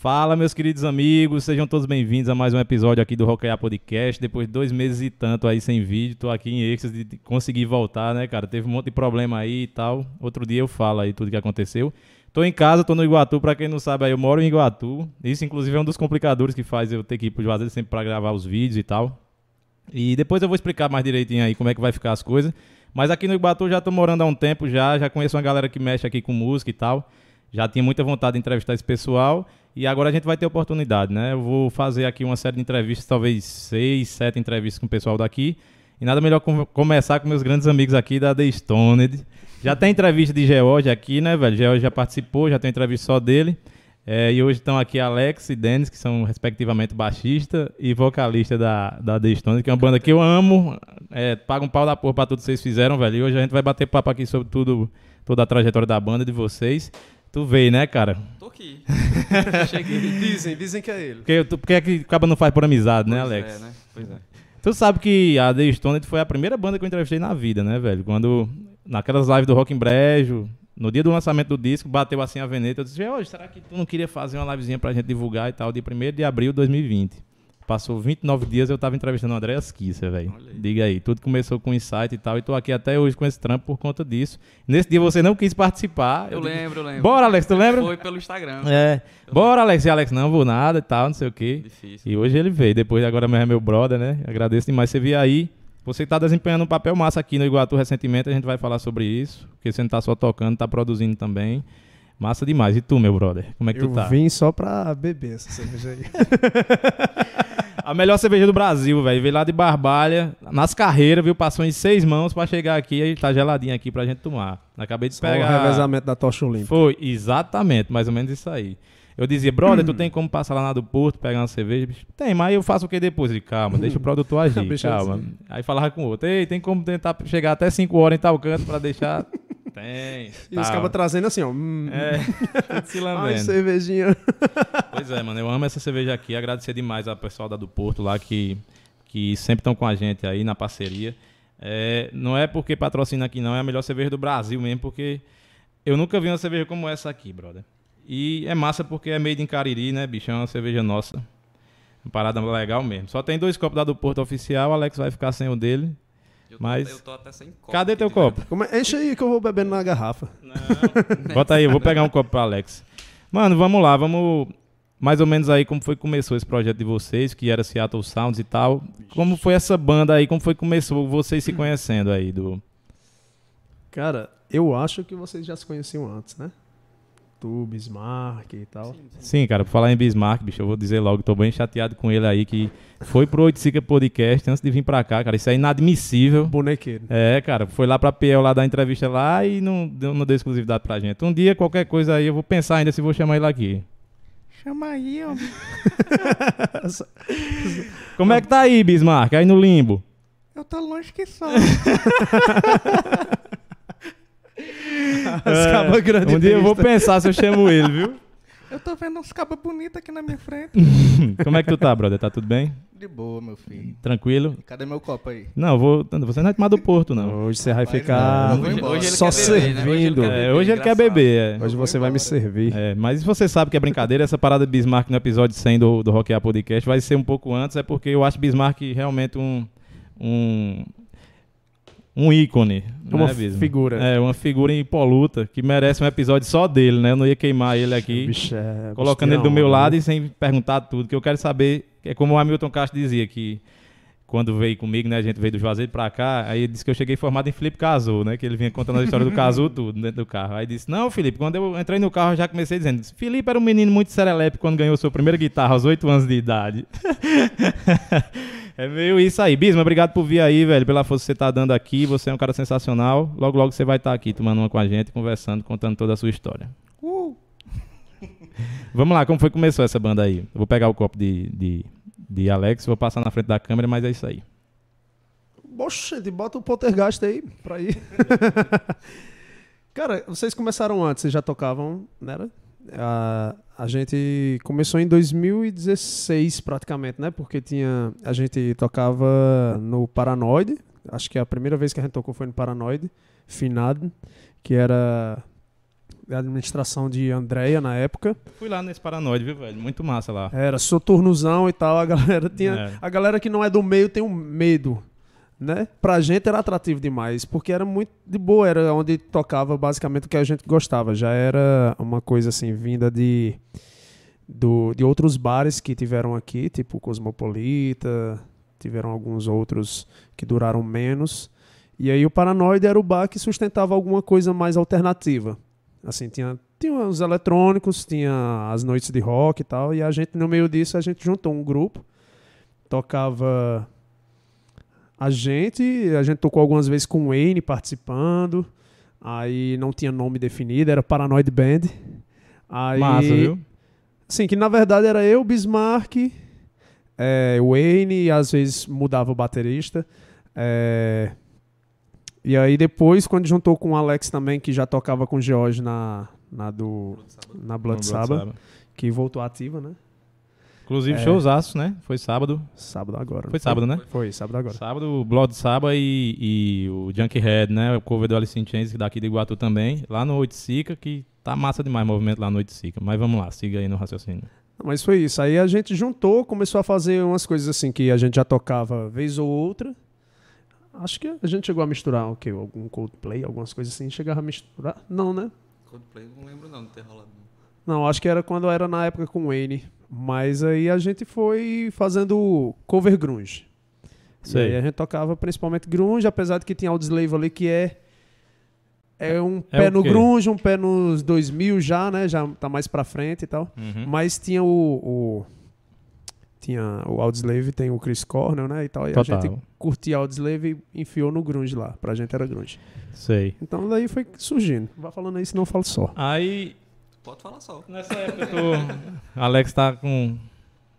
Fala, meus queridos amigos, sejam todos bem-vindos a mais um episódio aqui do Rockear Podcast. Depois de dois meses e tanto aí sem vídeo, tô aqui em êxtase de conseguir voltar, né, cara? Teve um monte de problema aí e tal. Outro dia eu falo aí tudo que aconteceu. Tô em casa, tô no Iguatu, pra quem não sabe aí, eu moro em Iguatu. Isso, inclusive, é um dos complicadores que faz eu ter que ir pro Juazeiro sempre pra gravar os vídeos e tal. E depois eu vou explicar mais direitinho aí como é que vai ficar as coisas. Mas aqui no Iguatu já tô morando há um tempo já, já conheço uma galera que mexe aqui com música e tal. Já tinha muita vontade de entrevistar esse pessoal e agora a gente vai ter oportunidade, né? Eu vou fazer aqui uma série de entrevistas, talvez seis, sete entrevistas com o pessoal daqui. E nada melhor com começar com meus grandes amigos aqui da The Stoned. Já tem entrevista de George aqui, né, velho? George já participou, já tem entrevista só dele. É, e hoje estão aqui Alex e Dennis, que são respectivamente baixista e vocalista da, da The Stone, que é uma banda que eu amo. É, paga um pau da porra pra tudo que vocês fizeram, velho. E hoje a gente vai bater papo aqui sobre tudo, toda a trajetória da banda de vocês. Tu veio, né, cara? Tô aqui. Cheguei. Dizem, dizem que é ele. Porque, tu, porque é que acaba não faz por amizade, né, Pois Alex? É, né? Pois é. Tu sabe que a The Stoned foi a primeira banda que eu entrevistei na vida, né, velho? Quando, naquelas lives do Rock em Brejo, no dia do lançamento do disco, bateu assim a veneta. Eu disse, hoje, será que tu não queria fazer uma livezinha pra gente divulgar e tal? De 1 de abril de 2020. Passou 29 dias eu tava entrevistando o André Kisser, velho. Diga aí, tudo começou com insight e tal. E tô aqui até hoje com esse trampo por conta disso. Nesse dia você não quis participar. Eu digo, lembro, eu lembro. Bora, Alex, tu lembra? Foi pelo Instagram. É. Bora, Alex. E Alex, não vou nada e tal, não sei o quê. Difícil. E hoje ele veio. Depois agora mesmo é meu brother, né? Agradeço demais você vir aí. Você está desempenhando um papel massa aqui no Iguatu recentemente, a gente vai falar sobre isso. Porque você não tá só tocando, tá produzindo também. Massa demais. E tu, meu brother? Como é que Eu tu tá? vim só pra beber essa cerveja aí. A melhor cerveja do Brasil, velho. Veio lá de Barbalha, nas carreiras, viu? Passou em seis mãos pra chegar aqui e tá geladinha aqui pra gente tomar. Acabei de Só o pegar. revezamento da tocha olímpica. Foi, exatamente, mais ou menos isso aí. Eu dizia, brother, tu tem como passar lá na do Porto, pegar uma cerveja? Bicho, tem, mas eu faço o que depois? Ele, calma, deixa o produtor agir, Deixa calma. assim. Aí falava com o outro, ei, tem como tentar chegar até 5 horas em tal canto pra deixar? Tem. E os tal. cabas trazendo assim, ó. Hum, É, se ai, lambendo. cervejinha. Pois é, mano, eu amo essa cerveja aqui. Agradecer demais ao pessoal da do Porto lá que, que sempre estão com a gente aí na parceria. É, não é porque patrocina aqui, não, é a melhor cerveja do Brasil mesmo, porque eu nunca vi uma cerveja como essa aqui, brother. E é massa porque é made in Cariri, né, bicho? É uma cerveja nossa. Uma parada legal mesmo. Só tem dois copos da do Porto oficial, o Alex vai ficar sem o dele. Eu tô, Mas- eu tô até sem copo. Cadê teu copo? Como é? Enche aí que eu vou bebendo na garrafa. Bota aí, eu vou pegar um copo pro Alex. Mano, vamos lá, vamos mais ou menos aí como foi que começou esse projeto de vocês, que era Seattle Sounds e tal. Como foi essa banda aí, como foi que começou vocês se conhecendo aí do Cara, eu acho que vocês já se conheciam antes, né? Tu, Bismarck e tal. Sim, sim. Sim, cara, por falar em Bismarck, bicho, eu vou dizer logo, tô bem chateado com ele aí que foi pro Oiticica Podcast antes de vir pra cá, cara. Isso é inadmissível. Bonequeiro. É, cara, foi lá pra PL lá dar entrevista lá e não deu, não deu exclusividade pra gente. Um dia, qualquer coisa aí, eu vou pensar ainda se vou chamar ele aqui. Chama aí, homem. Como é que tá aí, Bismarck? Aí no limbo? Eu tô longe que só. As É, cabas grandes. Um dia eu vou pensar se eu chamo ele, viu? Eu tô vendo uns cabas bonitos aqui na minha frente. Como é que tu tá, brother? Tá tudo bem? De boa, meu filho. Tranquilo? Cadê meu copo aí? Não, vou. Você não é tomar do Porto, não. Hoje você vai ficar não, Hoje, vou hoje ele só quer beber, né? servindo. É, hoje ele quer beber. é. Hoje vou você vai me servir. É, mas você sabe que é brincadeira, essa parada de Bismarck no episódio 100 do, do Rockear Podcast vai ser um pouco antes, é porque eu acho Bismarck realmente um. um um ícone. Uma né, figura. É, uma figura impoluta que merece um episódio só dele, né? Eu não ia queimar ele aqui. Bicho, é- colocando bicho ele do meu lado né? e sem perguntar tudo, que eu quero saber, é como o Hamilton Castro dizia, que quando veio comigo, né, a gente veio do Juazeiro pra cá, aí ele disse que eu cheguei formado em Felipe Casu, né, que ele vinha contando a história do Casu tudo dentro do carro. Aí disse, não, Felipe, quando eu entrei no carro eu já comecei dizendo, Felipe era um menino muito serelepe quando ganhou sua primeira guitarra aos 8 anos de idade. é meio isso aí. Bisma, obrigado por vir aí, velho, pela força que você tá dando aqui, você é um cara sensacional. Logo, logo você vai estar aqui tomando uma com a gente, conversando, contando toda a sua história. Uh! Vamos lá, como foi que começou essa banda aí? Eu vou pegar o copo de, de, de Alex, vou passar na frente da câmera, mas é isso aí. Oxe, bota o poltergeist aí pra ir. Cara, vocês começaram antes, vocês já tocavam, né? era? A, a gente começou em 2016 praticamente, né? Porque tinha a gente tocava no Paranoide, acho que a primeira vez que a gente tocou foi no Paranoide, finado, que era administração de Andréia na época. Fui lá nesse Paranoide, viu, velho? Muito massa lá. Era soturnozão e tal, a galera tinha. É. A galera que não é do meio tem um medo. Né? Pra gente era atrativo demais, porque era muito de boa, era onde tocava basicamente o que a gente gostava. Já era uma coisa assim, vinda de, do, de outros bares que tiveram aqui, tipo Cosmopolita, tiveram alguns outros que duraram menos. E aí o Paranoide era o bar que sustentava alguma coisa mais alternativa. Assim, tinha, tinha os eletrônicos, tinha as noites de rock e tal, e a gente, no meio disso, a gente juntou um grupo, tocava a gente, a gente tocou algumas vezes com o Wayne participando, aí não tinha nome definido, era Paranoid Band. Aí, Massa, viu? Sim, que na verdade era eu, Bismarck, é, Wayne, e às vezes mudava o baterista. É, e aí depois, quando juntou com o Alex também, que já tocava com o George na, na, do, na Blood Sabbath, que voltou ativa, né? Inclusive, É. showzaço, né? Foi sábado. Sábado agora. Foi não sábado, né? Foi, sábado agora. Sábado, Blood Saba e, e o Junkhead, né? O cover do Alice in Chains daqui de Iguatu também. Lá no Oiticica, que tá massa demais o movimento lá no Oiticica. Mas vamos lá, siga aí no raciocínio. Mas foi isso. Aí a gente juntou, começou a fazer umas coisas assim que a gente já tocava vez ou outra. Acho que a gente chegou a misturar o quê? Algum Coldplay, algumas coisas assim. Chegava a misturar? Não, né? Coldplay, não lembro não de ter rolado. Não, acho que era quando era na época com o Wayne. Mas aí a gente foi fazendo cover grunge. E Sei. aí a gente tocava principalmente grunge, apesar de que tinha Audioslave ali que é é um É pé no grunge, um pé nos 2000 já, né? Já tá mais pra frente e tal. Uhum. Mas tinha o, o tinha o Audioslave, tem o Chris Cornell, né, e tal. E Total. a gente curtia Audioslave e enfiou no grunge lá. Pra gente era grunge. Sei. Então daí foi surgindo. Vai falando aí, senão eu falo só. Aí, Pode falar só. nessa época, tu... Alex tá com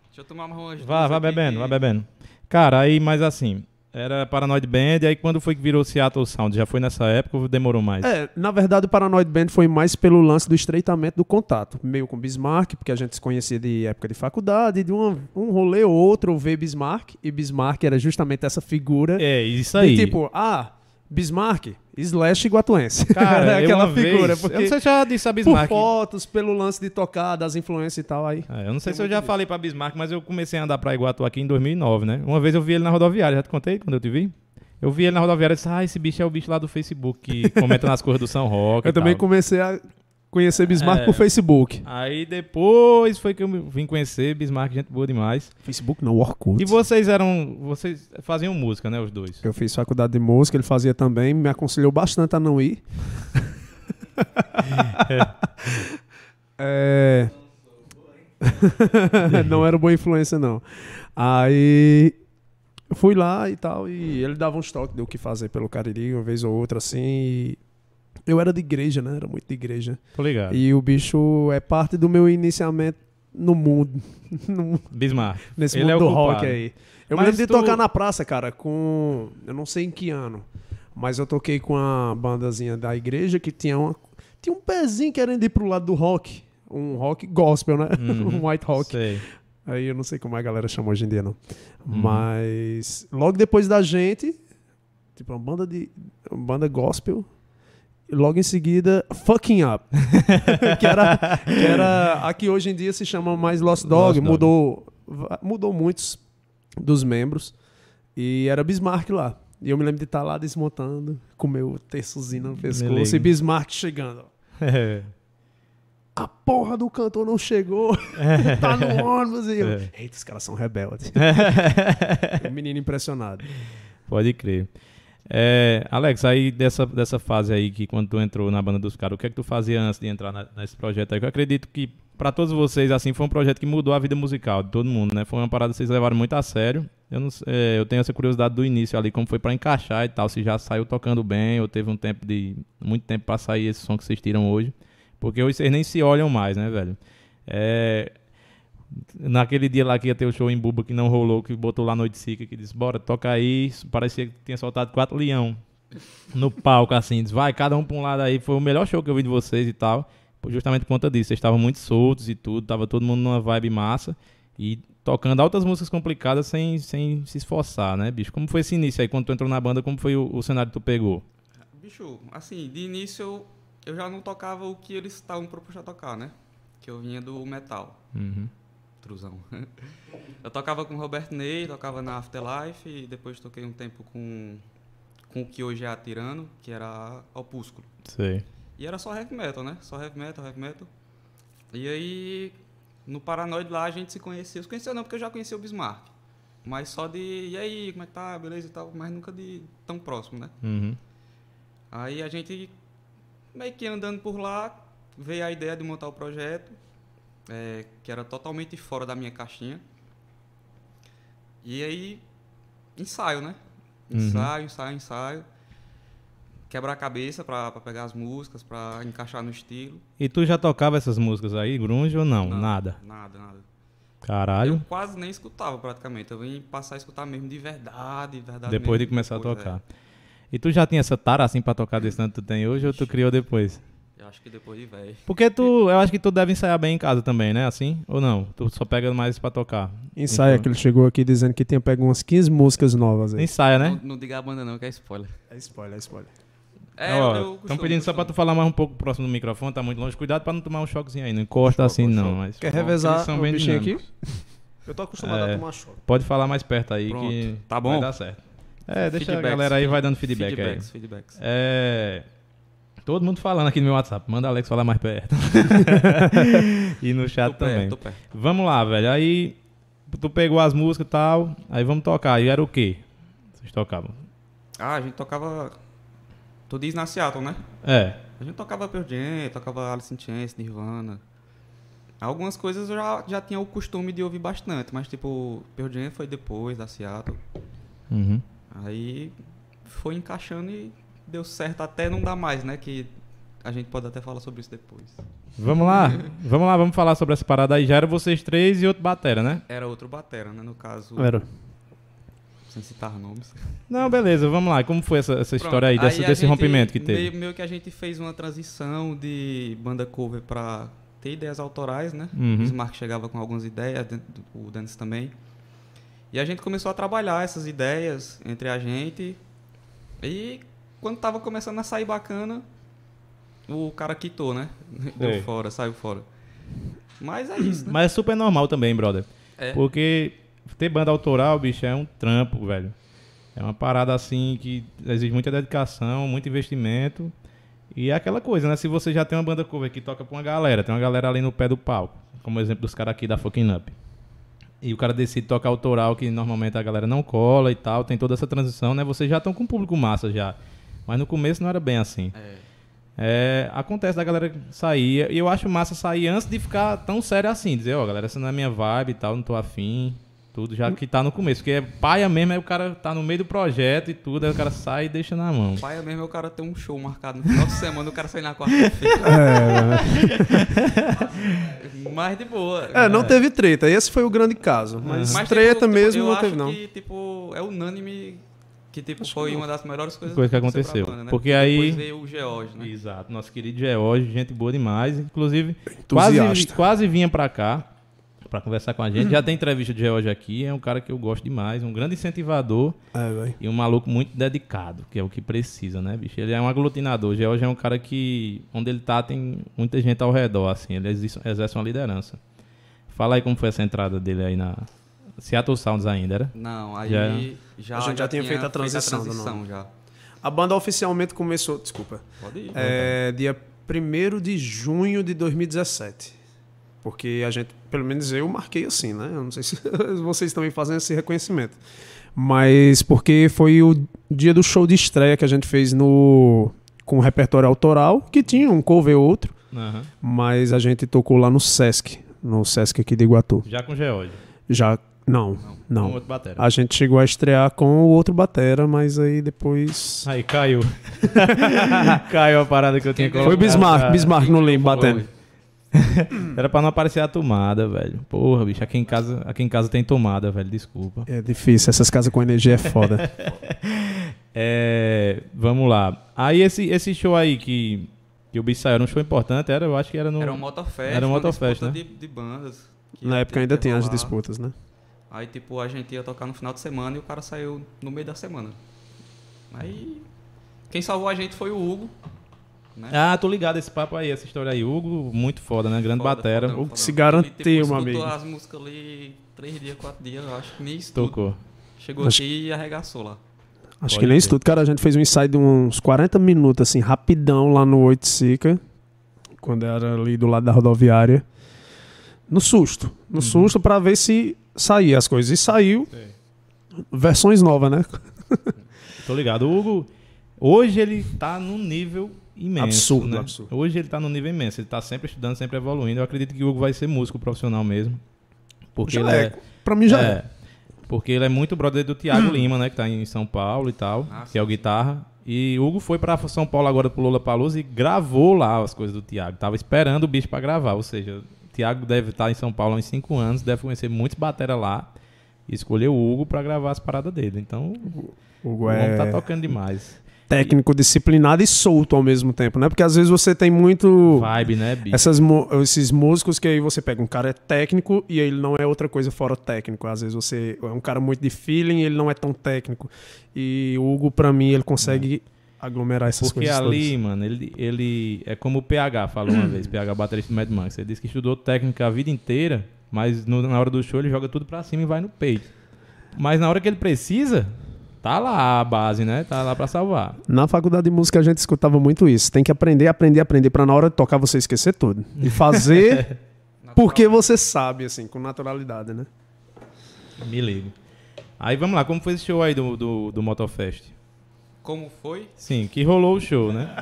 Deixa eu tomar Vá, duas vá aqui bebendo, que- vá bebendo. Cara, aí, mas assim, era Paranoid Band, e aí quando foi que virou Seattle Sound? Já foi nessa época ou demorou mais? É, na verdade o Paranoid Band foi mais pelo lance do estreitamento do contato. Meio com Bismarck, porque a gente se conhecia de época de faculdade, de uma, um rolê ou outro ver Bismarck. E Bismarck era justamente essa figura. É, isso de aí. tipo, ah, Bismarck, slash iguatuense. cara, aquela figura. vez, porque eu não sei se eu já disse a por Bismarck. fotos, pelo lance de tocar, das influências e tal aí. É, eu não sei se eu já disso. falei pra Bismarck, mas eu comecei a andar pra Iguatu aqui em 2009, né? Uma vez eu vi ele na rodoviária, já te contei quando eu te vi? Eu vi ele na rodoviária e disse, ah, esse bicho é o bicho lá do Facebook que comenta nas coisas do São Roque Eu também tal. comecei a conhecer Bismarck É. por Facebook. Aí depois foi que eu vim conhecer Bismarck, gente boa demais. Facebook não, Orkut. E vocês eram, vocês faziam música, né, os dois? Eu fiz faculdade de música, ele fazia também, me aconselhou bastante a não ir. É... não era boa influência, não. Aí fui lá e tal, e ele dava uns toques do que fazer pelo Cariri, uma vez ou outra, assim. e Eu era de igreja, né? Era muito de igreja. Tô ligado. E o bicho é parte do meu iniciamento no mundo. no- Bismarck. nesse Ele mundo é do rock aí. Eu Mas me lembro de tu- tocar na praça, cara, com. Eu não sei em que ano. Mas eu toquei com a bandazinha da igreja que tinha uma. Tinha um pezinho querendo ir pro lado do rock. Um rock gospel, né? Uhum. um white rock. Sei. Aí eu não sei como a galera chama hoje em dia, não. Uhum. Mas logo depois da gente, tipo, uma banda de. Uma banda gospel. Logo em seguida, Fucking Up. que, era, que era. Aqui hoje em dia se chama mais Lost Dog. Lost Dog. mudou. va- Mudou muitos dos membros. E era Bismarck lá. E eu me lembro de estar lá desmontando, com meu terçozinho no pescoço e Bismarck chegando. É. A porra do cantor não chegou. tá no ônibus. E eu, É. Eita, os caras são rebeldes. o menino impressionado. Pode crer. É, Alex, aí dessa, dessa fase aí que quando tu entrou na banda dos caras, o que é que tu fazia antes de entrar na- nesse projeto aí? Eu acredito que pra todos vocês, assim, foi um projeto que mudou a vida musical de todo mundo, né? Foi uma parada que vocês levaram muito a sério. Eu, não é, eu tenho essa curiosidade do início ali, como foi pra encaixar e tal, se já saiu tocando bem ou teve um tempo de... muito tempo pra sair esse som que vocês tiram hoje. Porque hoje vocês nem se olham mais, né, velho? É, Naquele dia lá que ia ter o show em Buba que não rolou, que botou lá Noite Sica, que disse, bora, toca aí. Parecia que tinha soltado quatro leão no palco, assim. Disse, vai, cada um pra um lado aí. Foi o melhor show que eu vi de vocês e tal. Justamente por conta disso. Vocês estavam muito soltos e tudo. Tava todo mundo numa vibe massa. E tocando altas músicas complicadas sem, sem se esforçar, né, bicho? Como foi esse início aí? Quando tu entrou na banda, como foi o, o cenário que tu pegou? Bicho, assim, de início eu eu já não tocava o que eles estavam proposto a tocar, né? Que eu vinha do metal, Uhum. Truzão. eu tocava com o Roberto Ney, tocava na Afterlife e depois toquei um tempo com, com o que hoje é a Tirano, que era Opúsculo. Sei. E era só heavy metal, né? Só heavy metal, heavy metal. E aí, no Paranoid lá a gente se conhecia. Se conhecia não, porque eu já conhecia o Bismarck. Mas só de, e aí, como é que tá, beleza e tal, mas nunca de tão próximo, né? Uhum. Aí a gente, meio que andando por lá, veio a ideia de montar o projeto, é, que era totalmente fora da minha caixinha. E aí, ensaio, né? Uhum. Ensaio, ensaio, ensaio. Quebrar a cabeça pra, pra pegar as músicas, pra encaixar no estilo. E tu já tocava essas músicas aí, grunge ou não? Nada. Nada, nada. Caralho. Eu quase nem escutava praticamente. Eu vim passar a escutar mesmo de verdade, de verdade Depois de mesmo, começar a depois, tocar. E tu já tinha essa tara assim pra tocar desse tanto que tu tem hoje ou tu criou depois? Eu acho que depois de velho. Porque tu, eu acho que tu deve ensaiar bem em casa também, né? Assim? Ou não? Tu só pega mais pra tocar? Ensaia, Então. que ele chegou aqui dizendo que tinha pego umas 15 músicas novas aí. Ensaia, né? Não, não diga a banda não, que é spoiler. É spoiler, é spoiler. É, Ó, eu Estão pedindo só pra tu falar mais um pouco próximo do microfone, tá muito longe. Cuidado pra não tomar um choquezinho aí. Não encosta assim, não. Mas, Quer Bom, revezar são o bem bichinho aqui? dinâmicos. Eu tô acostumado É. a tomar choque. Pode falar mais perto aí Pronto. que Tá bom? vai dar certo. É, deixa a Feedbacks, galera aí, vai dando feedback feedbacks, aí. feedbacks. É. Todo mundo falando aqui no meu WhatsApp. Manda Alex falar mais perto. e no chat Tô perto, também. tô perto. Vamos lá, velho. Aí tu pegou as músicas e tal. Aí vamos tocar. E era o quê? Vocês tocavam? Ah, a gente tocava... Tu diz na Seattle, né? É. A gente tocava Pearl Jam, tocava Alice in Chains, Nirvana. Algumas coisas eu já, já tinha o costume de ouvir bastante, mas tipo, Pearl Jam foi depois da Seattle. Uhum. Aí foi encaixando e deu certo até não dar mais, né? Que a gente pode até falar sobre isso depois. Vamos lá. vamos lá, vamos falar sobre essa parada aí. Já era vocês três e outro batera, né? Era outro batera, né? No caso, Era. sem citar nomes. Não, beleza, vamos lá. Como foi essa, essa Pronto, história aí, desse, a desse gente rompimento que teve? Meio, meio que a gente fez uma transição de banda cover pra ter ideias autorais, né? Uhum. O Bismarck chegava com algumas ideias, o Dennis também. E a gente começou a trabalhar essas ideias entre a gente. E quando tava começando a sair bacana, o cara quitou, né? Deu Sei. fora, saiu fora. Mas é isso, né? Mas é super normal também, brother. É. Porque ter banda autoral, bicho, é um trampo, velho. É uma parada assim que exige muita dedicação, muito investimento. E é aquela coisa, né? Se você já tem uma banda cover que toca com uma galera, tem uma galera ali no pé do palco, como o exemplo dos caras aqui da Fucking Up. E o cara decide tocar autoral, que normalmente a galera não cola e tal, tem toda essa transição, né? Vocês já estão com um público massa já. Mas no começo não era bem assim. É. É, acontece da galera sair. E eu acho massa sair antes de ficar tão sério assim. Dizer, ó, galera, essa não é minha vibe e tal, não tô afim. Tudo já que tá no começo. Porque é paia mesmo, aí o cara tá no meio do projeto e tudo, aí o cara sai e deixa na mão. Pai é mesmo é o cara ter um show marcado no final de semana, o cara sair na quarta-feira. Mas de boa. É, não teve treta. Esse foi o grande caso. Mas, Mas, treta tipo, mesmo eu não acho teve, não. que, tipo, é unânime que, tipo, foi uma das melhores coisas Coisa que aconteceu banda, né? Porque aí- Depois veio o George, né? Exato, nosso querido George, gente boa demais. Inclusive, quase, quase vinha pra cá pra conversar com a gente. Já tem entrevista de George aqui, é um cara que eu gosto demais, um grande incentivador. É. E um maluco muito dedicado, que é o que precisa, né, bicho? Ele é um aglutinador. George é um cara que, onde ele tá, tem muita gente ao redor, assim. Ele exerce, exerce uma liderança. Fala aí como foi essa entrada dele aí na Seattle Sounds ainda, era? Não, aí Já- já, A gente já tinha feito a transição do transição já. A banda oficialmente começou, desculpa, Pode ir. é, dia 1 de junho de 2017. Porque a gente, pelo menos eu marquei assim, né? Eu não sei se vocês também fazem esse reconhecimento. Mas porque foi o dia do show de estreia que a gente fez no com o repertório autoral, que tinha um cover ou outro, Aham. mas a gente tocou lá no Sesc, no Sesc aqui de Iguatu. Já com George. Já não, Com não. outro batera. A gente chegou a estrear com o outro batera, mas aí depois Aí, caiu. caiu a parada que eu tinha colocado. foi Bismarck. Bismarck no limbo batendo. Era pra não aparecer a tomada, velho. Porra, bicho, aqui em casa, aqui em casa tem tomada, velho, desculpa. É difícil, essas casas com energia é foda. É, vamos lá. Aí esse, esse show aí que, que o bicho saiu, era um show importante, era, eu acho que era no... Era um Motofest. Era um uma Motofest, né? de, de bandas. Na época ainda tem as disputas, né? Aí, tipo, a gente ia tocar no final de semana e o cara saiu no meio da semana. Aí, quem salvou a gente foi o Hugo. né? Ah, tô ligado esse papo aí, essa história aí. Hugo, muito foda, né? Grande Foda, batera. foda, O foda. que se garantiu, tipo, meu amigo. as músicas ali três dias, quatro dias, eu acho que nem isso tudo. Tocou. Chegou Acho- aqui e arregaçou lá. Acho Pode que nem isso ter. tudo, cara. A gente fez um ensaio de uns 40 minutos, assim, rapidão lá no Oito Sica, quando era ali do lado da rodoviária. No susto. No Uhum. susto pra ver se saía as coisas. E saiu. Versões novas, né? Tô ligado. O Hugo, hoje ele tá num nível imenso. Absurdo, né? absurdo. Hoje ele tá num nível imenso. Ele tá sempre estudando, sempre evoluindo. Eu acredito que o Hugo vai ser músico profissional mesmo. Porque Já ele é. Pra mim já é. É, porque ele é muito brother do Thiago Lima, né? Que tá em São Paulo e tal, Ah, que é o guitarra. E Hugo foi pra São Paulo agora pro Lula Palusa e gravou lá as coisas do Thiago. Tava esperando o bicho pra gravar. Ou seja, o Thiago deve estar em São Paulo há uns 5 anos, deve conhecer muitos batera lá. E escolheu o Hugo pra gravar as paradas dele. Então, O o Hugo homem é tá tocando demais. técnico, disciplinado e solto ao mesmo tempo, né? Porque às vezes você tem muito. Vibe, né, bicho? Essas, esses músicos que aí você pega um cara é técnico e ele não é outra coisa fora técnico. Às vezes você é um cara muito de feeling e ele não é tão técnico. E o Hugo, pra mim, ele consegue aglomerar essas Porque coisas ali, mano, ele, ele é como o PH falou uma vez, PH baterista do Mad Max. Ele disse que estudou técnica a vida inteira, mas no- na hora do show ele joga tudo pra cima e vai no peito. Mas na hora que ele precisa, tá lá a base, né? Tá lá pra salvar. todas. Na faculdade de música a gente escutava muito isso. Tem que aprender, aprender, aprender pra na hora de tocar você esquecer tudo. E fazer porque você sabe, assim, com naturalidade, né? Me ligo. Aí vamos lá, como foi esse show aí do, do, do Motofest? Como foi? Sim, que rolou o show, né?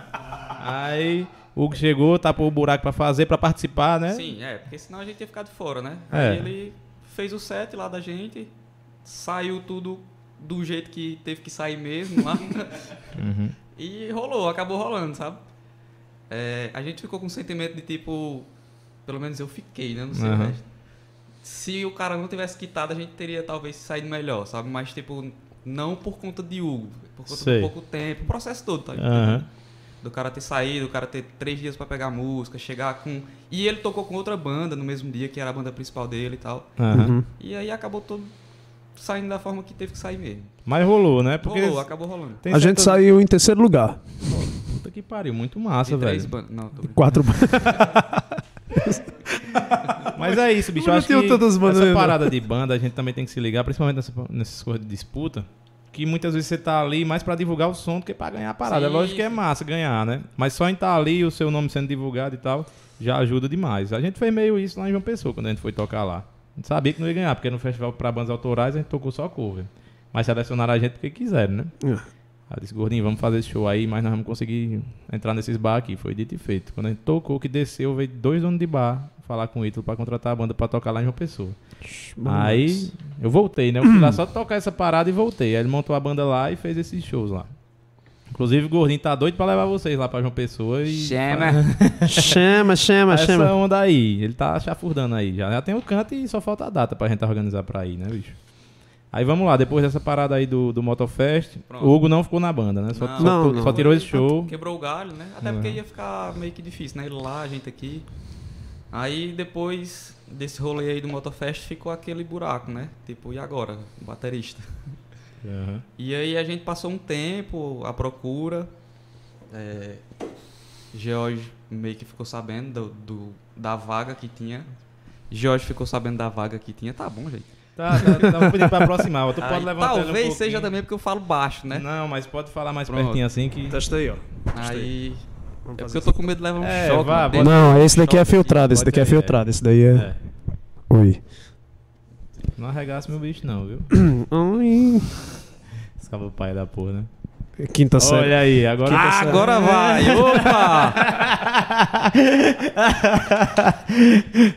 Aí o Hugo chegou, tapou o buraco pra fazer, pra participar, né? Sim, é, porque senão a gente ia ficar de fora, né? É. Aí ele fez o set lá da gente, saiu tudo do jeito que teve que sair mesmo lá. Uhum. E rolou, acabou rolando, sabe? É, a gente ficou com um sentimento de tipo. Pelo menos eu fiquei, né? Não sei Aham. resto. Se o cara não tivesse quitado, a gente teria talvez saído melhor, sabe? Mas, tipo, não por conta de Hugo, por conta Sei. do pouco tempo, o processo todo, tá? Aham. Do cara ter saído, do cara ter três dias pra pegar a música, chegar com. E ele tocou com outra banda no mesmo dia, que era a banda principal dele e tal. Uhum. E aí acabou todo saindo da forma que teve que sair mesmo. Mas rolou, né? Porque Rolou, acabou rolando. tem A gente saiu em terceiro lugar. Puta que pariu, muito massa, E três velho. bandas. Não, tô brincando. Mas é isso, bicho. Eu acho que essa parada de banda a gente também tem que se ligar, principalmente nessa, nessas coisas de disputa. Que muitas vezes você tá ali mais pra divulgar o som do que pra ganhar a parada. Sim, é lógico que é sim. massa ganhar, né? Mas só em estar ali, o seu nome sendo divulgado e tal, já ajuda demais. A gente fez meio isso lá em João Pessoa, quando a gente foi tocar lá. A gente sabia que não ia ganhar, porque no festival pra bandas autorais a gente tocou só cover. Mas selecionaram a gente porque quiseram, né? É. Aí eu disse, gordinho, vamos fazer esse show aí, mas nós vamos conseguir entrar nesses bar aqui. Foi dito e feito. Quando a gente tocou, que desceu, veio dois donos de bar falar com o Ítalo pra contratar a banda pra tocar lá em João Pessoa. Aí eu voltei, né? Eu fui lá só tocar essa parada e voltei. Aí ele montou a banda lá e fez esses shows lá. Inclusive o gordinho tá doido pra levar vocês lá pra João Pessoa e. Chama. chama, chama, Essa chama. onda aí. Ele tá chafurdando aí. Já, já tem o canto e só falta a data pra gente organizar pra ir, né, bicho? Aí vamos lá, depois dessa parada aí do, do Motofest, Pronto. o Hugo não ficou na banda, né? Só, Não. só- Não, só não. tirou esse show. Quebrou o galho, né? Até porque ia ficar meio que difícil, né? Ele lá, a gente aqui. Aí depois desse rolê aí do Motofest ficou aquele buraco, né? Tipo, e agora? O baterista. Aham. E aí a gente passou um tempo à procura. É, George meio que ficou sabendo do, do- da vaga que tinha. George ficou sabendo da vaga que tinha. Tá bom, gente. Tá, tá, tá. Vou pedir pra aproximar. Tu pode levantar um talvez seja também porque eu falo baixo, né? Não, mas pode falar mais Pronto. pertinho assim que. Testa aí, ó. Aí. É porque eu tô com medo de levar um É, choque. vá, bota- Não, esse daqui é filtrado, esse daqui é filtrado, esse daí é. É. Oi. Não arregaça meu bicho, não, viu? Ai. Escava o pai da porra, né? Quinta série. Olha aí, agora. Ah, tá agora vai! Opa!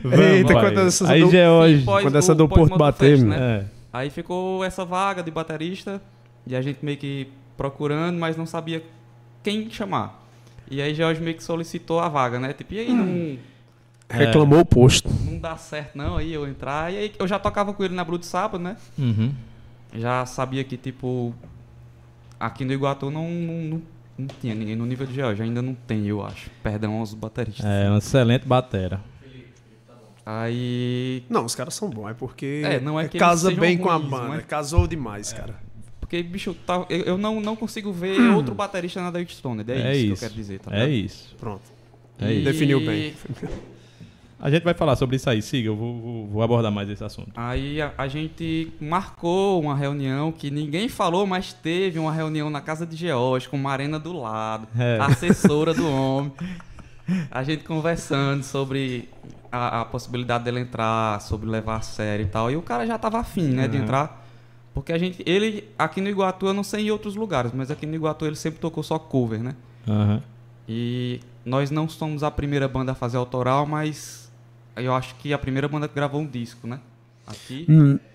Vamos, Eita, quando essa Aí do- já é hoje. Pós Quando essa do Porto bater, né? É. Aí ficou essa vaga de baterista e a gente meio que procurando, mas não sabia quem chamar. E aí George meio que solicitou a vaga, né? Tipo, e aí não, Reclamou o posto. não dá certo não aí eu entrar. E aí eu já tocava com ele na Blue de sábado, né? Uhum. Já sabia que, tipo, aqui no Iguatu não, não, não, não tinha ninguém no nível de George. Ainda não tem, eu acho. Perdão aos bateristas. É, uma excelente batera. Aí Não, os caras são bons, é porque É, não é que casa bem com a banda. mas- Casou demais, cara. Porque bicho, tá- eu, eu não, não consigo ver outro baterista na David Stone. É, É isso, que eu quero dizer, tá É isso. Pronto. É E- isso. Definiu bem. A gente vai falar sobre isso aí. Siga, eu vou, vou- vou abordar mais esse assunto. Aí a, a gente marcou uma reunião que ninguém falou, mas teve uma reunião na casa de George, com Marena do lado, É. a assessora do homem. A gente conversando sobre a, a possibilidade dele entrar, sobre levar a sério e tal. E o cara já tava afim, né, de Uhum. entrar. Porque a gente, ele, aqui no Iguatu, eu não sei em outros lugares, mas aqui no Iguatu ele sempre tocou só cover, né? Aham. E nós não somos a primeira banda a fazer autoral, mas eu acho que a primeira banda que gravou um disco, né? Aqui.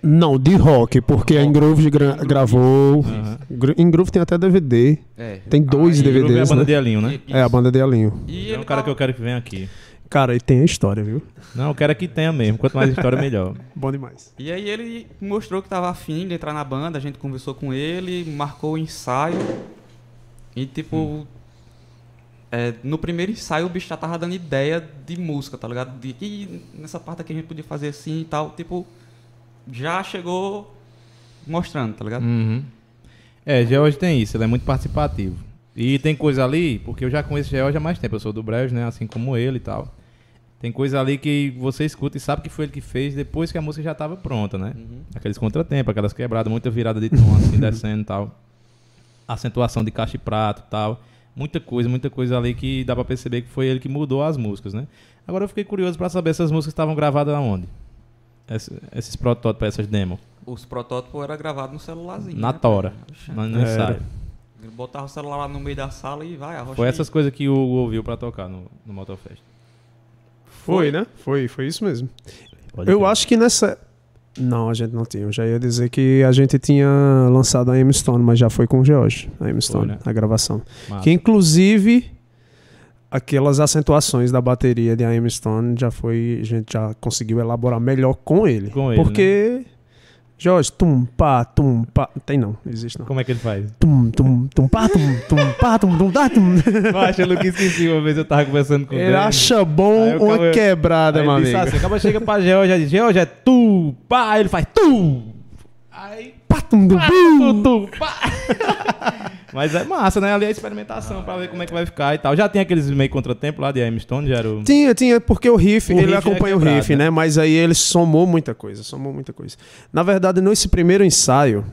Não, de rock, porque a Ingroove gra- Ingroove. gravou. Gru- Ingroove tem até DVD. É. Tem dois Aí- DVDs. É a banda né? de Elinho, né? É a banda de Alinho. E É um cara tava- que eu quero que venha aqui. Cara, e tem a história, viu? Não, eu quero que tenha mesmo. Quanto mais história, melhor. Bom demais. E aí ele mostrou que tava afim de entrar na banda, a gente conversou com ele, marcou o ensaio. E tipo. Hum. É, no primeiro ensaio o bicho já tava dando ideia de música, tá ligado? De que nessa parte aqui a gente podia fazer assim e tal. Tipo, já chegou mostrando, tá ligado? Uhum. É, George tem isso, ele é muito participativo. E tem coisa ali, porque eu já conheço George há mais tempo, eu sou do Brejo, né? Assim como ele e tal. Tem coisa ali que você escuta e sabe que foi ele que fez depois que a música já estava pronta, né? Uhum. Aqueles contratempos, aquelas quebradas, muita virada de tom, assim, descendo e tal. Acentuação de caixa e prato e tal. Muita coisa, muita coisa ali que dá pra perceber que foi ele que mudou as músicas, né? Agora eu fiquei curioso pra saber se essas músicas estavam gravadas aonde? Esse- esses protótipos, essas demos. Os protótipos eram gravados no celularzinho. Na né, tora. No, ensaio. Ele botava o celular lá no meio da sala e vai, arrocha Foi aí. essas coisas que o Hugo ouviu pra tocar no, no Motofest. Foi, né? Foi, foi isso mesmo. Pode Eu crer. acho que nessa. Não, a gente não tinha. Eu já ia dizer que a gente tinha lançado a M-Stone, mas já foi com o George, a M-Stone, Foi, né? a gravação. Massa. Que inclusive aquelas acentuações da bateria de AM Stone já foi, a gente já conseguiu elaborar melhor com ele. Com ele, né? Jorge, tum, pá, tum, pá, tem não, existe não. Como é que ele faz? Tum, tum, tum, pá, tum, tum, pá, tum, tum, tá, tum. Nunca esqueci uma vez eu tava conversando com Ele acha bom uma cara- quebrada, meu ele amigo. assim, acaba chega pra George e diz, George é tu, pá, Aí ele faz tu. Aí, Mas é massa, né? Ali é a experimentação pra ver como é que vai ficar e tal. Já tem aqueles meio contratempo lá de AM Stone, já era o... Tinha, tinha, porque o riff, O ele riff é acompanha o quebrado, riff, né? né? Mas aí ele somou muita coisa, somou muita coisa. Na verdade, nesse primeiro ensaio,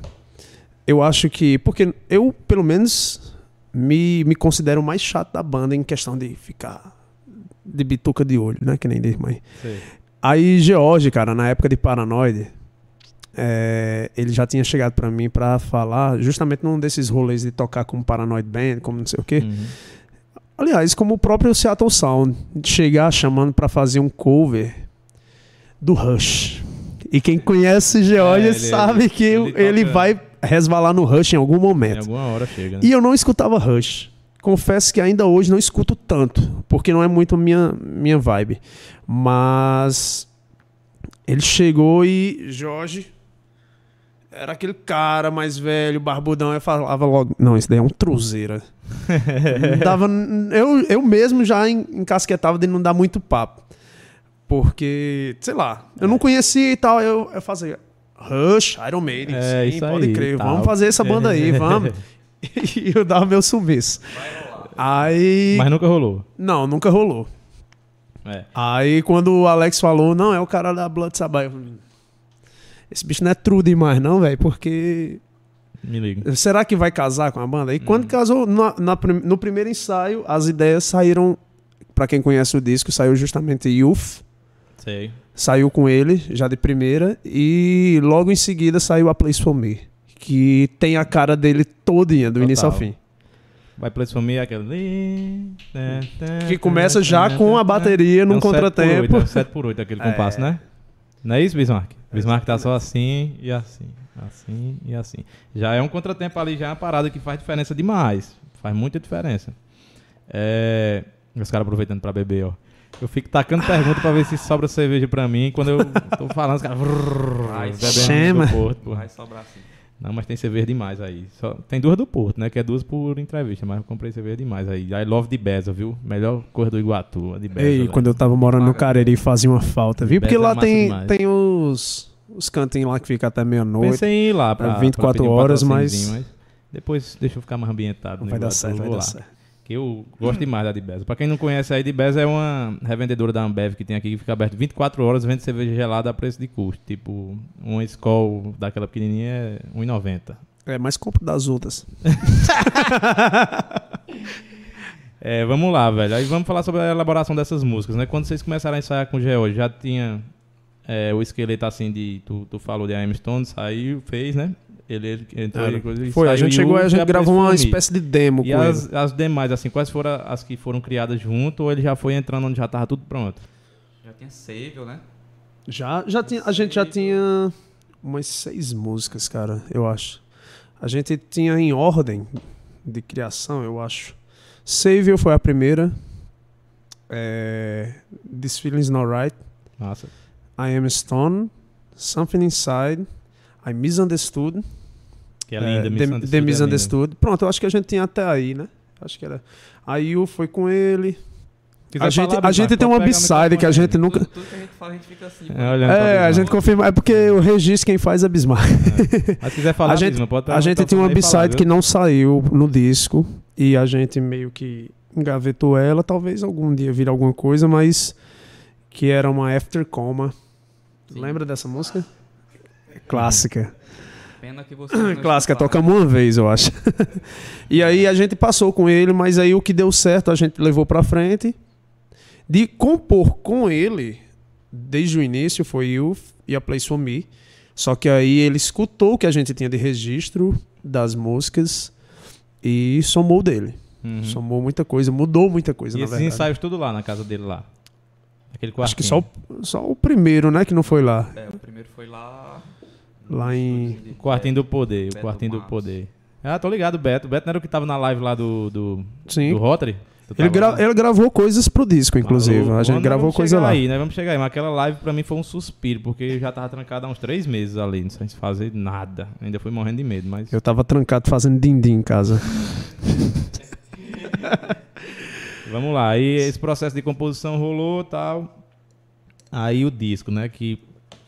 eu acho que. Porque eu, pelo menos, me, me considero o mais chato da banda em questão de ficar de bituca de olho, né? Que nem diz mãe. Sei. Aí, George, cara, na época de Paranoide, é, ele já tinha chegado pra mim pra falar, justamente num desses rolês de tocar como Paranoid Band, como não sei o quê. Uhum. Aliás, como o próprio Seattle Sound, chegar chamando pra fazer um cover do Rush. E quem conhece George É, ele- sabe que ele ele, vai resvalar no Rush em algum Em momento. alguma hora chega, né? E eu não escutava Rush. Confesso que ainda hoje não escuto tanto, porque não é muito minha, minha vibe. Mas ele chegou e Jorge era aquele cara mais velho, barbudão, eu falava logo, não, isso daí é um truzeira. Dava, eu, eu mesmo já en- encasquetava de não dar muito papo. Porque, sei lá, eu não conhecia e tal, eu, eu fazia Rush, Iron Maiden, É, sim, pode aí, crer, tal. vamos fazer essa banda aí, vamos. e eu dava meu sumiço. Aí. Mas nunca rolou. Não, nunca rolou. É. Aí quando o Alex falou, não, é o cara da Blood Sabbath. eu falei, Esse bicho não é true demais, não, velho, porque. Me liga. Será que vai casar com a banda? E Hum. quando casou, na- na no primeiro ensaio, as ideias saíram. Pra quem conhece o disco, saiu justamente Youth. Sei. Saiu com ele, já de primeira. E logo em seguida saiu A Place For Me. Que tem a cara dele todinha, do Total. início ao fim. Vai Place For Me, aquele... Que começa já com a bateria num É um 7 por 8, contratempo. É um 7 por 8 aquele É. compasso, né? Não é isso, Bismarck? Bismarck tá só assim e assim, assim e assim. Já é um contratempo ali, já é uma parada que faz diferença demais. Faz muita diferença. É... Os caras aproveitando pra beber, ó. Eu fico tacando pergunta pra ver se sobra cerveja pra mim. Quando eu tô falando, os caras... Chama. Porto, porra. Vai sobrar assim. Não, mas tem cerveja demais aí. Só, tem duas do Porto, né? Que é duas por entrevista, mas eu comprei cerveja demais aí. I love de Beza, viu? Melhor cor do Iguatu, de Beza. Ei, velho. quando eu tava morando no Cariri fazia uma falta, viu? Porque é lá massa tem, demais. tem os, os cantinhos lá que fica até meia-noite. Pensei em ir lá pra, É 24 pra pedir um horas, patrocíniozinho, depois deixa eu ficar mais ambientado. Vai dar certo, vai dar certo. Que eu gosto demais da Dibesa. Pra quem não conhece, a Dibesa é uma revendedora da Ambev que tem aqui, que fica aberto 24 horas, vende cerveja gelada a preço de custo. Tipo, uma Skol daquela pequenininha é 1,90. É, mas compro das outras. É, vamos lá, velho. Aí vamos falar sobre a elaboração dessas músicas, né? Quando vocês começaram a ensaiar com o George, já tinha é, o esqueleto assim de. Tu, tu falou de I'm Stone, saiu, fez, né? Ele, ele entrou Era. e coisa, e Foi, a gente chegou, a gente gravou uma espécie de demo E com as, ele. as demais, assim, quais foram as que foram criadas junto ou ele já foi entrando onde já tava tudo pronto? Já tinha Save, né? Já, já tinha, a gente já tinha umas seis músicas, cara, eu acho. A gente tinha em ordem de criação, eu acho. Savior foi a primeira. É, This Feeling's Not Right. Nossa. I Am Stone. Something Inside. I Misunderstood. Que é linda, É, Miss The, Understood The é Misunderstood. Pronto, eu acho que a gente tinha até aí, né? Acho que era. A Yu foi com ele. Quiser A gente, falar, a gente tem uma o B-side que a gente aí. nunca. Tudo, tudo que a gente fala, a gente fica assim. É, É, a Bismarck. gente confirma. É porque o registro quem faz é Bismarck. Mas se quiser falar, A gente- Bismarck, pode A o gente tinha uma aí B-side que não saiu no disco e a gente meio que engavetou ela. Talvez algum dia vire alguma coisa, mas que era uma After Coma. Sim. Lembra dessa música? Clássica. Pena que você. Clássica, escutaram. tocamos uma vez, eu acho. e aí a gente passou com ele, mas aí o que deu certo a gente levou pra frente. De compor com ele, desde o início, foi Youth e a Place For Me. Só que aí ele escutou o que a gente tinha de registro das músicas e somou dele. Uhum. Somou muita coisa, mudou muita coisa, E na esses verdade. ensaios tudo lá na casa dele lá. Aquele quartinho. Acho que só o, só o primeiro, né, que não foi lá. É, o primeiro foi lá. Lá em- O quartinho do poder, o Beto quartinho do Matos. poder. Ah, tô ligado, o Beto. O Beto não era o que tava na live lá do, do, Sim. do Rotary? Ele, gra- lá? ele gravou coisas pro disco, inclusive. A gente gravou vamos coisa chegar lá. aí, né? Vamos chegar aí. Mas aquela live pra mim foi um suspiro, porque eu já tava trancado há uns três meses ali, não sem fazer nada. Ainda fui morrendo de medo, mas. Eu tava trancado fazendo din-din em casa. Vamos lá. Aí esse processo de composição rolou e tal. Aí o disco, né? Que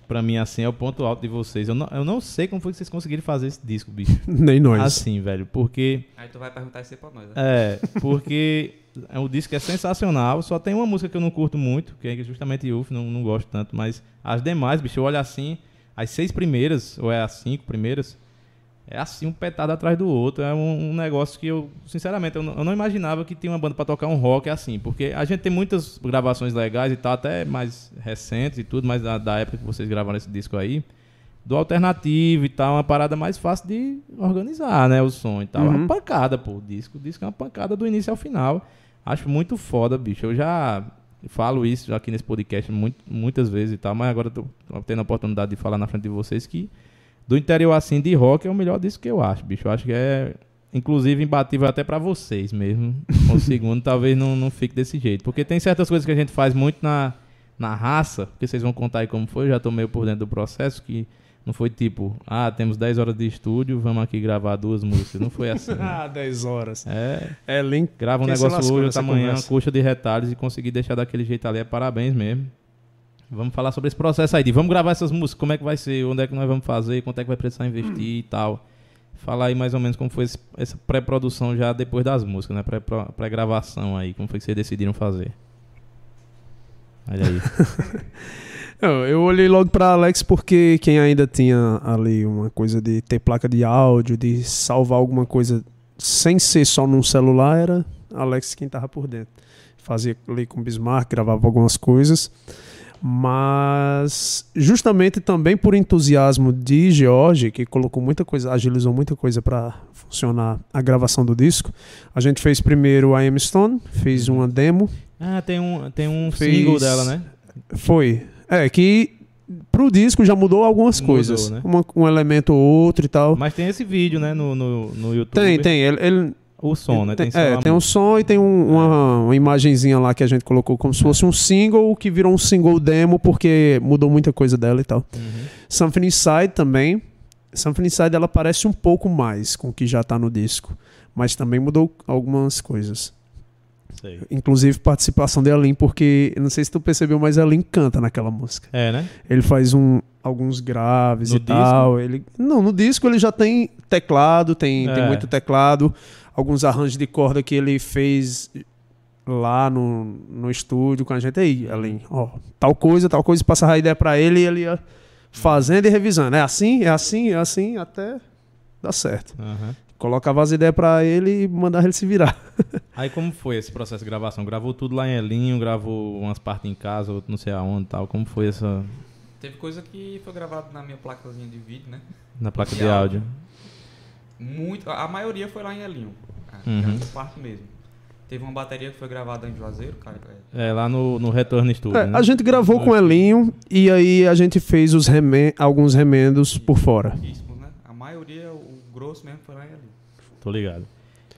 pra mim, assim, é o ponto alto de vocês. Eu não, eu não sei como foi que vocês conseguiram fazer esse disco, bicho. Nem nós. Assim, velho. Porque. Aí tu vai perguntar isso aí pra nós, né? É, porque é um disco que é sensacional. Só tem uma música que eu não curto muito, que é justamente Uf, não, não gosto tanto. Mas as demais, bicho, eu olho assim, as seis primeiras, ou é as cinco primeiras, é assim, um petado atrás do outro. É um, um negócio que eu, sinceramente, eu não, eu não imaginava que tinha uma banda pra tocar um rock assim. Porque a gente tem muitas gravações legais e tal, até mais recentes e tudo, mas da, da época que vocês gravaram esse disco aí. Do alternativo e tal, uma parada mais fácil de organizar, né? O som e tal. É Uhum. uma pancada, pô. O disco, o disco é uma pancada do início ao final. Acho muito foda, bicho. Eu já falo isso aqui nesse podcast muito, muitas vezes e tal, mas agora tô tô tendo a oportunidade de falar na frente de vocês que do interior assim de rock é o melhor disco que eu acho, bicho. Eu acho que é inclusive imbatível até pra vocês mesmo. O segundo talvez não, não fique desse jeito, porque tem certas coisas que a gente faz muito na na raça, porque vocês vão contar aí como foi, eu já tô meio por dentro do processo que não foi tipo, ah, temos 10 horas de estúdio, vamos aqui gravar duas músicas. Não foi assim. né? Ah, 10 horas. É, É link. grava um Quem negócio hoje, amanhã, conversa? custa de retalhos e conseguir deixar daquele jeito ali é parabéns mesmo. Vamos falar sobre esse processo aí. De vamos gravar essas músicas, como é que vai ser, onde é que nós vamos fazer, quanto é que vai precisar investir e tal. Falar aí mais ou menos como foi esse- essa pré-produção já depois das músicas, né? Pré- Pré-gravação aí, como foi que vocês decidiram fazer. Olha aí. Eu, olhei logo pra Alex porque quem ainda tinha ali uma coisa de ter placa de áudio, de salvar alguma coisa sem ser só num celular, era Alex quem tava por dentro. Fazia ali com Bismarck, gravava algumas coisas. Mas justamente também por entusiasmo de George, que colocou muita coisa, agilizou muita coisa para funcionar a gravação do disco. A gente fez primeiro a M Stone, fez uma demo, Ah, tem um, tem um Fez- single dela, né? foi. É, que pro disco já mudou algumas Mudou, coisas. né? Uma- um elemento ou outro e tal. Mas tem esse vídeo, né, no, no, no YouTube. Tem, tem. Ele, ele- O som, né? tem, só é, tem um som e tem um- uma, uma imagenzinha lá que a gente colocou como se fosse um single que virou um single demo porque mudou muita coisa dela e tal. Uhum. Something Inside também. Something Inside ela parece um pouco mais com o que já tá no disco. Mas também mudou algumas coisas. Sei. Inclusive participação de Elin, porque não sei se tu percebeu, mas Elin canta naquela música. É, né? Ele faz um, alguns graves No e tal. Ele, não, no disco ele já tem teclado, tem, tem É. muito teclado, alguns arranjos de corda que ele fez lá no, no estúdio com a gente. Aí, Elin, ó, tal coisa, tal coisa, passava a ideia pra ele e ele ia fazendo e revisando. É assim, é assim, é assim, até dar certo. Aham. Colocava as ideias pra ele e mandava ele se virar. Aí como foi esse processo de gravação? Gravou tudo lá em Elinho, gravou umas partes em casa, outro não sei aonde e tal. Como foi essa Teve coisa que foi gravada na minha placazinha de vídeo, né? na placa De de áudio? Muito, a maioria foi lá em Elinho. A Uhum. parte mesmo. Teve uma bateria que foi gravada em Juazeiro, cara. é- É, lá no, no Retorno Studio, É, né? a gente gravou com Elinho e aí a gente fez os remen alguns remendos por fora. né? A maioria, o grosso mesmo foi lá em Elinho. Tô ligado.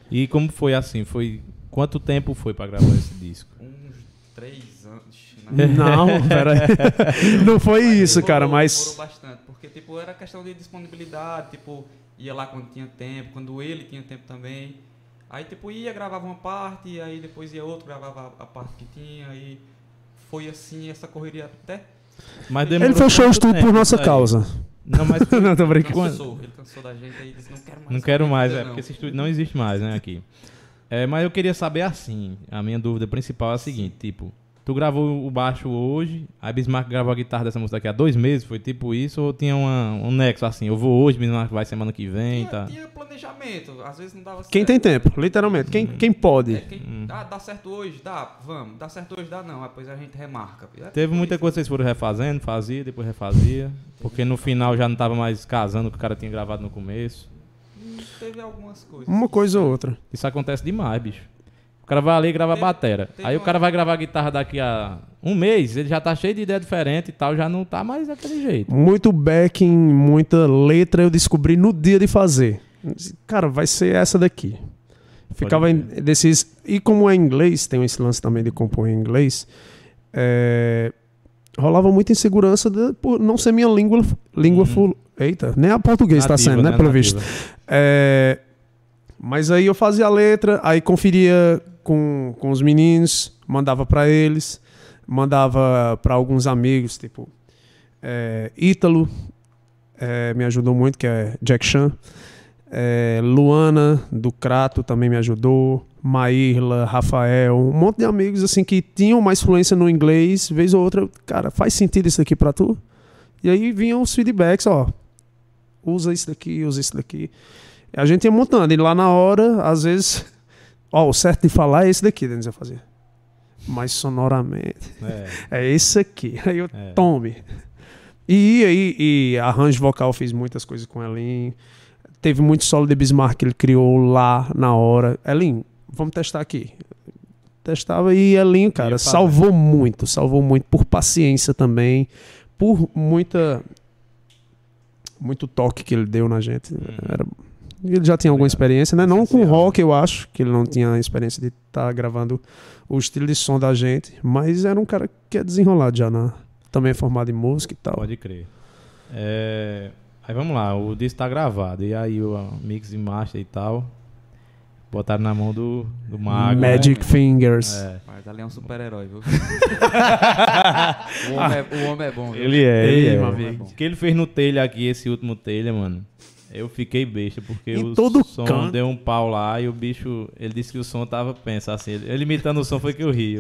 E como foi assim? Foi quanto tempo foi pra gravar esse disco? Uns três anos. né? Não, peraí. Não foi isso, cara, demorou, mas. Demorou bastante, tipo, era questão de disponibilidade, tipo, ia lá quando tinha tempo, quando ele tinha tempo também. Aí, tipo, ia, gravava uma parte, aí depois ia outro, gravava a parte que tinha, aí foi assim, essa correria até... Mas Ele fechou o estúdio por nossa aí? causa. Não, mas Não, tô brincando. Cansou, ele cansou da gente aí disse, não quero mais. não quero mais, é, não." porque esse estúdio não existe mais, né, aqui. É, mas eu queria saber assim, a minha dúvida principal é a seguinte, tipo, tu gravou o baixo hoje, aí Bismarck gravou a guitarra dessa música daqui a dois meses, foi tipo isso, ou tinha uma- um nexo assim, eu vou hoje, Bismarck vai semana que vem, Tinha, tá? tinha planejamento, às vezes não dava certo. Quem tem tempo, literalmente. Quem, quem É, pode. quem, Hum. ah, dá certo hoje? Dá, vamos. Dá certo hoje? Dá não. Aí Depois a gente remarca. É Teve tipo muita isso. coisa que vocês foram refazendo, fazia, depois refazia, porque no final já não tava mais casando o que o cara tinha gravado no começo. Hum, Teve algumas coisas. Uma coisa ou outra. Isso acontece demais, bicho. O cara vai ali e grava a Teve- batera. teve Aí o uma- cara vai gravar guitarra daqui a um mês, ele já tá cheio de ideia diferente e tal, já não tá mais daquele jeito. Muito backing, muita letra eu descobri no dia de fazer. Cara, vai ser essa daqui. Ficava em- desses. E como é inglês, tem esse lance também de compor em inglês. é, rolava muita insegurança de- por não ser minha língua, língua Uhum. full. Eita, nem a português está sendo, né? Pelo Nativa. visto. É, mas aí eu fazia a letra, aí conferia com, com os meninos, mandava pra eles, mandava pra alguns amigos, tipo é, Ítalo, é, me ajudou muito, que é Jack Chan. É, Luana, do Crato, também me ajudou. Maírla, Rafael, um monte de amigos assim que tinham mais fluência no inglês, vez ou outra, cara, faz sentido isso aqui pra tu? E aí vinham os feedbacks, ó, usa isso daqui, usa isso daqui. A gente ia montando, e lá na hora, às vezes, ó, o certo de falar é esse daqui, Denis fazer. Mas sonoramente, É, é esse aqui. Aí eu é. tome. E aí, e arranjo vocal, fiz muitas coisas com Elin. Teve muito solo de Bismarck que ele criou lá na hora. Elin, vamos testar aqui. Testava e Elin, cara, salvou muito, salvou muito por paciência também, por muita muito toque que ele deu na gente. Era- ele já tinha alguma experiência, né? Não com rock, eu acho, que ele não tinha a experiência de estar gravando o estilo de som da gente, mas era um cara que é desenrolado já na também é formado em música e tal. Pode crer. É, Aí vamos lá, o disco tá gravado. E aí o mix e master e tal. Botaram na mão do, do Mago. Magic né? Fingers. É. Mas ali é um super-herói, viu? o, homem é, o homem é bom, viu? Ele é, ele Ei, é. amigo. O que ele fez no telha aqui, esse último telha, mano. Eu fiquei besta, porque Em o todo som canto. deu um pau lá e o bicho, ele disse que o som tava, pensa assim, ele, imitando o som foi que eu ri.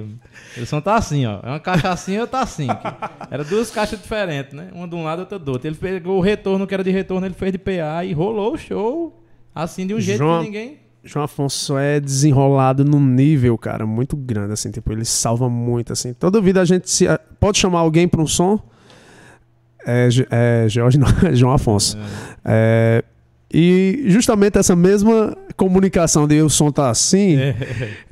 O som tá assim, ó, é uma caixa assim e outra assim. que- Era duas caixas diferentes, né? Uma de um lado e outra do outro. Ele pegou o retorno que era de retorno, ele fez de PA e rolou o show, assim, de um jeito João- que ninguém... João Afonso é desenrolado num nível, cara, muito grande, assim, tipo, ele salva muito, assim. Toda vida a gente se, pode chamar alguém para um som, é, é Jorge, não, é João Afonso. É, e justamente essa mesma comunicação de o som tá assim, É.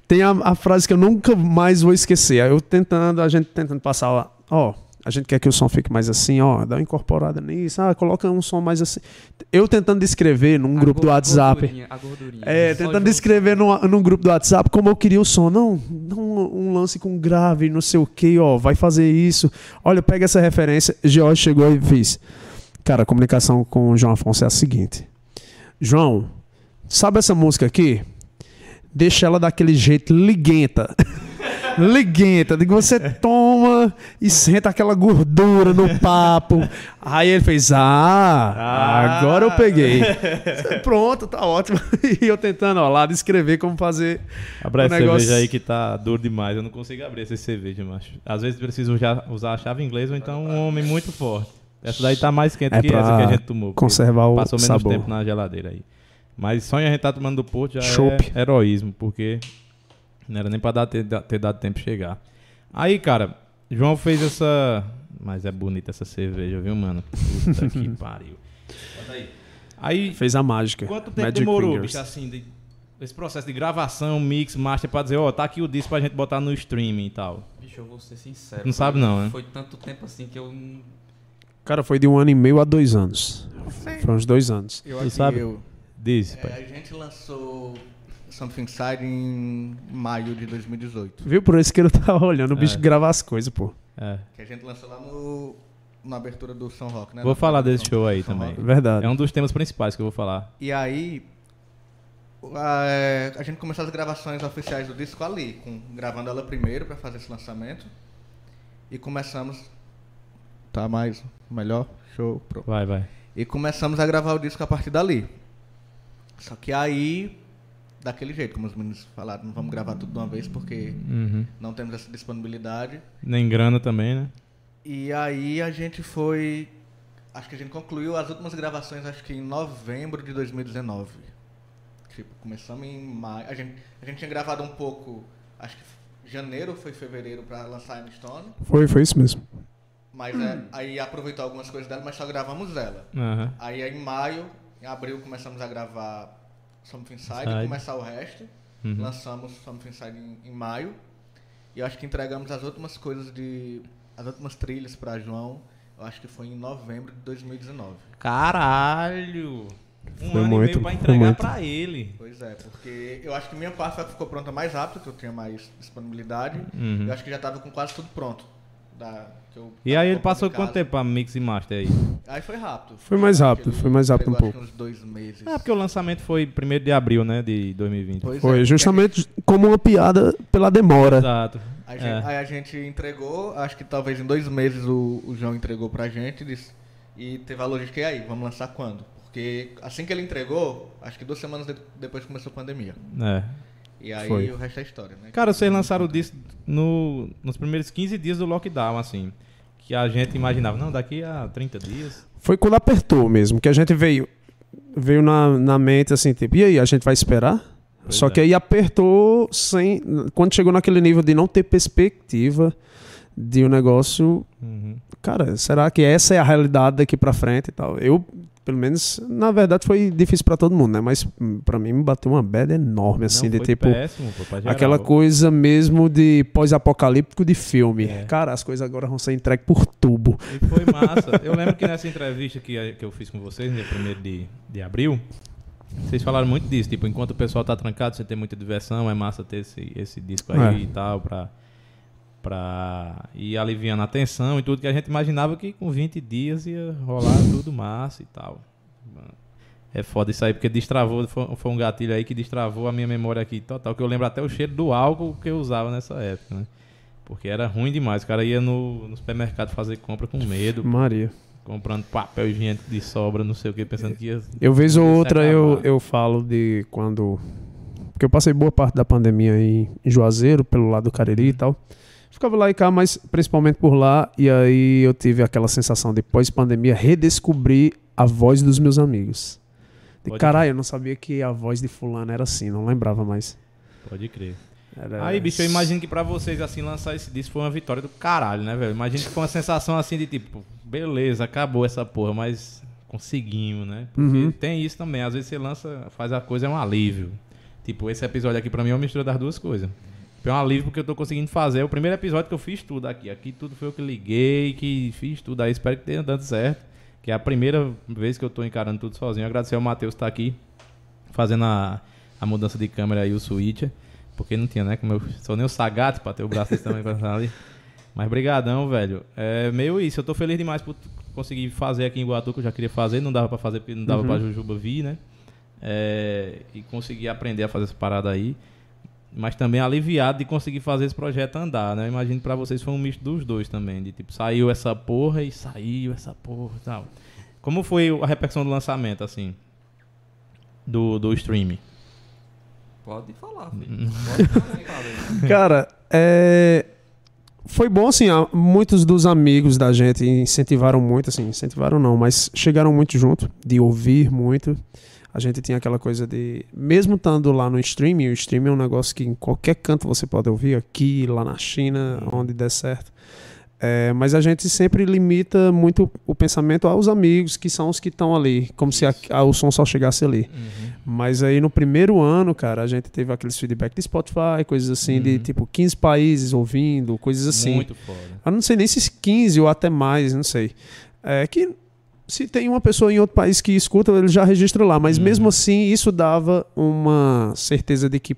tem a, a frase que eu nunca mais vou esquecer. Eu tentando, a gente tentando passar lá, ó, a gente quer que o som fique mais assim, ó, dá uma incorporada nisso, ah, coloca um som mais assim. Eu tentando descrever num A grupo do WhatsApp. gordurinha, A gordurinha. É, tentando descrever num, num grupo do WhatsApp como eu queria o som. Não, não um lance com grave, não sei o que, ó, vai fazer isso. Olha, pega essa referência. George chegou e fez. Cara, a comunicação com o João Afonso é a seguinte. João, sabe essa música aqui? deixa ela daquele jeito liguenta. liguenta, de que você toma e senta aquela gordura no papo. Aí ele fez: Ah, Ah. agora eu peguei. Pronto, tá ótimo. E eu tentando, ó, lá descrever como fazer. Abra essa negócio- cerveja aí que tá duro demais. Eu não consigo abrir essa cerveja, macho. Às vezes preciso usar, usar a chave inglesa ou então um homem muito forte. Essa daí tá mais quente É que essa que a gente tomou. conservar o Passou menos sabor. tempo na geladeira aí. Mas só em a gente tá tomando do Porto já Chopp. é heroísmo, porque não era nem pra dar, ter, ter dado tempo de chegar. Aí, cara, João fez essa. Mas é bonita essa cerveja, viu, mano? Puta que pariu. Bota aí. Aí, Fez a mágica. Quanto tempo Magic demorou, Fingers. bicho, assim, de- esse processo de gravação, mix, master, pra dizer, ó, tá aqui o disco pra gente botar no streaming e tal? Bicho, eu vou ser sincero. Não foi- sabe não, né? Foi tanto tempo assim que eu. Cara, foi de um ano e meio a dois anos. Sei. Foi uns dois anos. Eu Tu aqui, sabe? eu. Diz, É, pai. a gente lançou Something Inside em maio de 2018. Viu? Por isso que eu tava olhando o bicho É. gravar as coisas, pô. É. Que a gente lançou lá no. Na abertura do São Rock, né? Vou Na falar desse show aí São também. Rock. Verdade. É um dos temas principais que eu vou falar. E aí, a, é, a gente começou as gravações oficiais do disco ali, com, gravando ela primeiro para fazer esse lançamento. E começamos. Tá mais melhor? Show, pronto. Vai, vai. E começamos a gravar o disco a partir dali. Só que aí, daquele jeito, como os meninos falaram, não vamos gravar tudo de uma vez porque Uhum. não temos essa disponibilidade. Nem grana também, né? E aí a gente foi. Acho que a gente concluiu as últimas gravações, acho que em novembro de 2019. Tipo, começamos em maio. A gente, a gente tinha gravado um pouco, acho que janeiro ou foi fevereiro pra lançar a Stone. Foi, foi isso mesmo. Mas é, aí aproveitou algumas coisas dela, mas só gravamos ela. Aham. Aí em maio, em abril, começamos a gravar Something Inside, Inside. começar o resto. Uhum. Lançamos Something Inside em, em maio. E eu acho que entregamos as últimas coisas de. as últimas trilhas pra João. Eu acho que foi em novembro de 2019. Caralho! Um Foi ano e muito, meio pra entregar muito. pra ele. Pois é, porque eu acho que minha parte ficou pronta mais rápido, que eu tinha mais disponibilidade. Uhum. Eu acho que já tava com quase tudo pronto. Da, que eu E aí ele passou quanto tempo pra mix e master aí? Aí foi rápido. Foi mais rápido, foi mais rápido um pouco. acho que uns dois meses. Ah, porque o lançamento foi 1 de abril, né? De 2020. Pois é, Foi porque justamente como uma piada pela demora. Exato. A gente, É. Aí a gente entregou, acho que talvez em dois meses o, o João entregou pra gente disse- e teve a logística, e aí, vamos lançar quando? Porque assim que ele entregou, acho que duas semanas de- depois começou a pandemia. É. E aí Foi. o resto é história, né? Cara, vocês lançaram o disco no, nos primeiros 15 dias do lockdown, assim. Que a gente imaginava, não, daqui a 30 dias. Foi quando apertou mesmo, que a gente veio veio na, na mente assim, tipo, e aí, a gente vai esperar? Pois Só é. que aí apertou sem. Quando chegou naquele nível de não ter perspectiva de um negócio. Uhum. Cara, será que essa é a realidade daqui pra frente e tal? Eu, pelo menos, na verdade foi difícil pra todo mundo, né? Mas hum, pra mim me bateu uma bad enorme, assim, Não, de tipo. péssimo, pô. Aquela coisa mesmo de pós-apocalíptico de filme. É. Cara, as coisas agora vão ser entregues por tubo. E foi massa. Eu lembro que nessa entrevista que, que eu fiz com vocês, no 1 de, de abril, vocês falaram muito disso. Tipo, enquanto o pessoal tá trancado, você tem muita diversão, é massa ter esse, esse disco aí É. e tal, pra, pra ir aliviando a tensão e tudo, que a gente imaginava que com 20 dias ia rolar tudo massa e tal. É foda isso aí, porque destravou, foi, um gatilho aí que destravou a minha memória aqui total, que eu lembro até o cheiro do álcool que eu usava nessa época, né? Porque era ruim demais. O cara ia no, no supermercado fazer compra com medo, Maria. comprando papel higiênico de sobra, não sei o que, pensando que ia. Eu vez ou ia se outra eu, eu falo de quando. Porque eu passei boa parte da pandemia em, em Juazeiro, pelo lado do Cariri e tal. Ficava lá e cá, mas principalmente por lá. E aí eu tive aquela sensação de pós-pandemia redescobrir a voz dos meus amigos. De Pode caralho, eu não sabia que a voz de fulano era assim, não lembrava mais. Pode crer. Era- Aí, bicho, eu imagino que pra vocês, assim, lançar esse disco foi uma vitória do caralho, né, velho? Imagino que foi uma sensação assim de tipo, beleza, acabou essa porra, mas conseguimos, né? Porque Uhum. tem isso também. Às vezes você lança, faz a coisa, é um alívio. Tipo, esse episódio aqui pra mim é uma mistura das duas coisas. É um alívio porque eu tô conseguindo fazer. É o primeiro episódio que eu fiz tudo aqui. Aqui tudo foi eu que liguei, que fiz tudo. Aí espero que tenha dado certo. Que é a primeira vez que eu tô encarando tudo sozinho. Agradecer ao Matheus que tá aqui fazendo a, a mudança de câmera e o switcher. Porque não tinha, né? Como eu sou nem o Sagat pra ter o braço tamanho pra estar ali. Mas brigadão, velho. É meio isso. Eu tô feliz demais por conseguir fazer aqui em Guatu, que eu já queria fazer. Não dava pra fazer não dava Uhum. pra Jujuba vir, né? É, e conseguir aprender a fazer essa parada aí. Mas também aliviado de conseguir fazer esse projeto andar, né? Eu imagino pra vocês foi um misto dos dois também, de tipo, saiu essa porra e saiu essa porra e tal. Como foi a repercussão do lançamento, assim, do, do streaming? Pode falar, Hum. filho. Pode falar. Cara, é, foi bom, assim, muitos dos amigos da gente incentivaram muito, assim, incentivaram não, mas chegaram muito junto, de ouvir muito. A gente tinha aquela coisa de, mesmo estando lá no streaming, o streaming é um negócio que em qualquer canto você pode ouvir, aqui, lá na China, onde der certo. É, mas a gente sempre limita muito o pensamento aos amigos, que são os que estão ali, como se a- a- o som só chegasse ali. Mas aí no primeiro ano, cara, a gente teve aqueles feedback de Spotify, coisas assim, de Uhum. tipo 15 países ouvindo, coisas assim. Muito foda. Eu não sei nem se 15 ou até mais, não sei. É que se tem uma pessoa em outro país que escuta, ele já registra lá. Mas Uhum. mesmo assim, isso dava uma certeza de que,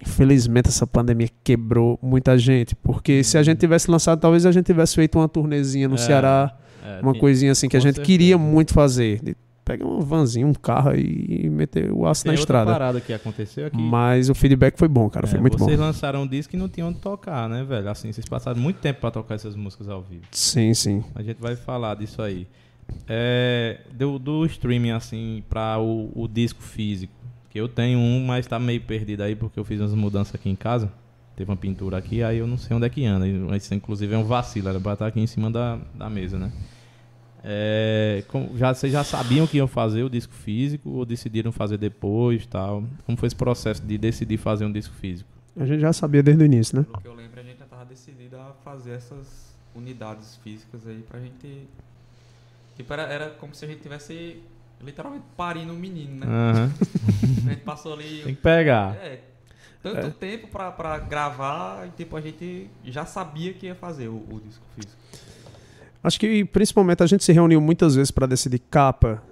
infelizmente, essa pandemia quebrou muita gente. Porque se a gente tivesse lançado, talvez a gente tivesse feito uma turnezinha no É, Ceará, É, uma tem- coisinha assim que a gente certeza. queria muito fazer. De pegar uma vanzinha, um carro e meter o aço tem na outra estrada. parada que aconteceu aqui. Mas o feedback foi bom, cara. Foi É, muito bom. vocês lançaram um disco e não tinham onde tocar, né, velho? Assim, vocês passaram muito tempo pra tocar essas músicas ao vivo. Sim, sim. A gente vai falar disso aí. É, do, do streaming, assim, pra o, o disco físico. Que eu tenho um, mas tá meio perdido aí porque eu fiz umas mudanças aqui em casa. Teve uma pintura aqui, aí eu não sei onde é que anda. Isso, inclusive, é um vacilo, era pra estar aqui em cima da, da mesa, né? É, como- já, vocês já sabiam que iam fazer o disco físico ou decidiram fazer depois tal? Como foi esse processo de decidir fazer um disco físico? A gente já sabia desde o início, né? Pelo que eu lembro, a gente já tava decidido a fazer essas unidades físicas aí pra gente. Tipo, era, era como se a gente tivesse literalmente parindo um menino, né? Aham. A gente passou ali. Tem que pegar. É, tanto tempo pra, pra gravar e tipo, a gente já sabia que ia fazer o, o disco físico. Acho que principalmente a gente se reuniu muitas vezes para decidir capa,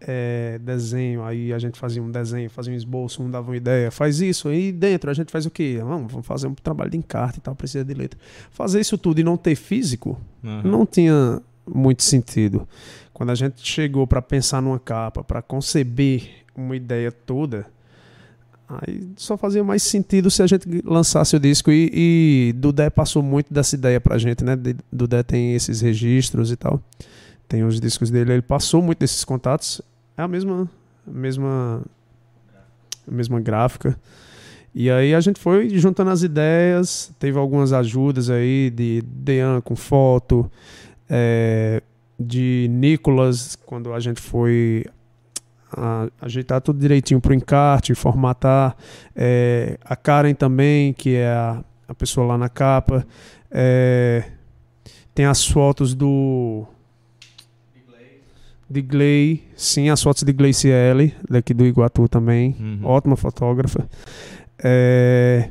é, desenho. Aí a gente fazia um desenho, fazia um esboço, um dava uma ideia, faz isso. Aí dentro a gente faz o quê? Vamos, vamos fazer um trabalho de encarte e tal, precisa de letra. Fazer isso tudo e não ter físico Aham. não tinha muito sentido. Quando a gente chegou para pensar numa capa, para conceber uma ideia toda, aí só fazia mais sentido se a gente lançasse o disco. E, e Dudé passou muito dessa ideia pra gente, né? Dudé tem esses registros e tal, tem os discos dele, ele passou muito desses contatos. É a mesma, a mesma, a mesma gráfica. E aí a gente foi juntando as ideias, teve algumas ajudas aí de Dean com foto, é, de Nicolas, quando a gente foi a- ajeitar tudo direitinho pro encarte, formatar. É, a Karen também, que é a, a pessoa lá na capa. É, tem as fotos do. De Gley, sim, as fotos de Gleiciele, daqui do Iguatu também. Uhum. Ótima fotógrafa. É,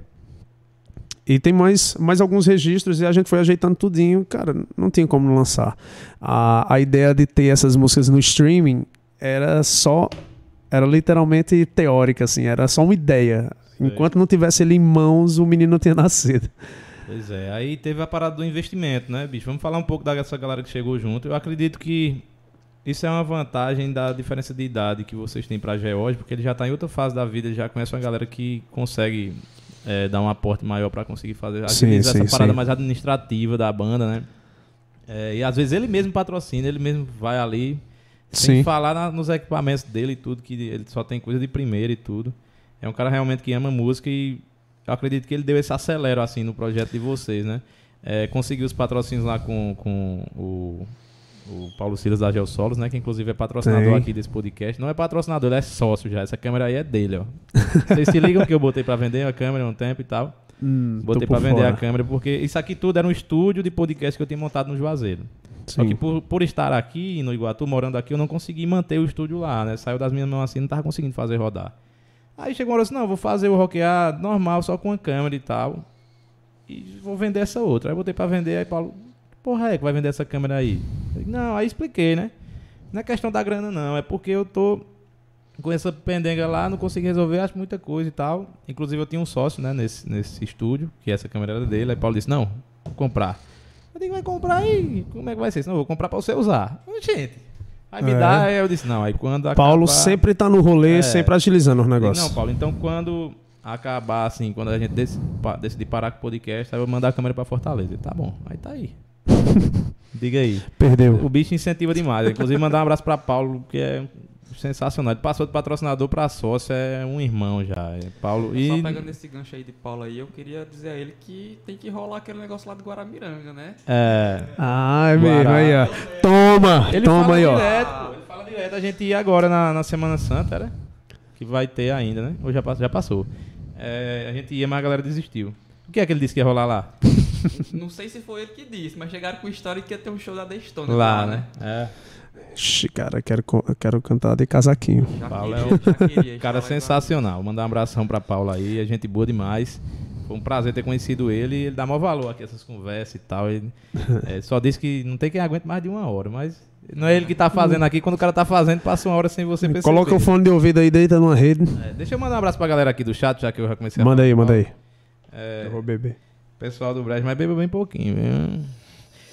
E tem mais, mais alguns registros e a gente foi ajeitando tudinho. Cara, não tinha como lançar. A, a ideia de ter essas músicas no streaming era só. Era literalmente teórica, assim. Era só uma ideia. Sei. Enquanto não tivesse ele em mãos, o menino não tinha nascido. Pois é, aí teve a parada do investimento, né, bicho? Vamos falar um pouco dessa galera que chegou junto. Eu acredito que isso é uma vantagem da diferença de idade que vocês têm pra George, porque ele já tá em outra fase da vida, ele já conhece uma galera que consegue é, dar um aporte maior pra conseguir fazer. Às Sim, vezes sim, essa parada sim. mais administrativa da banda, né? É, e às vezes ele mesmo patrocina, ele mesmo vai ali. Sem falar na- nos equipamentos dele e tudo, que ele só tem coisa de primeira e tudo. É um cara realmente que ama música e eu acredito que ele deu esse acelero assim no projeto de vocês, né? É, conseguiu os patrocínios lá com, com o, o Paulo Silas da Geossolos, né? Que inclusive é patrocinador Tem. aqui desse podcast. Não é patrocinador, ele é sócio já. Essa câmera aí é dele, ó. Vocês se ligam que eu botei pra vender a câmera há um tempo e tal. Hum, Botei por pra vender a fora. câmera, porque isso aqui tudo era um estúdio de podcast que eu tinha montado no Juazeiro. Só Sim. que por, por estar aqui no Iguatu, morando aqui, eu não consegui manter o estúdio lá, né? Saiu das minhas mãos assim, não tava conseguindo fazer rodar. Aí chegou uma hora assim, não, vou fazer o rockear normal, só com a câmera e tal. E vou vender essa outra. Aí botei pra vender, aí Paulo, porra é que vai vender essa câmera aí? Falei, não, aí expliquei, né? Não é questão da grana não, é porque eu tô com essa pendenga lá, não consegui resolver, acho muita coisa e tal. Inclusive eu tinha um sócio, né, nesse, nesse estúdio, que essa câmera era dele. Aí Paulo disse, não, vou comprar. Eu digo, vai comprar aí? Como é que vai ser? Não, eu vou comprar pra você usar. Eu, gente, vai me É. dar. Aí eu disse, não, aí quando Paulo acabar- sempre tá no rolê, É. sempre agilizando os digo, negócios. Não, Paulo, então quando acabar assim, quando a gente decidir parar com o podcast, aí eu vou mandar a câmera pra Fortaleza. Ele, Tá bom, aí tá aí. Diga aí. Perdeu. O bicho incentiva demais. Inclusive, mandar um abraço pra Paulo, que é sensacional. Ele passou de patrocinador pra sócio, é um irmão já. É Paulo. Só E. pegando esse gancho aí de Paulo aí, eu queria dizer a ele que tem que rolar aquele negócio lá do Guaramiranga, né? É. Ah, é mesmo, aí, ó. Toma, Ele toma fala aí, ó. direto. Ele fala direto. A gente ia agora na, na Semana Santa, era? Que vai ter ainda, né? Ou já, já passou. É, a gente ia, mas a galera desistiu. O que é que ele disse que ia rolar lá? Não sei se foi ele que disse, mas chegaram com a história que ia ter um show da The Stone Lá, né? É. Ixi, cara, quero, quero cantar de casaquinho. Já Paulo queria, é queria. Cara sensacional. Mandar um abração pra Paula aí, a gente boa demais. Foi um prazer ter conhecido ele e ele dá maior valor aqui essas conversas e tal. Ele é, só disse que não tem quem aguente mais de uma hora, mas não é ele que tá fazendo aqui. Quando o cara tá fazendo, passa uma hora sem você perceber. Coloca o fone de ouvido aí, deita numa rede. É, deixa eu mandar um abraço pra galera aqui do chat, já que eu já comecei a Manda aí, manda aí. Paulo. É, Eu vou beber. Pessoal do Brasil, mas bebeu bem pouquinho, viu?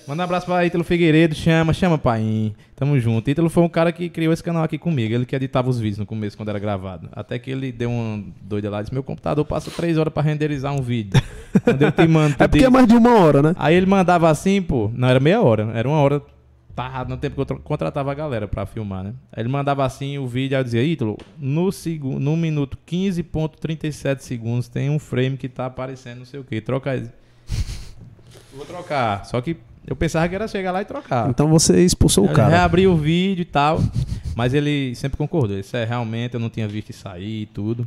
Manda um abraço pra Ítalo Figueiredo, chama, chama, pai. Tamo junto. Ítalo foi um cara que criou esse canal aqui comigo. Ele que editava os vídeos no começo, quando era gravado. Até que ele deu uma doida lá e disse: Meu computador passa três horas pra renderizar um vídeo. quando eu te mando. É porque é mais de uma hora, né? Aí ele mandava assim, pô, não era meia hora, era uma hora. Tá, no tempo que eu tra- contratava a galera pra filmar, né? Aí ele mandava assim o vídeo, aí eu dizia, Ítalo, no, segu- no minuto 15.37 segundos tem um frame que tá aparecendo, não sei o que, troca aí. Vou trocar. Só que eu pensava que era chegar lá e trocar. Então você expulsou o Eu cara. reabri o vídeo e tal. Mas ele sempre concordou. Isso é realmente, eu não tinha visto isso aí e tudo.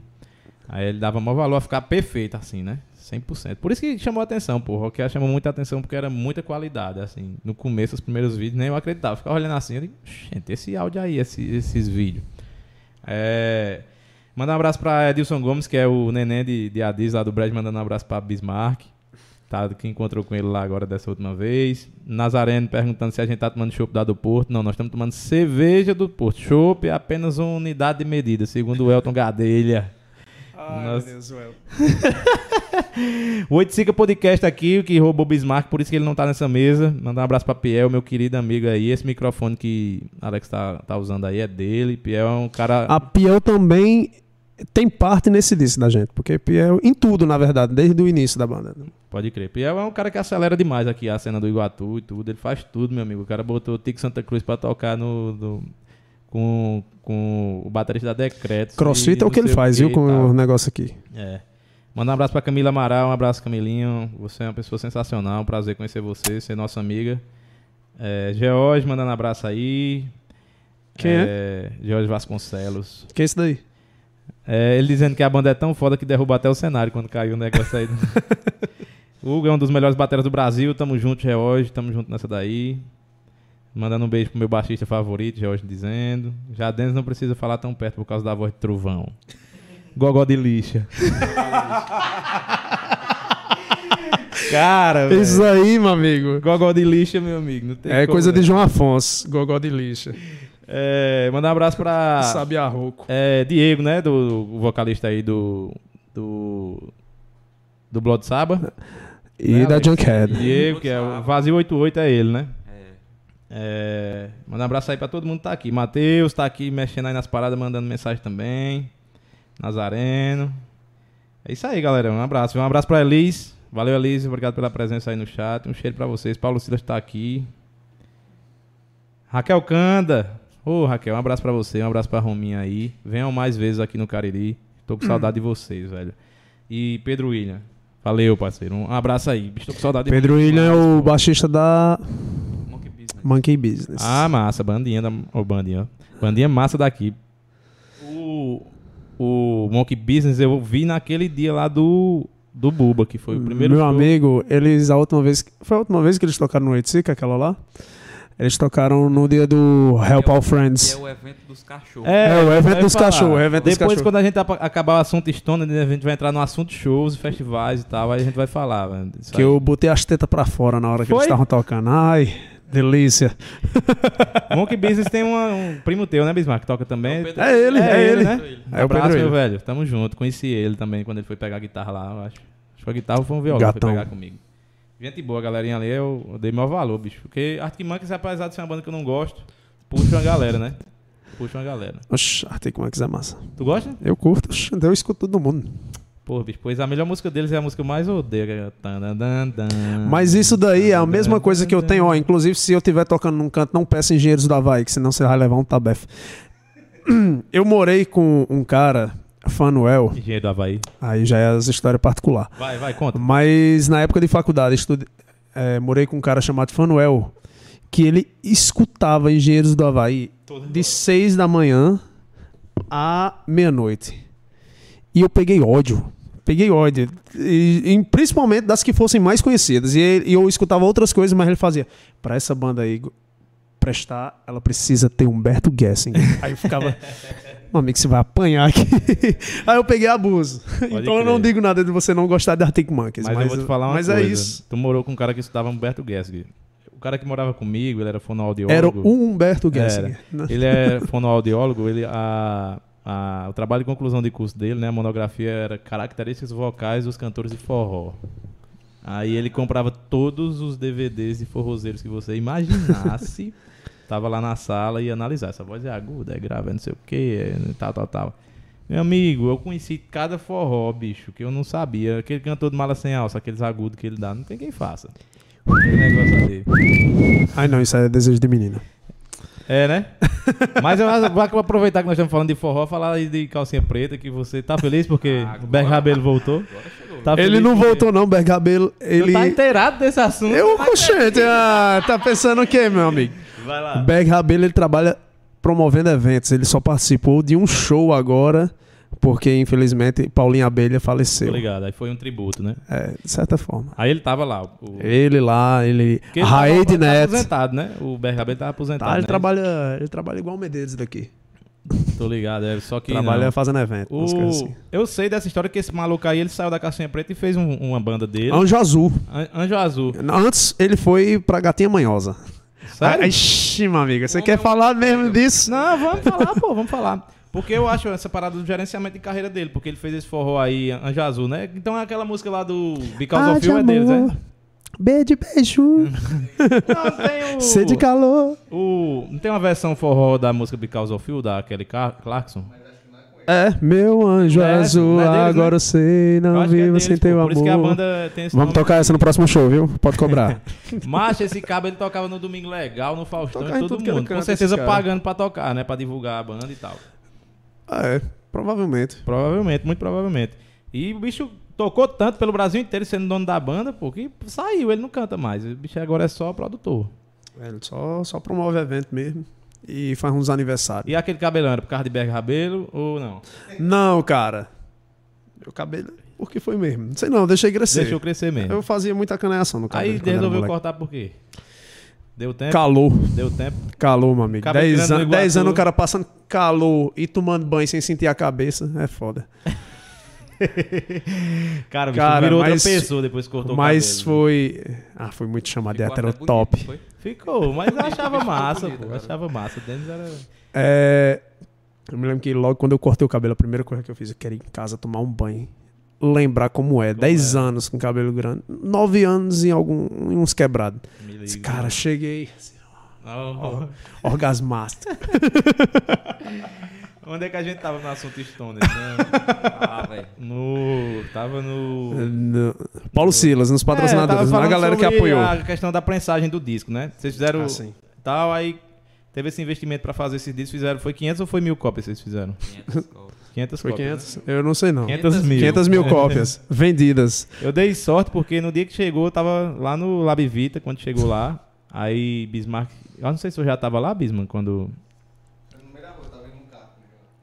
Aí ele dava maior valor a ficar perfeito, assim, né? 100%. Por isso que chamou a atenção, pô. O chamou muita atenção porque era muita qualidade, assim. No começo, os primeiros vídeos, nem eu acreditava. Ficava olhando assim, eu digo, gente, esse áudio aí, esse- esses vídeos. É... Mandar um abraço pra Edilson Gomes, que é o neném de, de Adis, lá do Brad, mandando um abraço pra Bismarck. Tá, que encontrou com ele lá agora dessa última vez. Nazareno perguntando se a gente tá tomando chopp da do Porto. Não, nós estamos tomando cerveja do Porto. Chopp é apenas uma unidade de medida, segundo o Elton Gadelha. Nossa. O Oiticica Podcast aqui, o que roubou o Bismarck, por isso que ele não tá nessa mesa. Mandar um abraço pra Piel, meu querido amigo aí. Esse microfone que Alex tá, tá usando aí é dele. Piel é um cara. A Piel também tem parte nesse disco da gente. Porque Piel, em tudo, na verdade, desde o início da banda. Pode crer. Piel é um cara que acelera demais aqui a cena do Iguatu e tudo. Ele faz tudo, meu amigo. O cara botou o Tico Santa Cruz pra tocar no. no- com, com o baterista da Decretos. Crossfit é o que ele faz, viu, com o negócio aqui. É. Manda um abraço pra Camila Amaral, um abraço, Camilinho. Você é uma pessoa sensacional, um prazer conhecer você, ser nossa amiga. É, George, mandando um abraço aí. Quem é? George Vasconcelos. Que é isso daí? É, ele dizendo que a banda é tão foda que derruba até o cenário quando caiu o negócio aí. Hugo é um dos melhores bateras do Brasil. Tamo junto, George. Tamo junto nessa daí. Mandando um beijo pro meu baixista favorito, George dizendo. Já Denis não precisa falar tão perto por causa da voz de trovão. Gogó de lixa. Cara, velho. Isso aí, meu amigo. Gogó de lixa, meu amigo. Não tem É como, coisa de né? João Afonso, gogó de lixa. É, mandar um abraço pra. Sabe a rouco. É, Diego, né? Do, o vocalista aí do. Do. Do Blood Saba. E Né, da Alex? Junkhead. Diego, que é o Vazio 88, é ele, né? É. Mandar um abraço aí pra todo mundo que tá aqui. Matheus tá aqui mexendo aí nas paradas, mandando mensagem também. Nazareno. É isso aí, galera. Um abraço. Um abraço pra Elis. Valeu, Elis. Obrigado pela presença aí no chat. Um cheiro pra vocês. Paulo Silas tá aqui. Raquel Canda. Ô, Raquel, um abraço pra você. Um abraço pra Rominha aí. Venham mais vezes aqui no Cariri. Tô com saudade de vocês, velho. E Pedro William. Valeu, parceiro. Um abraço aí. Tô com saudade de Pedro William é o baixista da Business. Monkey Business. Ah, massa, bandinha da. Ô, bandinha. Bandinha massa daqui. O. O Monkey Business eu vi naquele dia lá do. Do Buba, que foi o primeiro Meu show. amigo, eles a última vez. Foi a última vez que eles tocaram no Eitsica, aquela lá? Eles tocaram no dia do Help All Que Friends. é o evento dos cachorros. É, o eu evento dos cachorros, o dos Depois, cachorros. quando a gente acabar o assunto Stone, a gente vai entrar no assunto shows, festivais e tal, aí a gente vai falar, Que aí. eu botei as tetas pra fora na hora que Foi? eles estavam tocando. Ai, delícia. Monkey Business tem uma- um primo teu, né, Bismarck? Que toca também. o Pedro- É ele, é ele. né? É o Abraço, Pedro meu velho. Tamo junto. Conheci ele também quando ele foi pegar a guitarra lá, eu acho. Acho que a guitarra foi um violão que Gatão. foi pegar comigo. Gente boa, galerinha ali, eu, eu dei maior valor, bicho. Porque Arctic Monkeys, apesar de ser uma banda que eu não gosto, puxa uma galera, né? Puxa uma galera. Oxi, Arctic Monkeys é massa. Tu gosta? Eu curto, oxi, eu escuto todo mundo. Pô, bicho, pois a melhor música deles é a música que eu mais odeio. que é. Mas isso daí é a mesma coisa que eu tenho, ó. Inclusive, se eu estiver tocando num canto, não peça engenheiros do Havaí, que senão você vai levar um tabef. Eu morei com um cara, Fanuel, Engenheiro do Havaí. aí já é as histórias particulares. Vai, vai, conta. Mas na época de faculdade, estude- é, morei com um cara chamado Fanuel, que ele escutava Engenheiros do Havaí de 6 da manhã à meia-noite. E eu peguei ódio. Peguei ódio. E, e principalmente das que fossem mais conhecidas. E, e eu escutava outras coisas, mas ele fazia. Pra essa banda aí prestar, ela precisa ter Humberto Gessing. aí eu ficava. Meu amigo, você vai apanhar aqui. aí eu peguei abuso. então eu não crer. digo nada de você não gostar de Arctic Monkeys. Mas, Mas, eu vou te falar uma mas coisa. é isso. Tu morou com um cara que estudava Humberto Gessig. O cara que morava comigo, ele era fonoaudiólogo. Era o Humberto Gessing. Ele é fonoaudiólogo, ele, a, a, o trabalho de conclusão de curso dele, né, a monografia era características vocais dos cantores de forró. Aí ele comprava todos os DVDs de forrozeiros que você imaginasse. Tava lá na sala e analisar. Essa voz é aguda, é grave, é não sei o que, é tal, tal, tal. Meu amigo, eu conheci cada forró, bicho, que eu não sabia. Aquele cantor de mala sem alça, aqueles agudos que ele dá, não tem quem faça. Aquele negócio ali. Ai não, isso é desejo de menina. É, né? Mas eu vou aproveitar que nós estamos falando de forró, falar aí de calcinha preta, que você tá feliz porque o Berg Rabelo voltou. Tá Ele não porque- voltou não, Bergabelo. Tu Ele... tá inteirado desse assunto? Eu, oxente, ah, tá pensando o quê, meu amigo? Vai lá. Berg Rabelo, ele trabalha promovendo eventos. Ele só participou de um show agora, porque infelizmente Paulinho Abelha Tô faleceu. ligado, aí foi um tributo, né? É, de certa forma. Aí ele tava lá. O... Ele lá, ele. Porque ele tava- tá Neto. aposentado, né? O Rabelo tava aposentado. Tá, ele né? trabalha, ele trabalha igual o Medeiros daqui. Tô ligado, é, só que. trabalha não. fazendo evento, O... assim. Eu sei dessa história que esse maluco aí ele saiu da calcinha preta e fez um- uma banda dele. Anjo Azul. An- Anjo Azul. Antes ele foi pra Gatinha Manhosa. Sério? Ah, Ixi, meu amigo, você quer falar mesmo disso? Não, vamos falar, pô, vamos falar. Porque eu acho essa parada do gerenciamento de carreira dele, porque ele fez esse forró aí, Anjo Azul, né? Então é aquela música lá do Because Ah, of You é deles, né? Beijo, beijo. Não, tem o... Sede calor. o... Não tem uma versão forró da música Because of You, da Kelly Clarkson? É, meu anjo é azul, é deles, agora né? eu sei, Eu não que é vivo deles, sem teu Por isso que a amor. banda tem esse Vamos nome. tocar essa no próximo show, viu? Pode cobrar. Macho, esse cabo ele tocava no Domingo Legal, no Faustão e todo mundo. Com certeza pagando pra tocar, né? Pra divulgar a banda e tal. Ah, é, provavelmente. Provavelmente, muito provavelmente. E o bicho tocou tanto pelo Brasil inteiro sendo dono da banda, pô, que saiu, ele não canta mais. O bicho agora é só produtor. É, Ele só, só promove evento mesmo. E faz uns aniversários. E aquele cabelão era por causa de Berg Rabelo ou não? Não, cara. Meu cabelo. Por que foi mesmo? Não sei não, deixei crescer. Deixou crescer mesmo. Eu fazia muita canaiação no cabelo. Aí resolveu cortar por quê? Deu tempo? Calor. Deu tempo. Calor, meu amigo. Cabelo 10 grande no anos, 10 Iguatu. anos o cara passando calor e tomando banho sem sentir a cabeça. É foda. Cara, o bicho Cara, virou mas- outra pessoa depois que cortou Mas o cabelo. foi. Ah, foi muito chamado de Ficou hétero até bonito? Ficou, mas eu achava massa, bonito, pô. cara. Achava massa. O Denis era... É, eu me lembro que logo quando eu cortei o cabelo, a primeira coisa que eu fiz, eu queria ir em casa tomar um banho. Lembrar como é. 10 anos com cabelo grande. 9 anos em, algum, em uns quebrados. Esse cara, cheguei. assim, Oh. Orgasmasto. Onde é que a gente tava no assunto Stoner? né? Ah, velho. No... Tava no... No- Paulo Silas, nos É, patrocinadores, na falando galera que apoiou. A questão da prensagem do disco, né? Vocês fizeram Ah, sim. tal, aí teve esse investimento pra fazer esse disco, fizeram, foi 500 ou foi mil cópias vocês fizeram? 500 cobras. 500 Foi cópias. 500? Eu não sei não. 500 mil. 500 mil cópias vendidas. Eu dei sorte porque no dia que chegou, eu tava lá no Lab Vita, quando chegou lá, aí Bismarck... Eu não sei se eu já tava lá, Bismarck, quando...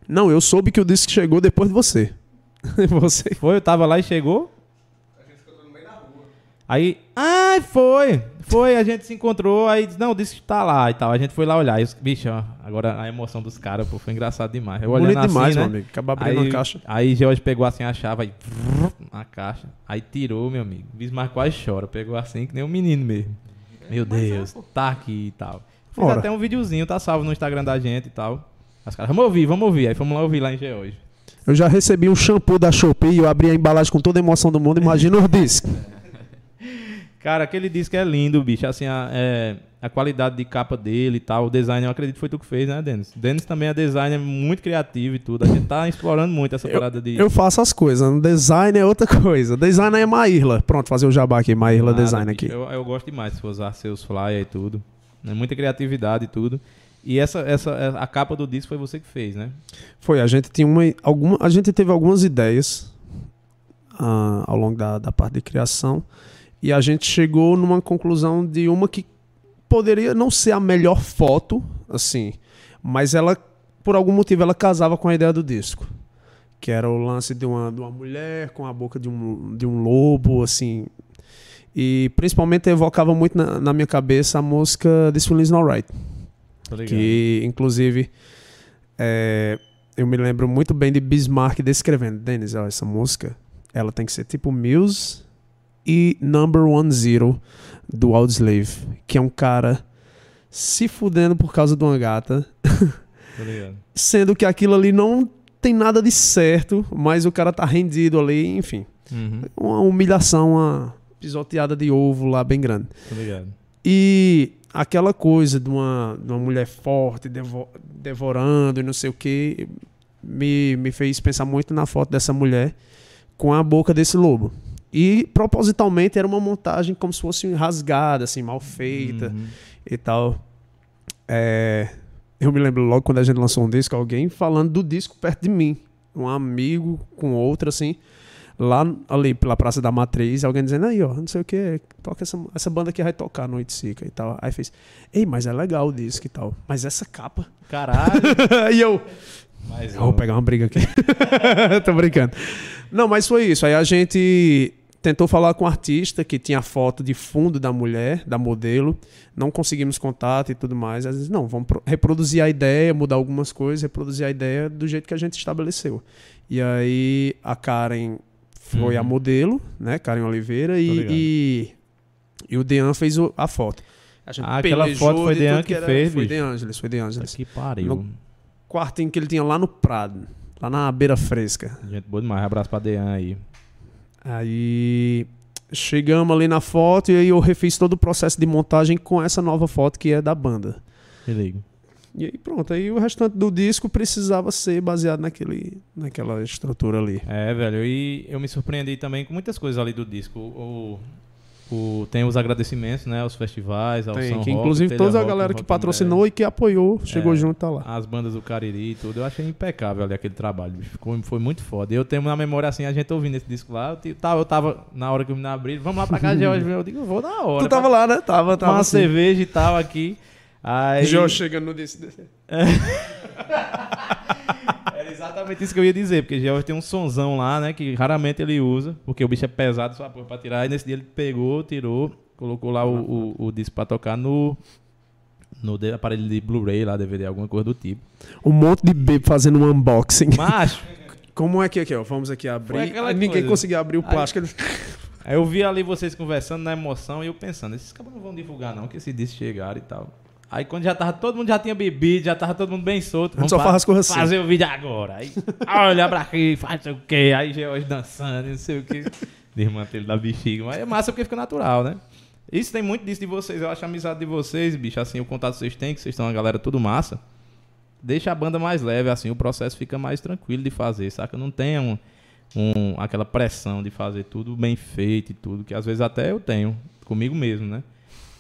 Não, eu soube que o disco chegou depois de você. você. Foi, eu tava lá e chegou? Aí, ai, foi. Foi, a gente se encontrou, aí disse, não, disse que tá lá e tal. A gente foi lá olhar. Aí, os- bicho, ó, agora a emoção dos caras, pô, foi engraçado demais. Eu olhando Bonito assim, demais, né? meu amigo. Acabar abrindo Aí, a caixa. aí George pegou assim a chave, aí, vrr, a caixa. Aí tirou, meu amigo. Bismarck quase chora. Pegou assim, que nem um menino mesmo. Meu Deus, tá aqui e tal. Fiz Ora. até um videozinho, tá salvo no Instagram da gente e tal. As caras, vamos ouvir, vamos ouvir. Aí fomos lá ouvir lá em George. Eu já recebi um shampoo da Shopee e eu abri a embalagem com toda a emoção do mundo. Imagina os discos. Cara, aquele disco é lindo, bicho. Assim, a- é, a qualidade de capa dele e tal, o design, eu acredito que foi tu que fez, né, Denis? Denis também é designer muito criativo e tudo. A gente tá explorando muito essa parada de. Eu faço as coisas, no design é outra coisa. Design é Maírla. Pronto, fazer o jabá aqui, Maírla Nada, Design bicho. aqui. Eu, eu gosto demais for usar seus flyers e tudo. É muita criatividade e tudo. E essa, essa, a capa do disco foi você que fez, né? Foi, a gente tinha uma, alguma, a gente teve algumas ideias ah, ao longo da, da parte de criação e a gente chegou numa conclusão de uma que poderia não ser a melhor foto, assim, mas ela, por algum motivo, ela casava com a ideia do disco. Que era o lance de uma, de uma mulher com a boca de um, de um lobo, assim. E principalmente evocava muito na, na minha cabeça a música This Feeling's Not Right. Tô ligado. Que, inclusive, é, eu me lembro muito bem de Bismarck descrevendo. Dennis, ó, essa música, ela tem que ser tipo Muse e Number One Zero do Audioslave, que é um cara se fudendo por causa de uma gata, sendo que aquilo ali não tem nada de certo, mas o cara tá rendido ali, enfim. Uhum, Uma humilhação, uma pisoteada de ovo lá bem grande. E aquela coisa de uma, de uma mulher forte devo- devorando e não sei o que me, me fez pensar muito na foto dessa mulher com a boca desse lobo. E propositalmente era uma montagem como se fosse rasgada, assim, mal feita Uhum. e tal. É, eu me lembro logo quando a gente lançou um disco, alguém falando do disco perto de mim. Um amigo com outro, assim, lá ali pela Praça da Matriz, alguém dizendo, aí, ó, não sei o que, toca essa, essa banda aqui vai tocar Noite Seca e tal. Aí fez, ei, mas é legal o disco e tal. Mas essa capa. Caralho. e eu, eu vou pegar uma briga aqui. Tô brincando. Não, mas foi isso. Aí a gente tentou falar com o artista que tinha a foto de fundo da mulher, da modelo. Não conseguimos contato e tudo mais. Às vezes, não, vamos pro- reproduzir a ideia, mudar algumas coisas, reproduzir a ideia do jeito que a gente estabeleceu. E aí a Karen foi Uhum. a modelo, né? Karen Oliveira, e, e, e o Dean fez o- a foto. A gente Ah, aquela foto foi de Dean que era- fez, Foi bicho. De Angelis, foi De Angelis Que pariu. No- quartinho que ele tinha lá no Prado, lá na beira fresca. Gente boa demais. Abraço pra Dean aí. Aí chegamos ali na foto e aí eu refiz todo o processo de montagem com essa nova foto que é da banda. Ligo. E aí pronto, aí o restante do disco precisava ser baseado naquele, naquela estrutura ali. É, velho, e eu me surpreendi também com muitas coisas ali do disco. O, o- tem os agradecimentos, né, aos festivais, ao Tem, São que Roque, inclusive toda a Rock, galera Rock que patrocinou e que apoiou, chegou É. junto, tá lá. as bandas do Cariri e tudo, eu achei impecável ali aquele trabalho, bicho. Ficou, foi muito foda. E eu tenho na memória assim, a gente ouvindo esse disco lá, eu, tava, eu tava na hora que o menino abriu, vamos lá pra casa, George, eu digo, eu vou na hora. Tu tava lá, né? Tava, tava. uma Assim. cerveja e tal aqui. Aí, Jorge chegando no disco. Exatamente isso que eu ia dizer, porque George tem um sonzão lá, né, que raramente ele usa, porque o bicho é pesado só porra, pra tirar. E nesse dia ele pegou, tirou, colocou lá o, o, o disco pra tocar no, no aparelho de Blu-ray lá, DVD, alguma coisa do tipo. Um monte de bebo fazendo um unboxing. Macho, Como é que aqui, ó? Vamos aqui abrir. Aí Ninguém coisa. conseguia abrir o Aí- plástico. Aí eu vi ali vocês conversando na emoção e eu pensando, esses caras não vão divulgar não, que esse disco chegaram e tal. Aí quando já tava, todo mundo já tinha bebido, já tava todo mundo bem solto. Gente só coisas assim. Fazer o vídeo agora. Aí, olha pra aqui, faz o quê? Aí George dançando, não sei o quê. Desmantelho da bexiga. Mas é massa porque fica natural, né? Isso tem muito disso de vocês. Eu acho a amizade de vocês, bicho, assim, o contato que vocês têm, que vocês estão uma galera tudo massa. Deixa a banda mais leve, assim, o processo fica mais tranquilo de fazer, saca? Não tem um, um- aquela pressão de fazer tudo bem feito e tudo, que às vezes até eu tenho, comigo mesmo, né?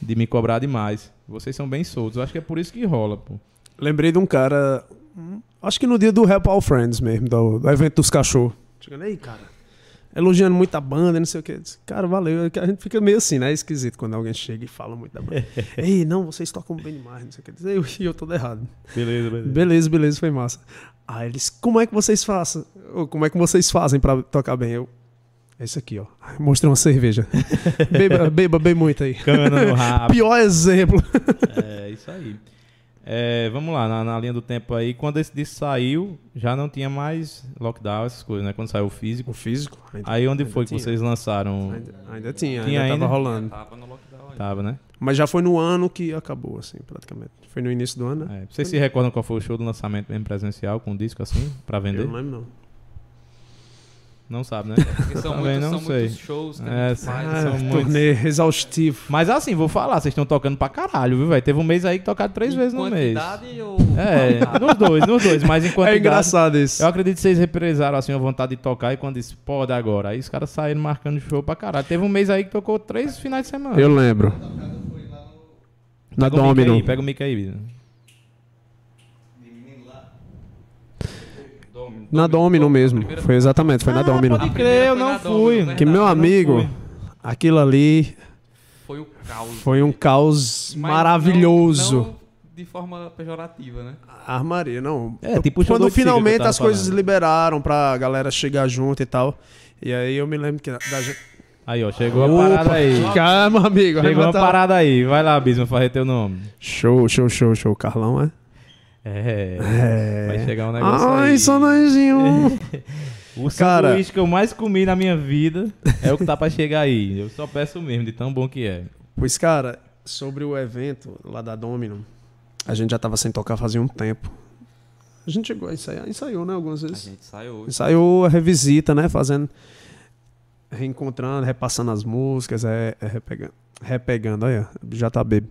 De me cobrar demais. Vocês são bem soltos. Eu acho que é por isso que rola, pô. Lembrei de um cara. hum, Acho que no dia do Help All Friends mesmo, do, do evento dos cachorros. Chegando aí, cara. Elogiando muito a banda, e não sei o que. Cara, valeu. A gente fica meio assim, né? Esquisito quando alguém chega e fala muito da banda. Ei, não, vocês tocam bem demais, não sei o que. E eu, eu todo errado. Beleza, beleza. Beleza, beleza, foi massa. Aí eles, como é que vocês fazem? Ou como é que vocês fazem pra tocar bem? Eu, é isso aqui, ó. Mostrei uma cerveja. beba, beba bem muito aí. Cana no rabo. Pior exemplo. É, isso aí. É, vamos lá, na, na linha do tempo aí, quando esse disco saiu, já não tinha mais lockdown, essas coisas, né? Quando saiu o físico. O físico? Ainda, Aí onde foi que tinha. vocês lançaram? Ainda, ainda tinha, Tinha ainda, ainda? tava rolando. Tava no lockdown ainda. Tava, né? Mas já foi no ano que acabou, assim, praticamente. Foi no início do ano, né? É. Vocês se recordam qual foi o show do lançamento mesmo presencial com o disco assim, pra Eu vender? não lembro, não. Não sabe, né? Porque são, Também muitos, não são sei. muitos shows que É, a gente faz. Ah, assim. são Ah, muitos. turnê exaustivo. Mas assim, vou falar, vocês estão tocando pra caralho, viu, velho? Teve um mês aí que tocaram três Em vezes no mês. quantidade ou É, nos dois, nos dois. Mas em quantidade... É engraçado isso. Eu acredito que vocês represaram assim a vontade de tocar e quando disse, pode agora. Aí os caras saíram marcando show pra caralho. Teve um mês aí que tocou três finais de semana. Eu lembro. Na Pega o mic Domino. aí, pega o mic aí, Na Domino mesmo. primeira- Foi exatamente, foi na Ah, Domino. pode crer, eu não fui. Domino, Que meu amigo, aquilo ali foi o caos. foi um caos maravilhoso. Não, não de forma pejorativa, né? Armaria, não. É, tipo Quando finalmente as coisas falando. liberaram pra galera chegar junto e tal. E aí eu me lembro que da gente. Aí, ó, chegou a parada aí. Calma, amigo. Chegou a parada aí. Vai lá, Bisma, fazer teu nome. Show, show, show, show. Carlão, é? É. É. Vai chegar um negócio Ai, aí. sonanjinho. O Cara- sanduíche que eu mais comi na minha vida é o que tá pra chegar aí. Eu só peço mesmo, de tão bom que é. pois, cara, sobre o evento lá da Domino, a gente já tava sem tocar fazia um tempo. A gente chegou a ensaiar, ensaiou, né, algumas A vezes. gente saiu. Ensaiou a revisita, né? Fazendo. Reencontrando, repassando as músicas, é, é repegando. Repegando, olha, já tá bebo.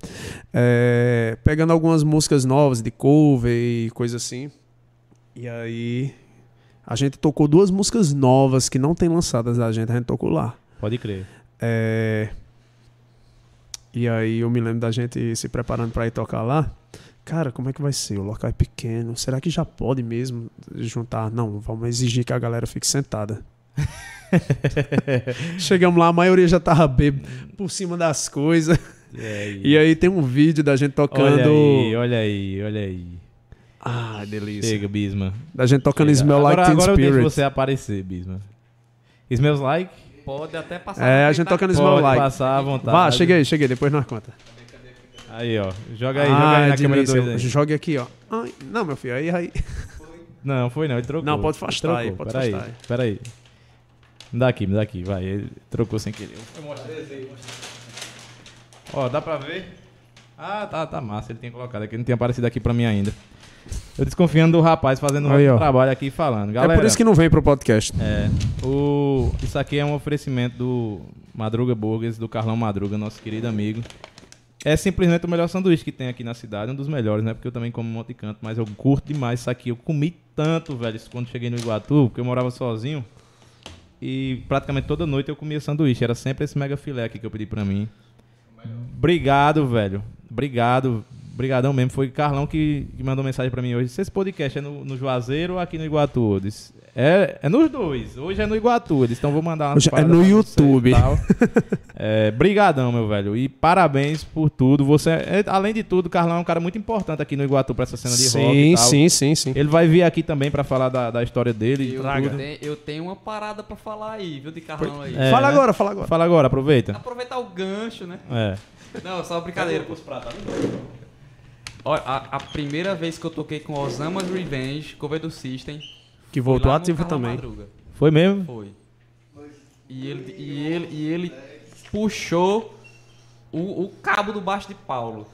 É, pegando algumas músicas novas de cover e coisa assim. E aí. A gente tocou duas músicas novas que não tem lançadas da gente, a gente tocou lá. Pode crer. É, E aí eu me lembro da gente se preparando pra ir tocar lá. Cara, como é que vai ser? O local é pequeno. Será que já pode mesmo juntar? Não, vamos exigir que a galera fique sentada. Chegamos lá, a maioria já tava bêbado por cima das coisas. É, E aí tem um vídeo da gente tocando. Olha aí, olha aí, olha aí. Ah, delícia. Chega, Bisma. Da gente tocando Chega. Smell Like agora, Teen agora eu Spirit. deixo você aparecer, Bisma. Smells like? Pode até passar. É, a gente tá- tocando Smell Pode Like. passar à vontade. Vá, cheguei, cheguei, depois nós conta. Aí, ó. Joga aí, joga aí na câmera delícia. 2 aí. Jogue aqui, ó. Ai, não, meu filho, aí, aí. Não, foi não, ele trocou. Não, pode afastar aí, pode peraí, afastar aí. Peraí. Me dá aqui, me dá aqui, vai. Ele trocou sem querer. Ó, dá pra ver? Ah, tá, tá massa. Ele tem colocado aqui, não tinha aparecido aqui pra mim ainda. Eu desconfiando do rapaz fazendo um Aí, ó. trabalho aqui falando. Galera, é por isso que não vem pro podcast. É. O, isso aqui é um oferecimento do Madruga Burgers, do Carlão Madruga, nosso querido amigo. É simplesmente o melhor sanduíche que tem aqui na cidade, um dos melhores, né? Porque eu também como um monte de canto, mas eu curto demais isso aqui. Eu comi tanto, velho, isso quando cheguei no Iguatu, porque eu morava sozinho. E praticamente toda noite eu comia sanduíche. Era sempre esse mega filé aqui que eu pedi pra mim. Obrigado, velho. Obrigado. Obrigadão mesmo. Foi Carlão que, que mandou mensagem pra mim hoje. Se esse podcast é no, no Juazeiro ou aqui no Iguatu? Eu disse, é, é nos dois. Hoje é no Iguatu. Eles então vou mandar Hoje é no YouTube. É, brigadão, meu velho. E parabéns por tudo. Você, é, além de tudo, o Carlão é um cara muito importante aqui no Iguatu pra essa cena de rock e Sim, tal. sim, sim, sim. Ele vai vir aqui também pra falar da, da história dele. e Eu, tudo. tenho, eu tenho uma parada pra falar aí, viu, de Carlão aí. É, fala né? agora, fala agora. Fala agora, aproveita. Aproveitar o gancho, né? É. Não, só brincadeira. pô. Olha, a, a primeira vez que eu toquei com Osama's Revenge, cover do System, Que voltou ativo também. Madruga. Foi mesmo? Foi. E ele, e ele, e ele puxou o, o cabo do baixo de Paulo.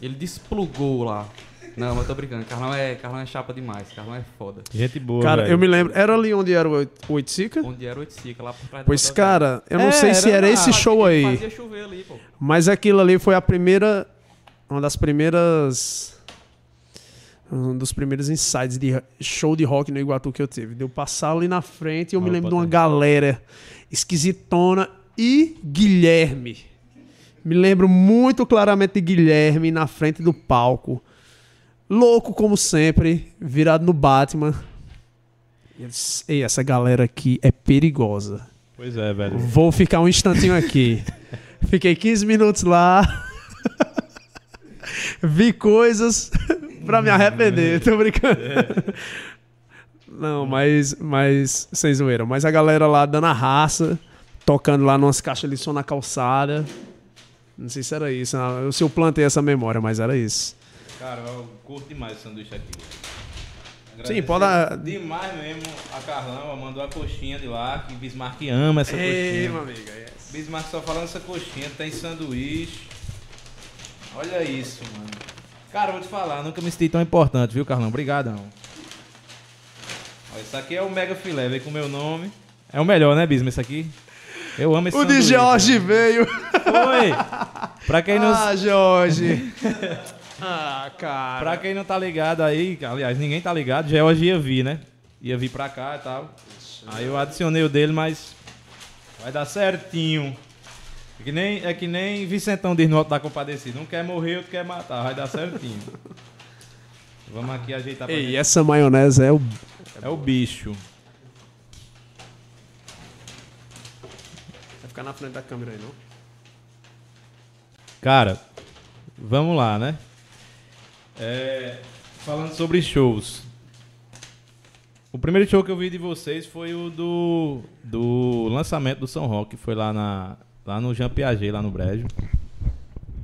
Ele desplugou lá. Não, eu tô brincando. Carlão é, Carlão é chapa demais. Carlão é foda. Gente boa. Cara, velho. eu me lembro. Era ali onde era o Oit- o Oiticica? Onde era o Oiticica, lá por trás da Pois, cara, eu não É, sei se era era lá. esse show aí. Fazia chover ali, pô. Mas aquilo ali foi a primeira. Uma das primeiras. Um dos primeiros insights de show de rock no Iguatu que eu tive. Deu passar ali na frente e eu me Opa, lembro de uma galera esquisitona e Guilherme. Me lembro muito claramente de Guilherme na frente do palco. Louco como sempre, virado no Batman. E disse, Ei, essa galera aqui é perigosa. Pois é, velho. Vou ficar um instantinho aqui. Fiquei 15 minutos lá. Vi coisas pra me arrepender. Tô brincando. Não, mas, mas sem zoeira. Mas a galera lá dando a raça, tocando lá numas caixas de som na calçada. Não sei se era isso. não. Eu, se eu plantei essa memória, mas era isso. Cara, eu curto demais o sanduíche aqui. Sim, pode dar- Demais mesmo a Carlão, ela mandou a coxinha de lá, que Bismarck ama essa coxinha. amiga. Bismarck só falando essa coxinha, tem sanduíche. Olha isso, mano. Cara, eu vou te falar, nunca me senti tão importante, viu, Carlão? Obrigadão. Ó, isso aqui é o Mega Filé, vem com o meu nome. É o melhor, né, Bismo, esse aqui? Eu amo esse O de Jorge né? veio. Oi! Pra quem, não, Ah, Jorge. ah, cara. pra quem não tá ligado aí, aliás, ninguém tá ligado, George ia vir, né? Ia vir pra cá e tal. Aí eu adicionei o dele, mas vai dar certinho. É que nem, é que nem Vicentão diz no Alto da Compadecida. Não quer morrer, outro quer matar. Vai dar certinho. Vamos aqui ajeitar pra Ei, gente. essa maionese é o... É o bicho. Vai ficar na frente da câmera aí, não? Cara, vamos lá, né? É, falando sobre shows. O primeiro show que eu vi de vocês foi o do, do lançamento do São Roque. Foi lá, na, lá no Jean Piaget, lá no Brejo.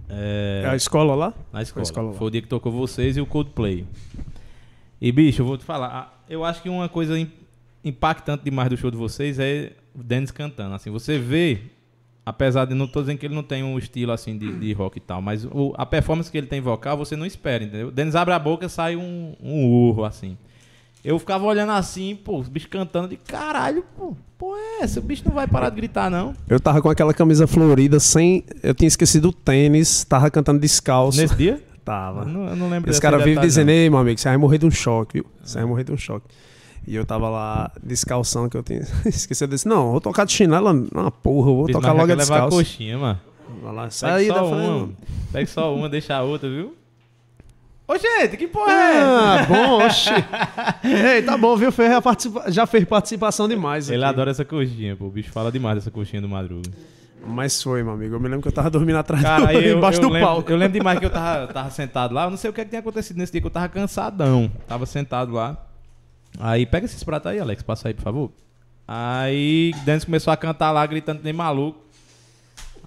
É, a escola lá? na escola. escola lá. Foi o dia que tocou vocês e o Coldplay. E, bicho, eu vou te falar. Eu acho que uma coisa im- impactante demais do show de vocês é o Dennis cantando. Assim, você vê, apesar de não tô dizendo que ele não tem um estilo assim de, de rock e tal, mas o- a performance que ele tem vocal, você não espera, entendeu? O Dennis abre a boca sai um, um urro, assim. Eu ficava olhando assim, pô, os bichos cantando de caralho, pô, pô, é essa? O bicho não vai parar de gritar, não. Eu tava com aquela camisa florida sem... Eu tinha esquecido o tênis, tava cantando descalço. Nesse dia? Tava. Eu não, eu não lembro Esse cara vive dizendo, ei, meu amigo, você vai morrer de um choque, viu? Você vai morrer de um choque. E eu tava lá descalçando, que eu tinha esquecido desse. Não, eu vou tocar de chinela, uma porra, eu vou tocar logo quer levar a descalço. coxinha, mano. Vai lá, sai só da uma, mano. Pega só uma, deixa a outra, viu? Ô, gente, que porra é essa? Ah, bom, oxi. Ei, tá bom, viu? Fez a participa- Já fez participação demais. Ele aqui. adora essa coxinha, pô. O bicho fala demais dessa coxinha do Madruga. Mas foi, meu amigo. Eu me lembro que eu tava dormindo atrás Cara, do, aí eu, embaixo eu do lembro, palco. eu lembro demais que eu tava, tava sentado lá. Eu não sei o que, é que tinha acontecido nesse dia, que eu tava cansadão. Tava sentado lá. Aí, pega esses pratos aí, Alex. Passa aí, por favor. Aí, Dennis começou a cantar lá, gritando que nem maluco.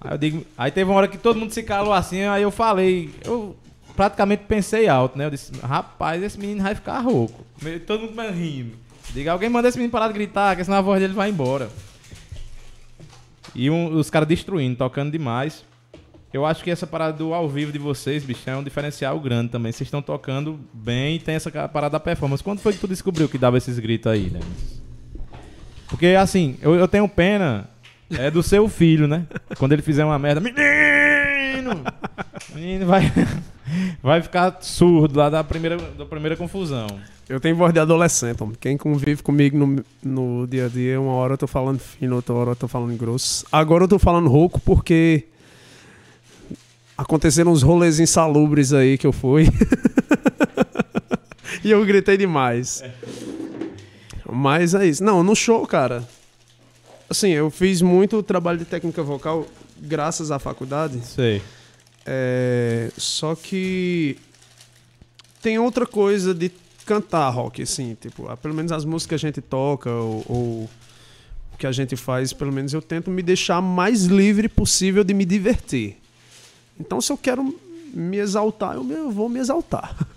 Aí eu digo... Aí teve uma hora que todo mundo se calou assim, aí eu falei... Eu praticamente pensei alto, né? Eu disse, rapaz, esse menino vai ficar rouco. Todo mundo rindo. Diga, alguém manda esse menino parar de gritar, que senão a voz dele vai embora. E um- os caras destruindo, tocando demais. Eu acho que essa parada do ao vivo de vocês, bicho, é um diferencial grande também. Vocês estão tocando bem e tem essa parada da performance. Quando foi que tu descobriu que dava esses gritos aí, né? Porque, assim, eu, eu tenho pena é do seu filho, né? Quando ele fizer uma merda, menino! Menino vai, vai ficar surdo lá da primeira, da primeira confusão. Eu tenho voz de adolescente, homem. Quem convive comigo no, no dia a dia, uma hora eu tô falando fino, outra hora eu tô falando grosso. Agora eu tô falando rouco porque aconteceram uns rolês insalubres aí que eu fui. e eu gritei demais. Mas é isso. Não, no show, cara. Assim, eu fiz muito trabalho de técnica vocal graças à faculdade. Sei. É, só que tem outra coisa de cantar rock, assim, tipo, pelo menos as músicas que a gente toca ou, ou o que a gente faz, pelo menos eu tento me deixar mais livre possível de me divertir. Então, se eu quero me exaltar, eu vou me exaltar.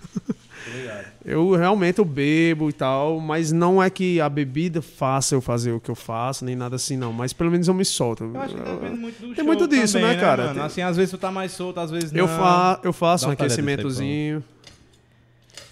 Eu realmente eu bebo e tal, mas não é que a bebida faça eu fazer o que eu faço, nem nada assim, não. Mas pelo menos eu me solto. Eu acho que depende muito do Tem show muito disso, também, né, cara? mano? Tem- Assim, às vezes tu tá mais solto, às vezes Eu, não. fa eu faço Dá um aquecimentozinho.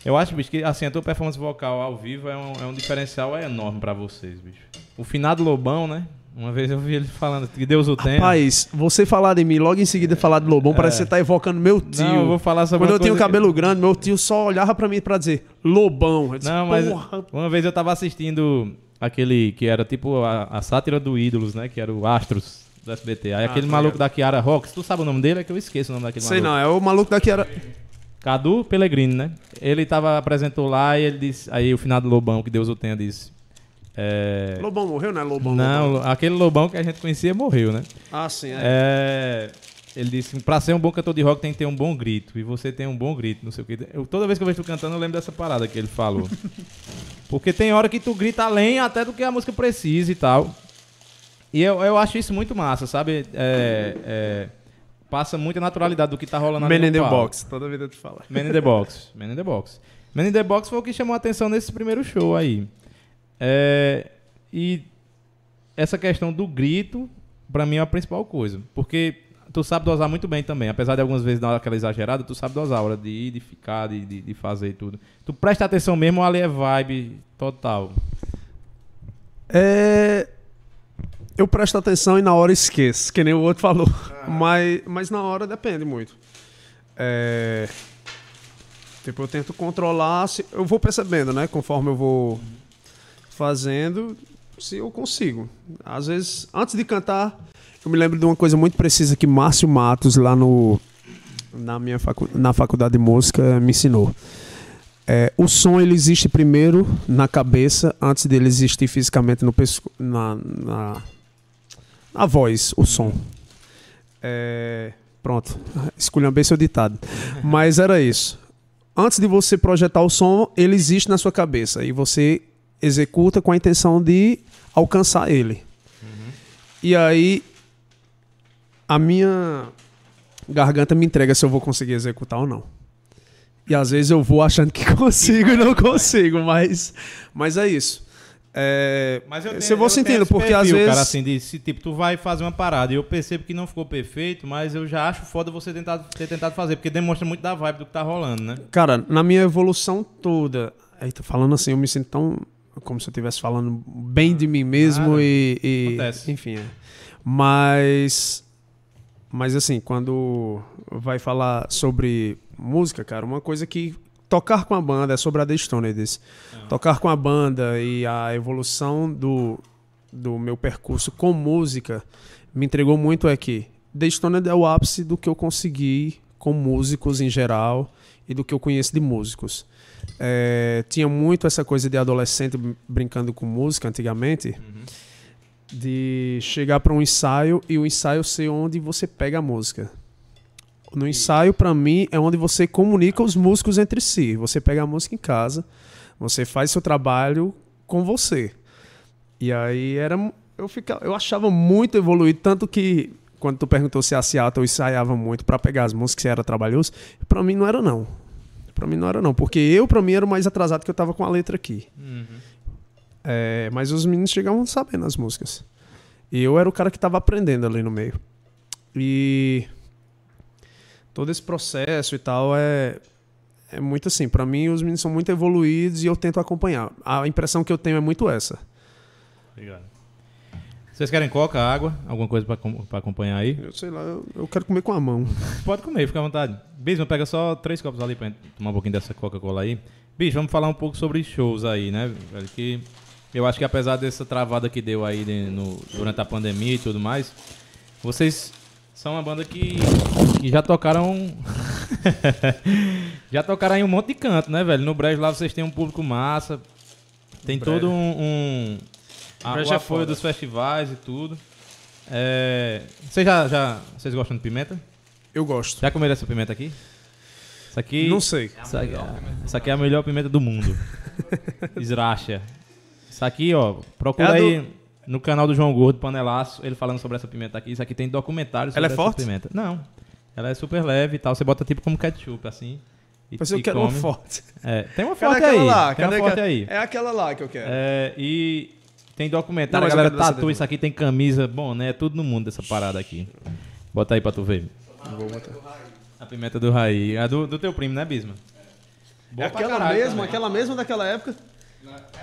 Eu acho, bicho, que assim, a tua performance vocal ao vivo é um, é um diferencial enorme pra vocês, bicho. O finado Lobão, né? Uma vez eu vi ele falando que Deus o tenha. Rapaz, você falar de mim logo em seguida falar de Lobão, parece que você tá evocando meu tio. É. Não, eu vou falar sobre Quando eu tinha o coisa que- cabelo grande, meu tio só olhava pra mim pra dizer Lobão. Disse, Não, mas "Porra". uma vez eu tava assistindo aquele que era tipo a, a sátira do Ídolos, né? Que era o Astros do SBT. Aí aquele tá maluco da Kiara Rocks, tu sabe o nome dele? É que eu esqueço o nome daquele Sei maluco. não, é o maluco daqui era. Cadu Pellegrini, né? Ele tava, apresentou lá e ele disse. Aí o finado Lobão, que Deus o tenha, disse. É, Lobão morreu, né? Lobão. não, Lobão. aquele Lobão que a gente conhecia morreu, né? Ah, sim, é. É, ele disse, pra ser um bom cantor de rock tem que ter um bom grito. E você tem um bom grito, não sei o que. Eu, toda vez que eu vejo tu cantando, eu lembro dessa parada que ele falou. Porque tem hora que tu grita além até do que a música precisa e tal. E eu, eu acho isso muito massa, sabe? É, é, passa muita naturalidade do que tá rolando ali Man in the. Box, toda vida tu fala. Man in the Box. Man in the Box. Man in the Box foi o que chamou a atenção nesse primeiro show aí. É, e essa questão do grito, pra mim, é a principal coisa. Porque tu sabe dosar muito bem também. Apesar de algumas vezes dar aquela exagerada, tu sabe dosar a hora de ir, de ficar, de, de, de fazer e tudo. Tu presta atenção mesmo, ali é vibe total. É. eu presto atenção e na hora esqueço, que nem o outro falou. Mas, mas na hora depende muito. É, tipo, eu tento controlar, se, eu vou percebendo, né? Conforme eu vou fazendo, se eu consigo. Às vezes, antes de cantar, eu me lembro de uma coisa muito precisa que Márcio Matos, lá no, na minha facu, na faculdade de música, me ensinou. É, o som ele existe primeiro na cabeça antes dele existir fisicamente no pesco na, na, na voz, o som. É, pronto, escolhambei seu ditado. Mas era isso. Antes de você projetar o som, ele existe na sua cabeça e você executa com a intenção de alcançar ele. E aí a minha garganta me entrega se eu vou conseguir executar ou não. E às vezes eu vou achando que consigo e não consigo, mas, mas é isso. É, Mas eu se eu vou tenho sentindo, porque perfil, às vezes. Cara, assim, de, se, tipo, tu vai fazer uma parada e eu percebo que não ficou perfeito, mas eu já acho foda você tentar, ter tentado fazer, porque demonstra muito da vibe do que tá rolando, né? Cara, na minha evolução toda, aí tô falando assim, eu me sinto tão como se eu estivesse falando bem de mim mesmo e, e- Acontece. enfim, é. mas mas assim, quando vai falar sobre música, cara, uma coisa que tocar com a banda é sobre a The desse. Tocar com a banda e a evolução do, do meu percurso com música me entregou muito é que The é o ápice do que eu consegui com músicos em geral e do que eu conheço de músicos. É, tinha muito essa coisa de adolescente br- brincando com música antigamente, de chegar para um ensaio e o ensaio ser onde você pega a música. No ensaio, para mim, é onde você comunica os músicos entre si. Você pega a música em casa, você faz seu trabalho com você. E aí era eu ficava, eu achava muito evoluído, tanto que quando tu perguntou se a Seattle ensaiava muito para pegar as músicas, se era trabalhoso, para mim não era não. Para mim não era não, porque eu para mim era o mais atrasado que eu tava com a letra aqui. É, mas os meninos chegavam sabendo as músicas. E eu era o cara que tava aprendendo ali no meio. E todo esse processo e tal é é muito assim, para mim os meninos são muito evoluídos e eu tento acompanhar. A impressão que eu tenho é muito essa. Obrigado. Vocês querem coca, água, alguma coisa pra acompanhar aí? Eu sei lá, eu, eu quero comer com a mão. Pode comer, fica à vontade. Bismo, pega só três copos ali pra gente tomar um pouquinho dessa Coca-Cola aí. Bicho, vamos falar um pouco sobre shows aí, né, velho? Que eu acho que apesar dessa travada que deu aí de- no- durante a pandemia e tudo mais, vocês são uma banda que, que já tocaram. já tocaram em um monte de canto, né, velho? No Brejo lá vocês têm um público massa, tem todo um. um a- Brejo o é apoio foda. dos festivais e tudo. É, vocês já, já. Vocês gostam de pimenta? Eu gosto. Já comeram essa pimenta aqui? Isso aqui. Não sei. Isso aqui, isso aqui é a melhor pimenta do mundo. Esracha. Isso aqui, ó, procura É a do- aí no canal do João Gordo, Panelaço, ele falando sobre essa pimenta aqui. Isso aqui tem documentário sobre Ela é essa forte? pimenta. Não. Ela é super leve e tal. Você bota tipo como ketchup, assim. E, Mas eu quero uma come. forte. É, tem uma forte aí. lá? Tem uma forte aquela- aí. É aquela lá que eu quero. É, e tem documentário, Não, a galera tatua isso aqui, tem camisa, bom, né? Tudo no mundo dessa parada aqui. Bota aí pra tu ver. Vou botar. A pimenta do Raí. A do, do teu primo, né, Bisma? É Boa pra aquela caralho mesma, também. aquela mesma daquela época?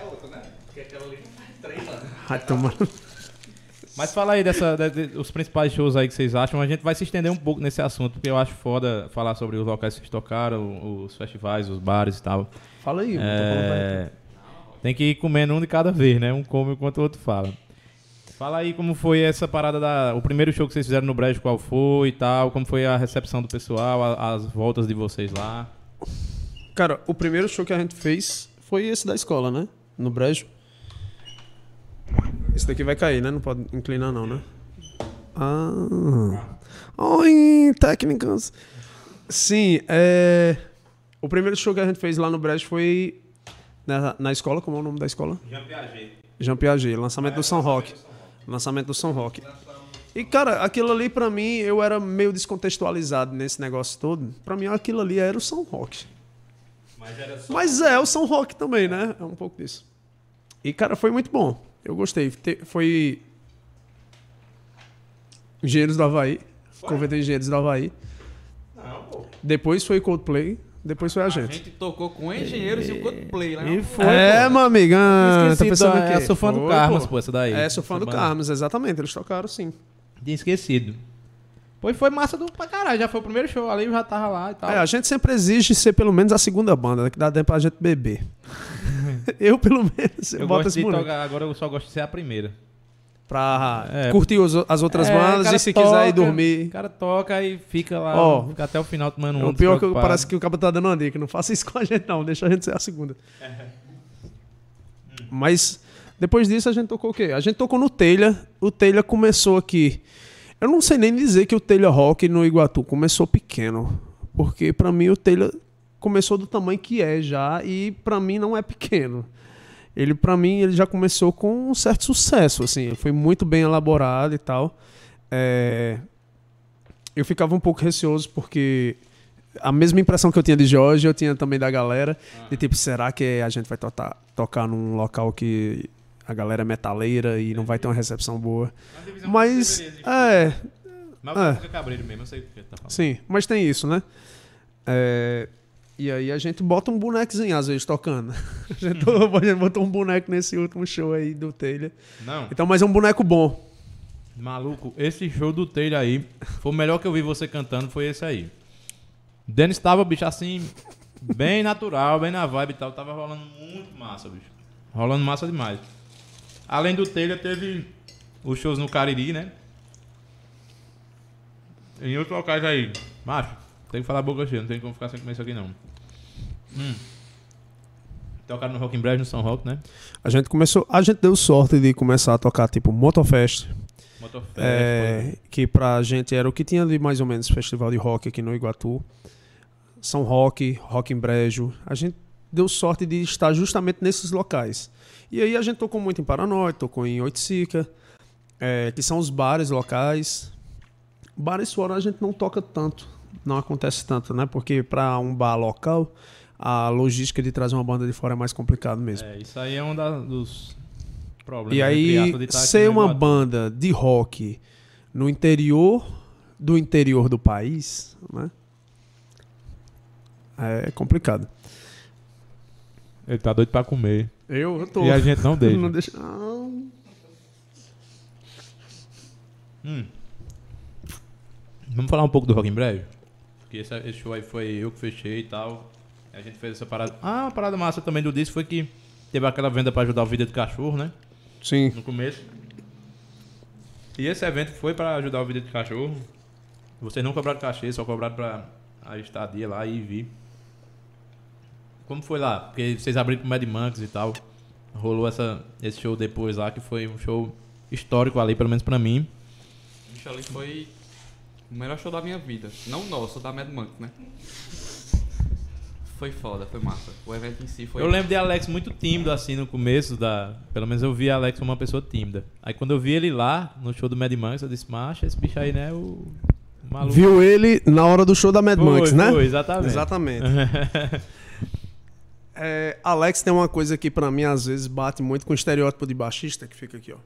É outra, né? Porque aquela ali não faz três anos. Ai, toma. Mas fala aí dessa, de- de- os principais shows aí que vocês acham. A gente vai se estender um pouco nesse assunto, porque eu acho foda falar sobre os locais que vocês tocaram, os festivais, os bares e tal. Fala aí, eu tô falando pra ele. É, tem que ir comendo um de cada vez, né? Um come enquanto o outro fala. Fala aí como foi essa parada da. O primeiro show que vocês fizeram no Brejo, qual foi e tal, como foi a recepção do pessoal, a- as voltas de vocês lá. Cara, o primeiro show que a gente fez foi esse da escola, né? No Brejo. Esse daqui vai cair, né? Não pode inclinar não, né? Ah. Oi, técnicas. Sim, é... O primeiro show que a gente fez lá no Brejo foi na, na escola, como é o nome da escola? Jean Piaget. Jean Piaget, lançamento do São Roque. Lançamento do São Roque. E, cara, aquilo ali pra mim, eu era meio descontextualizado nesse negócio todo. Pra mim, aquilo ali era o São Roque. Mas é o São Roque também, né? É um pouco disso. E, cara, foi muito bom. Eu gostei. Te- Foi. Engenheiros do Havaí. Convento de Engenheiros do Havaí. Depois foi Coldplay Depois foi a A gente. gente tocou com engenheiros e o Coldplay lá. E foi, é, pô. meu amigo. Ah, tá pensando o quê? Eu sou fã do Foi, Carmas, pô. pô, essa daí. É, sou fã do. Carlos, exatamente. Eles tocaram sim. Tinha esquecido. Pois foi massa do pra caralho. Já foi o primeiro show ali, eu já tava lá e tal. É, a gente sempre exige ser pelo menos a segunda banda, né, que dá tempo pra gente beber. eu, pelo menos, eu, eu boto gosto esse de tocar, agora eu só gosto de ser a primeira. Pra É. curtir os- as outras É, bandas e se quiser ir toca, dormir. O cara toca e fica lá, Ó, fica até o final tomando um o pior é que parece que o cabo tá dando uma dica. Não faça isso com a gente, não. Deixa a gente ser a segunda. Mas depois disso a gente tocou o quê? A gente tocou no Telha. O Telha começou aqui. Eu não sei nem dizer que o Telha Rock no Iguatu começou pequeno. Porque pra mim o Telha começou do tamanho que é já. E pra mim não é pequeno. Ele, pra mim, ele já começou com um certo sucesso, assim. Foi muito bem elaborado e tal. É, Eu ficava um pouco receoso porque a mesma impressão que eu tinha de Jorge, eu tinha também da galera. De tipo, será que a gente vai tocar, tocar num local que a galera é metaleira e não vai ter uma recepção boa? Mas, é, Mas é. cabreiro mesmo, eu sei o que tá falando. sim, mas tem isso, né? É, e aí a gente bota um bonequinho às vezes tocando. A gente, a gente botou um boneco nesse último show aí do Telha. Não, Então, mas é um boneco bom. maluco, esse show do Taylor aí, foi o melhor que eu vi você cantando, foi esse aí. Dennis tava, bicho, assim, bem natural, bem na vibe e tal, tava rolando muito massa, bicho. Rolando massa demais. Além do Taylor, teve os shows no Cariri, né? Em outros locais aí. Macho, tem que falar boca cheia, não tem como ficar sem comer isso aqui não. Hum. Tocaram no Rock in Brejo, no São Rock, né? A gente começou, a gente deu sorte de começar a tocar tipo Motofest, Motofest, é, que pra gente era o que tinha ali mais ou menos festival de rock aqui no Iguatu. São Rock, Rock em Brejo. A gente deu sorte de estar justamente nesses locais. E aí a gente tocou muito em Paranói, tocou em Oiticica, é, que são os bares locais. Bares fora a gente não toca tanto, não acontece tanto, né? Porque para um bar local, a logística de trazer uma banda de fora é mais complicado mesmo. É, isso aí é um da- dos problemas. E entre aí, ser uma Iguatu. banda de rock no interior do interior do país, né? É complicado. Ele tá doido pra comer. Eu, eu tô. E a gente não deixa. não deixa. Não. Hum. Vamos falar um pouco do Rock em Breve? Porque esse, esse show aí foi eu que fechei e tal. A gente fez essa parada. Ah, uma parada massa também do disco foi que teve aquela venda pra ajudar o Vida de Cachorro, né? Sim. No começo. E esse evento foi pra ajudar o Vida de Cachorro. Vocês não cobraram cachê, só cobraram pra a estadia lá e vir. Como foi lá? Porque vocês abriram com Mad Monks e tal. Rolou essa, esse show depois lá, que foi um show histórico ali, pelo menos pra mim. Bicho, ali foi o melhor show da minha vida. Não nosso, da Mad Monk, né? Foi foda, foi massa. O evento em si foi. Eu lembro de Alex muito tímido, assim, no começo da... Pelo menos eu vi Alex como uma pessoa tímida. Aí quando eu vi ele lá, no show do Mad Monks, eu disse, macho, esse bicho aí, né, o... maluco. Viu ele na hora do show da Mad Foi, Monks, né? Foi, exatamente. Exatamente. É, Alex tem uma coisa que pra mim às vezes bate muito com o estereótipo de baixista que fica aqui, ó.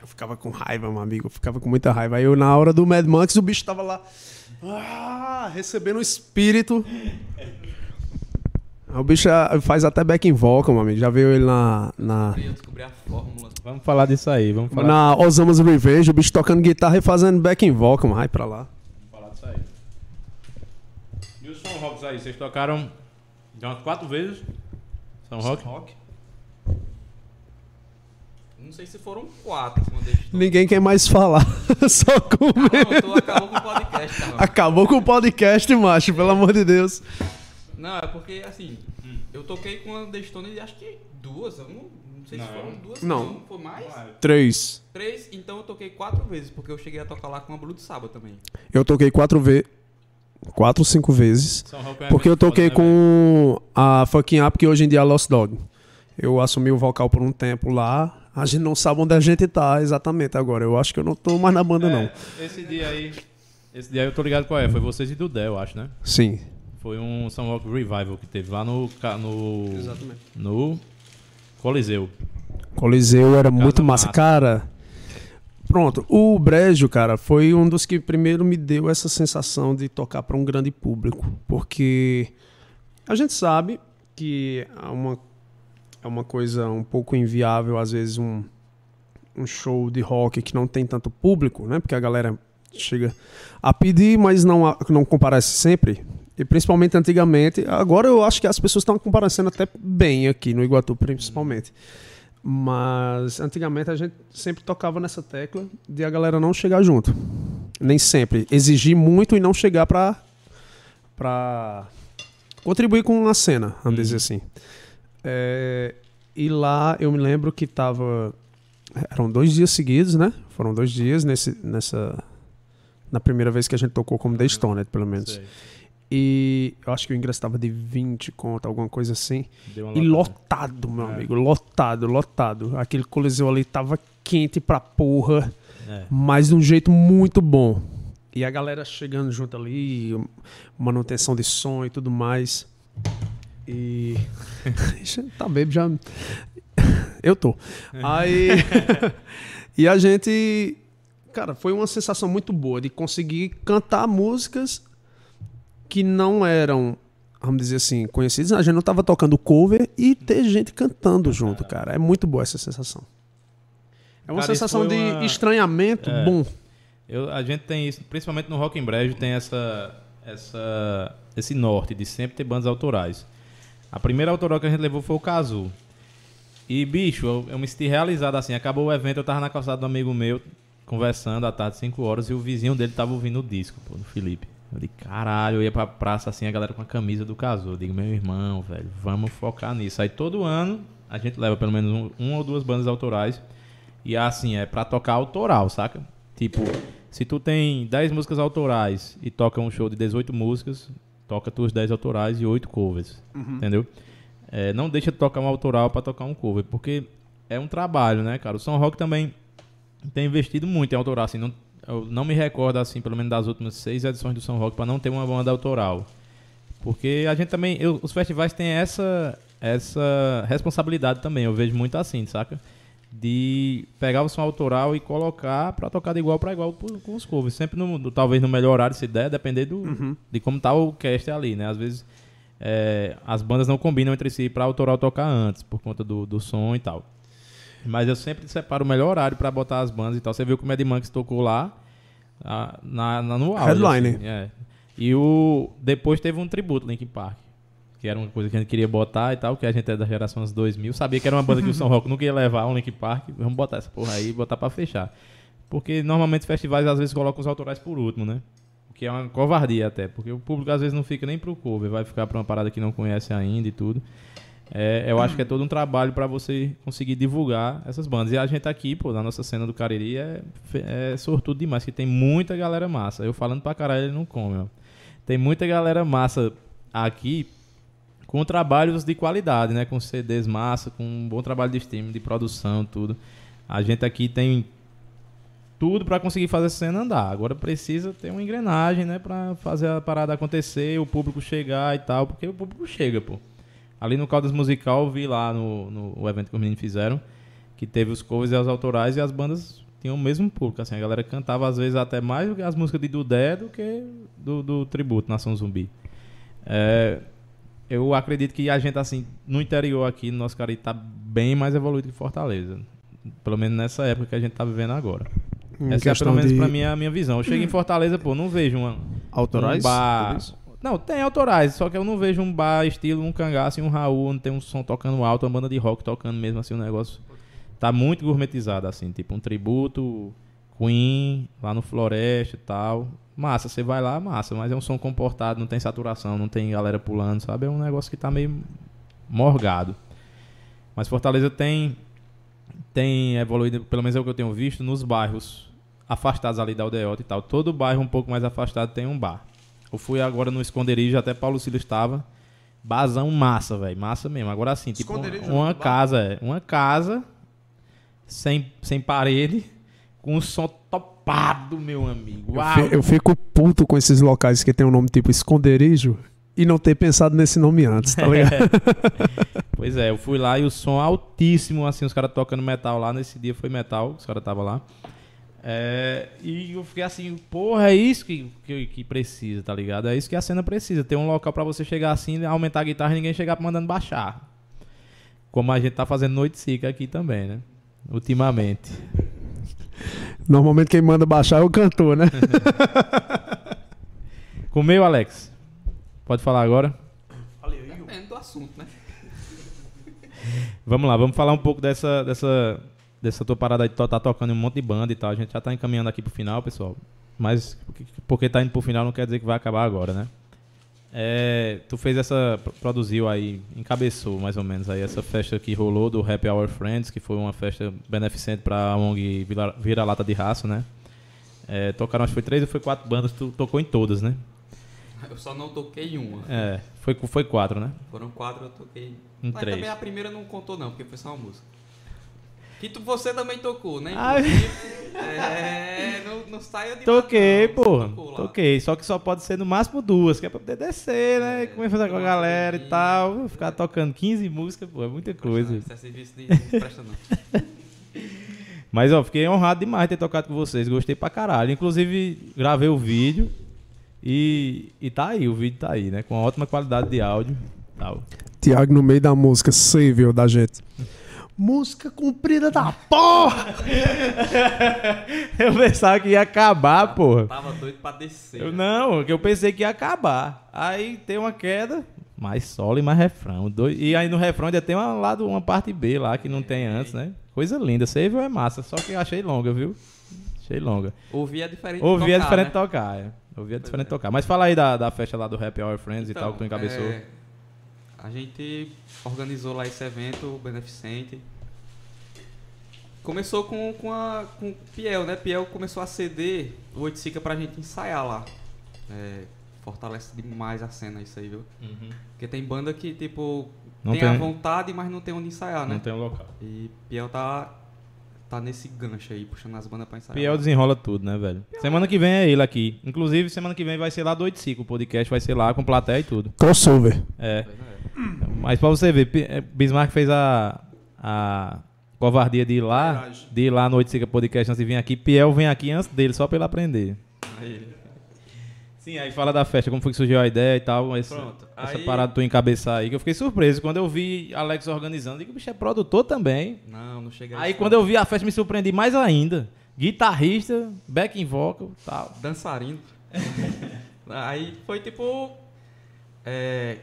Eu ficava com raiva, meu amigo. Eu ficava com muita raiva. Aí eu, na hora do Mad Monks, o bicho tava lá. ah, recebendo o espírito. O bicho faz até back in vocal, meu amigo. Já veio ele na. na Eu descobri a fórmula. Vamos falar disso aí, vamos falar, na Osamas Revenge, o bicho tocando guitarra e fazendo back in vocal, mano. Vai pra lá. vamos falar disso aí. E os São Rocks aí, vocês tocaram de umas quatro vezes? São Rock? Rock? Não sei se foram quatro Ninguém quer mais falar. Só comer. Calma, tu acabou com o podcast, tá? Acabou com o podcast, macho, pelo amor de Deus. Não, é porque assim, eu toquei com a The Stone acho que duas, eu não, não sei se Não. foram duas, Não. não, foi mais? Três. Três, então eu toquei quatro vezes, porque eu cheguei a tocar lá com a Blue de Sábado também. Eu toquei quatro vezes. Quatro, cinco vezes. É Porque eu toquei né, com a Fucking Up, que hoje em dia é Lost Dog. Eu assumi o vocal por um tempo lá. A gente não sabe onde a gente tá exatamente agora. Eu acho que eu não tô mais na banda, velho? não. É, esse dia aí... Esse dia aí eu tô ligado qual é. Foi vocês e do Del, eu acho, né? Sim. Foi um São Rock Revival que teve lá no... no Exatamente. No Coliseu. Coliseu era muito massa. massa. Cara, Pronto, o Brejo, cara, foi um dos que primeiro me deu essa sensação de tocar para um grande público, porque a gente sabe que é uma, é uma coisa um pouco inviável, às vezes, um, um show de rock que não tem tanto público, né? Porque a galera chega a pedir, mas não, não comparece sempre. E principalmente antigamente. Agora eu acho que as pessoas estão comparecendo até bem aqui no Iguatu, principalmente. Mas antigamente a gente sempre tocava nessa tecla de a galera não chegar junto. Nem sempre. Exigir muito e não chegar pra, pra contribuir com a cena, vamos dizer assim. É, e lá eu me lembro que tava. Eram dois dias seguidos, né? Foram dois dias nesse, nessa. Na primeira vez que a gente tocou como The Stoned, pelo menos. Sei. E eu acho que o ingresso tava de 20 conto, alguma coisa assim. E lotado, meu É. amigo. Lotado, lotado. Aquele coliseu ali tava quente pra porra, É. mas de um jeito muito bom. E a galera chegando junto ali, manutenção de som e tudo mais. E. Tá bebo já. Eu tô. Aí. e a gente. Cara, foi uma sensação muito boa de conseguir cantar músicas que não eram, vamos dizer assim, conhecidas. A gente não tava tocando cover e ter gente cantando junto, cara. É muito boa essa sensação. É uma Cara, sensação de uma- estranhamento É. bom. Eu, a gente tem isso, principalmente no Rock em Brejo, tem essa, essa, esse norte de sempre ter bandas autorais. A primeira autoral que a gente levou foi o Cazu. E, bicho, eu, eu me senti realizado assim. Acabou o evento, eu tava na calçada do amigo meu, conversando à tarde, 5 horas, e o vizinho dele tava ouvindo o disco, pô, do Felipe. Eu digo, caralho, eu ia pra praça assim, a galera com a camisa do Cazu. Eu digo, meu irmão, velho, vamos focar nisso. Aí todo ano a gente leva pelo menos um, uma ou duas bandas autorais. E assim, é pra tocar autoral, saca? Tipo, se tu tem 10 músicas autorais e toca um show de 18 músicas, toca tuas 10 autorais e 8 covers. Entendeu? É, não deixa de tocar um autoral pra tocar um cover, porque é um trabalho, né, cara? O São Rock também tem investido muito em autoral, assim, não, eu não me recordo, assim, pelo menos das últimas seis edições do São Rock pra não ter uma banda autoral. Porque a gente também, eu- os festivais têm essa, essa responsabilidade também, eu vejo muito assim, saca? De pegar o som autoral e colocar pra tocar de igual pra igual com os covers. Sempre, no, talvez no melhor horário, se der, depender do, de como tá o cast ali, né? Às vezes é, as bandas não combinam entre si pra autoral tocar antes, por conta do, do som e tal. Mas eu sempre separo o melhor horário pra botar as bandas e tal. Você viu que o Mad Monks tocou lá ah, na, na, no auge. Headline. assim, é. E o, depois teve um tributo, Linkin Park. Que era uma coisa que a gente queria botar e tal, que a gente é da geração dos 2000. Sabia que era uma banda que o São Rock nunca ia levar, um Linkin Park. Vamos botar essa porra aí e botar pra fechar. Porque normalmente os festivais às vezes colocam os autorais por último, né? O que é uma covardia até. Porque o público às vezes não fica nem pro cover, vai ficar pra uma parada que não conhece ainda e tudo. É, eu acho que é todo um trabalho pra você conseguir divulgar essas bandas. E a gente aqui, pô, na nossa cena do Cariri é, é sortudo demais, que tem muita galera massa. Eu falando pra caralho, ele não come, ó. Tem muita galera massa aqui com trabalhos de qualidade, né? Com CDs massa, com um bom trabalho de streaming, de produção, tudo. A gente aqui tem tudo pra conseguir fazer essa cena andar. Agora precisa ter uma engrenagem, né, Pra fazer a parada acontecer, o público chegar e tal, porque o público chega, pô. Ali no Caldas Musical, eu vi lá no, no evento que os meninos fizeram, que teve os covers e as autorais e as bandas tinham o mesmo público, assim, a galera cantava às vezes até mais do que as músicas de Dudé do que do, do tributo Nação Zumbi. É, eu acredito que a gente, assim, no interior aqui, no nosso Cari, tá bem mais evoluído que Fortaleza. Pelo menos nessa época que a gente tá vivendo agora. Em Essa é pelo menos de pra mim a minha visão. Eu chego em Fortaleza, pô, não vejo uma, autorais. um bar. Não, tem autorais, só que eu não vejo um bar estilo um cangaço e um Raul, onde tem um som tocando alto, uma banda de rock tocando mesmo assim, o negócio tá muito gourmetizado, assim, tipo um tributo, Queen, lá no Floresta e tal. Massa, você vai lá, massa, mas é um som comportado, não tem saturação, não tem galera pulando, sabe? É um negócio que tá meio morgado. Mas Fortaleza tem tem evoluído, pelo menos é o que eu tenho visto, nos bairros afastados ali da aldeota e tal. Todo bairro um pouco mais afastado tem um bar. Eu fui agora no esconderijo, até Paulo Cílio estava. Bazão massa, velho. Massa mesmo. Agora assim, tipo, Esconderijo uma, uma casa, é. Uma casa sem, sem parede, com um som topado, meu amigo. Eu, Uau! fi- eu fico puto com esses locais que tem um nome tipo esconderijo e não ter pensado nesse nome antes, tá ligado? Pois é, eu fui lá e o som altíssimo, assim, os caras tocando metal lá. Nesse dia foi metal, os caras estavam lá. É, e eu fiquei assim, porra, é isso que, que, que precisa, tá ligado? É isso que a cena precisa. Ter um local pra você chegar assim, aumentar a guitarra e ninguém chegar mandando baixar. Como a gente tá fazendo Noite Sica aqui também, né? Ultimamente. Normalmente quem manda baixar é o cantor, né? Comeu, Alex? Pode falar agora? Depende do assunto, né? Vamos lá, vamos falar um pouco dessa, dessa, dessa tua parada aí de to- tá tocando um monte de banda e tal. A gente já tá encaminhando aqui pro final, pessoal. Mas porque- tá indo pro final não quer dizer que vai acabar agora, né? É, tu fez essa, pro- produziu aí, encabeçou mais ou menos aí essa festa que rolou do Happy Hour Friends, que foi uma festa beneficente pra a ONG Vira-Lata de Raça, né? É, tocaram, acho que foi três ou foi quatro bandas, tu tocou em todas, né? Eu só não toquei uma. É, foi, foi quatro, né? Foram quatro, eu toquei. Em Mas três. também a primeira não contou, não, porque foi só uma música. Que tu, você também tocou, né? Ah, Inclusive, é, não, não saia de Toquei. Você porra. Toquei. Só que só pode ser no máximo duas, que é pra poder descer, né? É, Começar com a galera e tal. Ficar tocando 15 músicas, pô, é muita coisa. Isso é serviço de. Não presta, não. Mas, ó, fiquei honrado demais de ter tocado com vocês. Gostei pra caralho. Inclusive, gravei o vídeo. E, e tá aí, o vídeo tá aí, né? Com ótima qualidade de áudio. Tal. Tiago no meio da música, civil da gente. Música comprida da porra! Eu pensava que ia acabar, porra. Tava doido pra descer. Eu, não, que eu pensei que ia acabar. Aí tem uma queda, mais solo e mais refrão. Dois- e aí no refrão ainda tem uma, lado, uma parte B lá que não tem antes, né? Coisa linda. Save é massa, só que eu achei longa, viu? Achei longa. Ouvir é diferente Ouvir de é tocar, diferente né? de tocar, é. Ouvir é diferente de é. tocar. Mas fala aí da, da festa lá do Happy Hour Friends e Então, tal, que tu encabeçou. é, a gente organizou lá esse evento beneficente. Começou com, com, a, com o Piel, né? Piel começou a ceder o Oiticica pra gente ensaiar lá. É, fortalece demais a cena isso aí, viu? Porque tem banda que, tipo, Não tem, tem- a vontade, mas não tem onde ensaiar, né? Não tem um local. E Piel tá, tá nesse gancho aí, puxando as bandas pra ensaiar. Piel desenrola tudo, né, velho? Semana que vem é ele aqui. Inclusive, semana que vem vai ser lá do 85. O podcast vai ser lá com plateia e tudo. Crossover. É. É. Mas pra você ver, eh, Bismarck fez a, a covardia de ir lá, Verdade. de ir lá no 85 Podcast antes de vir aqui. Piel vem aqui antes dele, só pra ele aprender. Aí, Sim, aí fala da festa, como foi que surgiu a ideia e tal. Essa, Pronto. essa Aí- parada tu encabeçar aí, que eu fiquei surpreso. Quando eu vi Alex organizando, digo, bicho, é produtor também. não, não chega Aí quando eu vi a festa, me surpreendi mais ainda. Guitarrista, backing vocal tal. dançarino. Aí foi tipo. é,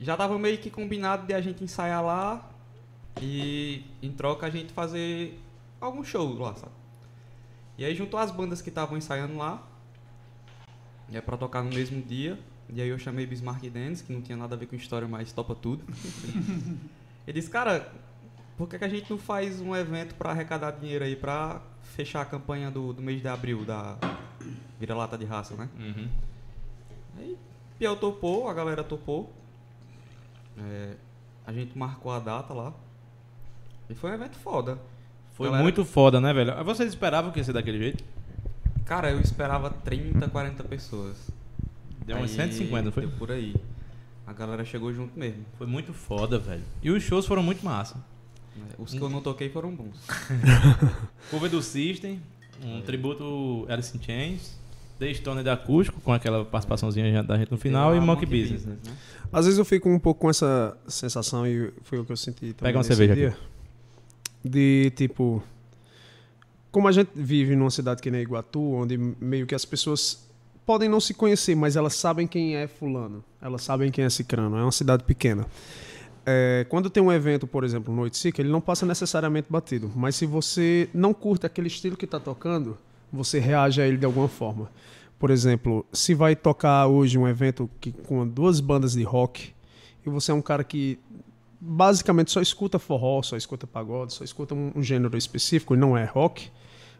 já tava meio que combinado de a gente ensaiar lá e em troca a gente fazer algum show lá, sabe? E aí juntou as bandas que estavam ensaiando lá. E é pra tocar no mesmo dia. E aí eu chamei Bismarck Dance, que não tinha nada a ver com história, mas topa tudo. Ele disse, cara, por que, que a gente não faz um evento pra arrecadar dinheiro aí pra fechar a campanha do, do mês de abril da Vira-Lata de Raça, né? Aí Piel topou, a galera topou. É, a gente marcou a data lá. E foi um evento foda. Foi Galera- muito foda, né, velho? Vocês esperavam que ia ser daquele jeito? Cara, eu esperava 30, 40 pessoas. Deu umas Aí, 150, não foi? Deu por aí. A galera chegou junto mesmo. Foi muito foda, velho. E os shows foram muito massa. né? Os que eu não toquei foram bons. Cover do System, um tributo Alice in Chains, The Stone da Acústico, com aquela participaçãozinha da gente no final, e Tem lá Monkey Business. né? Às vezes eu fico um pouco com essa sensação, e foi o que eu senti também. Pega uma nesse cerveja dia, De tipo. Como a gente vive numa cidade que nem Iguatu, onde meio que as pessoas podem não se conhecer, mas elas sabem quem é Fulano. Elas sabem quem é Cicrano. É uma cidade pequena. É, quando tem um evento, por exemplo, Noite Sica, ele não passa necessariamente batido. Mas se você não curte aquele estilo que está tocando, você reage a ele de alguma forma. Por exemplo, se vai tocar hoje um evento que, com duas bandas de rock, e você é um cara que basicamente só escuta forró, só escuta pagode, só escuta um, um gênero específico e não é rock,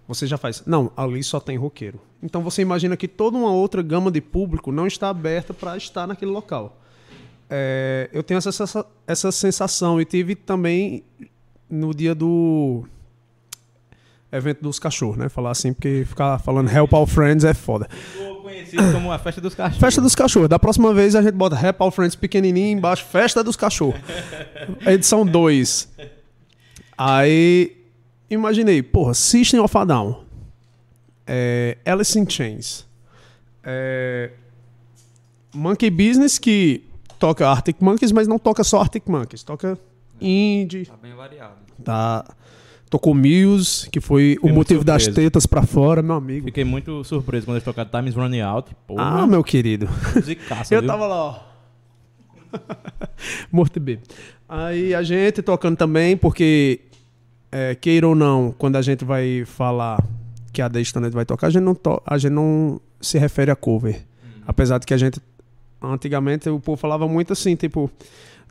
você já faz. Não, ali só tem roqueiro. Então você imagina que toda uma outra gama de público não está aberta para estar naquele local. É, eu tenho essa, essa sensação e tive também no dia do evento dos cachorros, né? Falar assim, porque ficar falando Help All Friends é foda. Conhecido como a Festa dos Cachorros. Festa dos cachorros. Da próxima vez a gente bota Help All Friends pequenininho embaixo, Festa dos cachorros. Edição 2. Aí, imaginei, porra, System of a Down. é, Alice in Chains. É, Monkey Business, que toca Arctic Monkeys, mas não toca só Arctic Monkeys. Toca indie, Tá bem variado. tá... Tocou Muse, que foi o muito motivo das tetas pra fora, meu amigo. Fiquei muito surpreso quando eles tocaram Time's Running Out. Porra, Ah, meu querido. musicaça, Eu viu? tava lá, ó. Morto e bêbado. Aí a gente tocando também, porque, é, queira ou não, quando a gente vai falar que a The Stoned vai tocar, a gente não, to- a gente não se refere a cover. Apesar de que a gente, antigamente, o povo falava muito assim, tipo,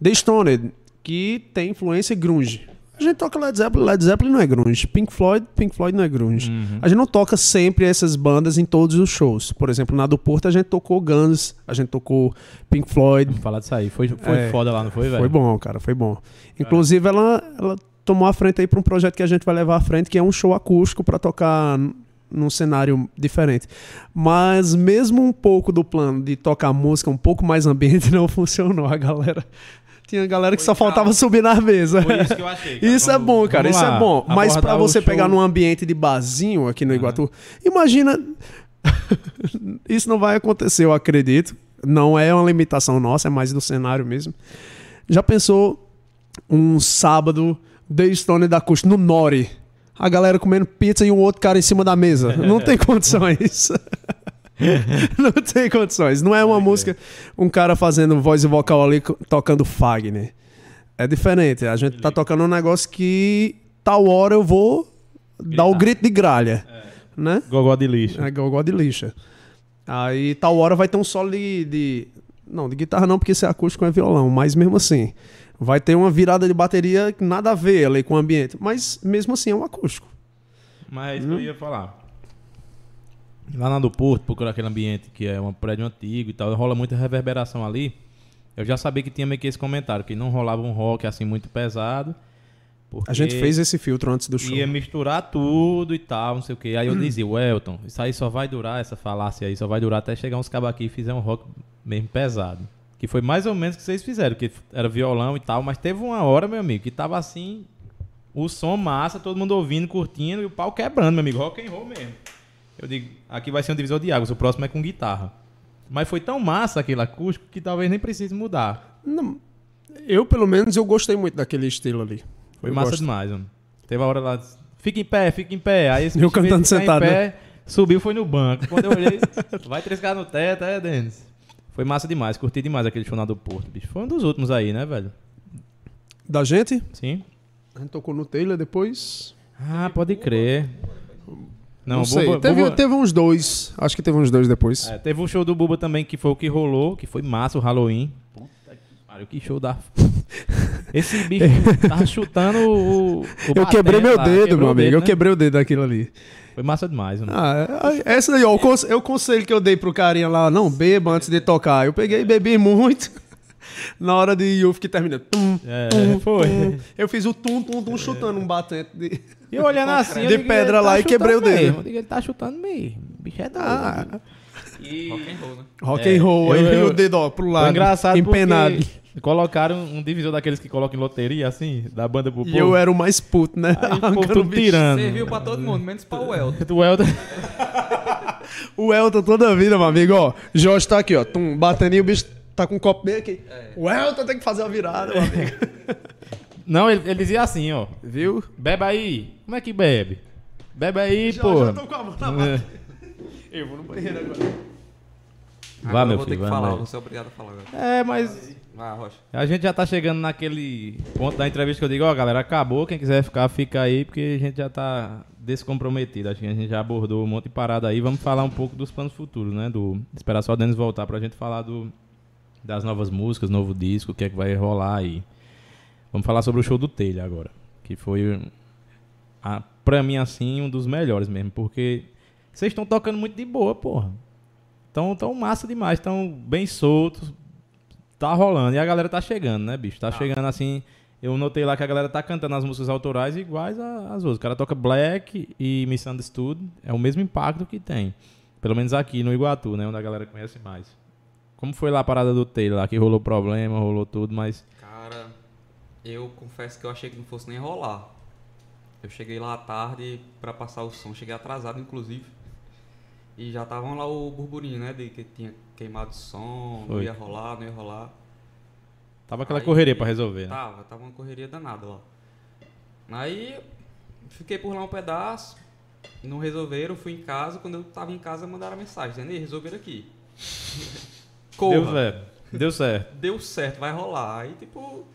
The Stoned, que tem influência grunge. A gente toca Led Zeppelin, Led Zeppelin não é grunge. Pink Floyd, Pink Floyd não é grunge. Uhum. A gente não toca sempre essas bandas em todos os shows. Por exemplo, na do Porto a gente tocou Guns, a gente tocou Pink Floyd. Vamos falar disso aí. Foi, foi É. foda lá, não foi, velho? Foi bom, cara, foi bom. Inclusive, ela, ela tomou a frente aí para um projeto que a gente vai levar à frente, que é um show acústico para tocar num cenário diferente. Mas mesmo um pouco do plano de tocar música um pouco mais ambiente não funcionou. A galera tinha galera que só faltava subir na mesa. Foi isso que eu achei. cara. Isso é Vamos- bom, cara, isso lá. é bom. Mas Abordar pra o você pegar num ambiente de barzinho aqui no Iguatu, imagina. isso não vai acontecer, eu acredito. Não é uma limitação nossa, é mais do cenário mesmo. Já pensou um sábado The Stone da Custa no Nori? A galera comendo pizza e um outro cara em cima da mesa. Não tem condições. não tem condições. Não é uma música, um cara fazendo voz e vocal ali tocando Fagner. É diferente. A gente tá tocando um negócio que tal hora eu vou dar o grito de gralha. Né? Gogó de lixo. É igual de lixa. Aí tal hora vai ter um solo de, de- Não, de guitarra não, porque isso é acústico é violão, mas mesmo assim. Vai ter uma virada de bateria que nada a ver ali com o ambiente. Mas mesmo assim é um acústico. Mas que eu ia falar. Lá na do Porto, procura aquele ambiente que é um prédio antigo e tal, rola muita reverberação ali. Eu já sabia que tinha meio que esse comentário, que não rolava um rock assim muito pesado. A gente fez esse filtro antes do show. Ia misturar tudo e tal, não sei o que. Aí eu dizia, Welton, isso aí só vai durar, essa falácia aí, só vai durar até chegar uns cabos aqui e fizer um rock mesmo pesado. Que foi mais ou menos o que vocês fizeram, que era violão e tal, mas teve uma hora, meu amigo, que tava assim, o som massa, todo mundo ouvindo, curtindo e o pau quebrando, meu amigo, rock and roll mesmo. Eu digo, aqui vai ser um divisor de águas, o próximo é com guitarra. Mas foi tão massa aquele acústico que talvez nem precise mudar. Não, eu, pelo menos, eu gostei muito daquele estilo ali. Foi Eu massa gosto. demais, mano. Teve a hora lá, fica em pé, fica em pé. Aí esse Eu cantando sentado, né? pé, subiu foi no banco. Quando eu olhei, vai trescar no teto, é, Denis. Foi massa demais, curti demais aquele show lá do Porto, bicho. Foi um dos últimos aí, né, velho? Da gente, Sim. a gente tocou no Taylor depois. Ah, pode crer. Não, Não, sei. Buba- teve, Buba- teve uns dois. Acho que teve uns dois depois. É, teve um show do Buba também, que foi o que rolou, que foi massa, o Halloween. Puta pariu, que show da... Esse bicho tava chutando o, o eu quebrei meu lá, dedo, meu amigo. dedo, Eu né? quebrei o dedo daquilo ali. Foi massa demais, mano. Ah, é- essa daí, ó. O, conse- é o conselho que eu dei pro carinha lá, não beba antes de tocar. Eu peguei e bebi muito. Na hora de Youth que termina. Tum, É, tum, foi. tum. Eu fiz o tum, tum, tum, chutando um batente. De... E eu olhando assim, eu De pedra ele lá tá e quebrei o dedo. mesmo. Eu digo, ele tá chutando mesmo. O bicho é doido. Ah, E Rock and roll, né? rock É, and roll. eu- aí o dedo, ó, pro lado. Engraçado empenado. porque colocaram um divisor daqueles que colocam em loteria, assim, da banda pro E povo. eu era o mais puto, né? Aí o povo o tudo tirando. Serviu pra todo mundo, menos pra o Elton. Tu Elton... O Elton toda a vida, meu amigo, ó. Jorge tá aqui, ó. Tum, batendo e o bicho tá com um copo bem aqui. O Elton tem que fazer a virada, meu amigo. Não, ele, ele dizia assim, ó. Viu? Bebe aí. Como é que bebe? Bebe aí, Já, porra. já tô com a mão na mão. Eu vou no banheiro agora. Agora meu eu vou filho, ter que vai, falar, vai. vou ser obrigado a falar agora. É, mas Vai, Rocha. a gente já tá chegando naquele ponto da entrevista que eu digo, ó, galera, acabou. Quem quiser ficar, fica aí, porque a gente já tá descomprometido. Acho que a gente já abordou um monte de parada aí. Vamos falar um pouco dos planos futuros, né? Do esperar só o Denis voltar pra gente falar do, das novas músicas, novo disco, o que é que vai rolar aí. Vamos falar sobre o show do Telha agora, que foi a, pra mim assim um dos melhores mesmo, porque vocês estão tocando muito de boa, porra. Tão, tão massa demais, tão bem soltos. Tá rolando. E a galera tá chegando, né, bicho? Tá chegando assim. Eu notei lá que a galera tá cantando as músicas autorais iguais às outras. O cara toca Black e Misunderstood. É o mesmo impacto que tem. Pelo menos aqui no Iguatu, né? Onde a galera conhece mais. Como foi lá a parada do Taylor lá? Que rolou problema, rolou tudo, mas. Cara, eu confesso que eu achei que não fosse nem rolar. Eu cheguei lá à tarde pra passar o som, cheguei atrasado, inclusive. E já estavam lá o burburinho, né? De que tinha queimado o som, não Foi. ia rolar, não ia rolar. Tava aquela Aí- correria pra resolver, né? Tava, tava uma correria danada lá. Aí fiquei por lá um pedaço, não resolveram, fui em casa, quando eu tava em casa mandaram mensagem, dizendo, "Ei, resolveram aqui. Deu certo. Deu certo. Deu certo, vai rolar. Aí tipo.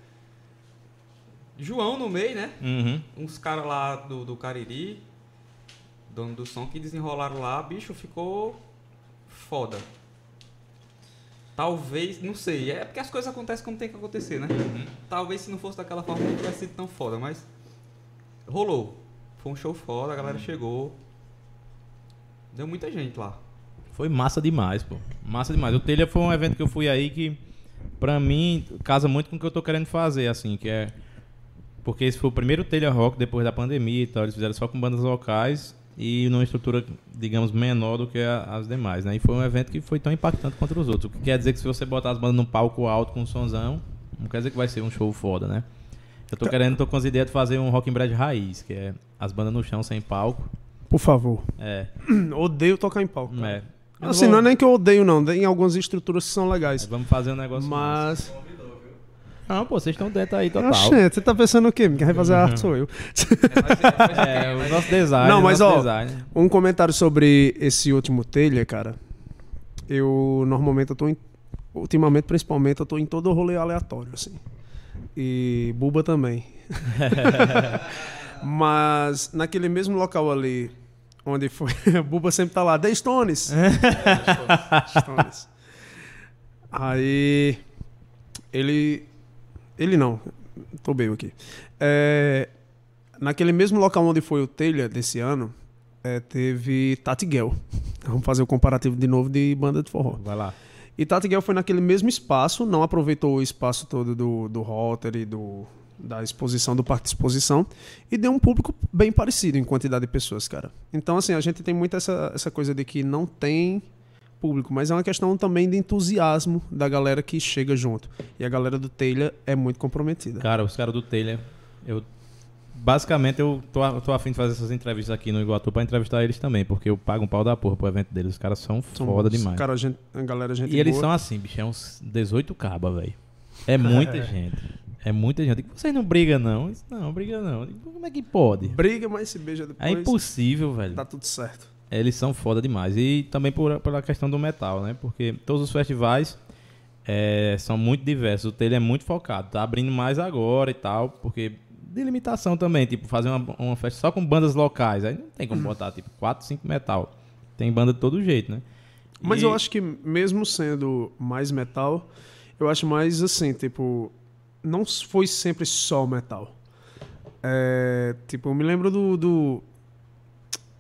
João no meio, né? Uhum. Uns caras lá do, do Cariri, dono do som, que desenrolaram lá, bicho, ficou foda. Talvez, não sei, é porque as coisas acontecem como tem que acontecer, né? Talvez se não fosse daquela forma não tivesse sido tão foda, mas rolou. Foi um show foda, a galera chegou. Deu muita gente lá. Foi massa demais, pô. Massa demais. O Telha foi um evento que eu fui aí que, pra mim, casa muito com o que eu tô querendo fazer, assim, que é. Porque esse foi o primeiro Telha Rock depois da pandemia e tal. Eles fizeram só com bandas locais e numa estrutura, digamos, menor do que a- as demais, né? E foi um evento que foi tão impactante quanto os outros. O que quer dizer que se você botar as bandas num palco alto com um sonzão, não quer dizer que vai ser um show foda, né? Eu tô querendo, tô com as ideias de fazer um rock and bread raiz, que é as bandas no chão sem palco. Por favor. É, Odeio tocar em palco. cara. é. Eu Assim, vou- não é nem que eu odeio, não. Tem algumas estruturas que são legais. Vamos fazer um negócio Mas. Não, pô, vocês estão dentro aí total. Oxente, você tá pensando o quê? Quem vai fazer a arte sou eu. É, o nosso design. Não, mas, ó, design. Um comentário sobre esse último telha, cara. Eu normalmente eu tô em. Ultimamente, principalmente, eu tô em todo rolê aleatório, assim. E Buba também. Mas naquele mesmo local ali, onde foi. Buba sempre tá lá, The Stones! Stones. Aí. Ele. Ele não. Tô bem aqui. É, naquele mesmo local onde foi o telha desse ano, é, teve Tati Gell. Vamos fazer o comparativo de novo de banda de forró. Vai lá. E Tati Gell foi naquele mesmo espaço, não aproveitou o espaço todo do, do Rotary, do, da exposição, do parque de exposição, e deu um público bem parecido em quantidade de pessoas, cara. Então, assim, a gente tem muito essa, essa coisa de que não tem público, mas é uma questão também de entusiasmo da galera que chega junto. E a galera do Telha é muito comprometida. Cara, os caras do Taylor, eu. Basicamente, eu tô, a- tô afim de fazer essas entrevistas aqui no Iguatu pra entrevistar eles também, porque eu pago um pau da porra pro evento deles. Os caras são São foda bons. demais. Cara, a, gente, a galera, gente e eles boa. são assim, bicho, é uns 18 cabas, velho. É muita gente. É muita gente. Digo, Vocês não brigam, não? Não, briga não. Digo, Como é que pode? Briga, mas se beija depois. É impossível, velho. Tá tudo certo. Eles são foda demais. E também por, pela questão do metal, né? Porque todos os festivais é, são muito diversos. O Taylor é muito focado. Tá abrindo mais agora e tal. Porque de limitação também. Tipo, fazer uma, uma festa só com bandas locais. Aí não tem como botar, tipo, 4, 5 metal. Tem banda de todo jeito, né? Mas E- eu acho que mesmo sendo mais metal, eu acho mais assim, tipo, não foi sempre só metal. É, tipo, eu me lembro do, do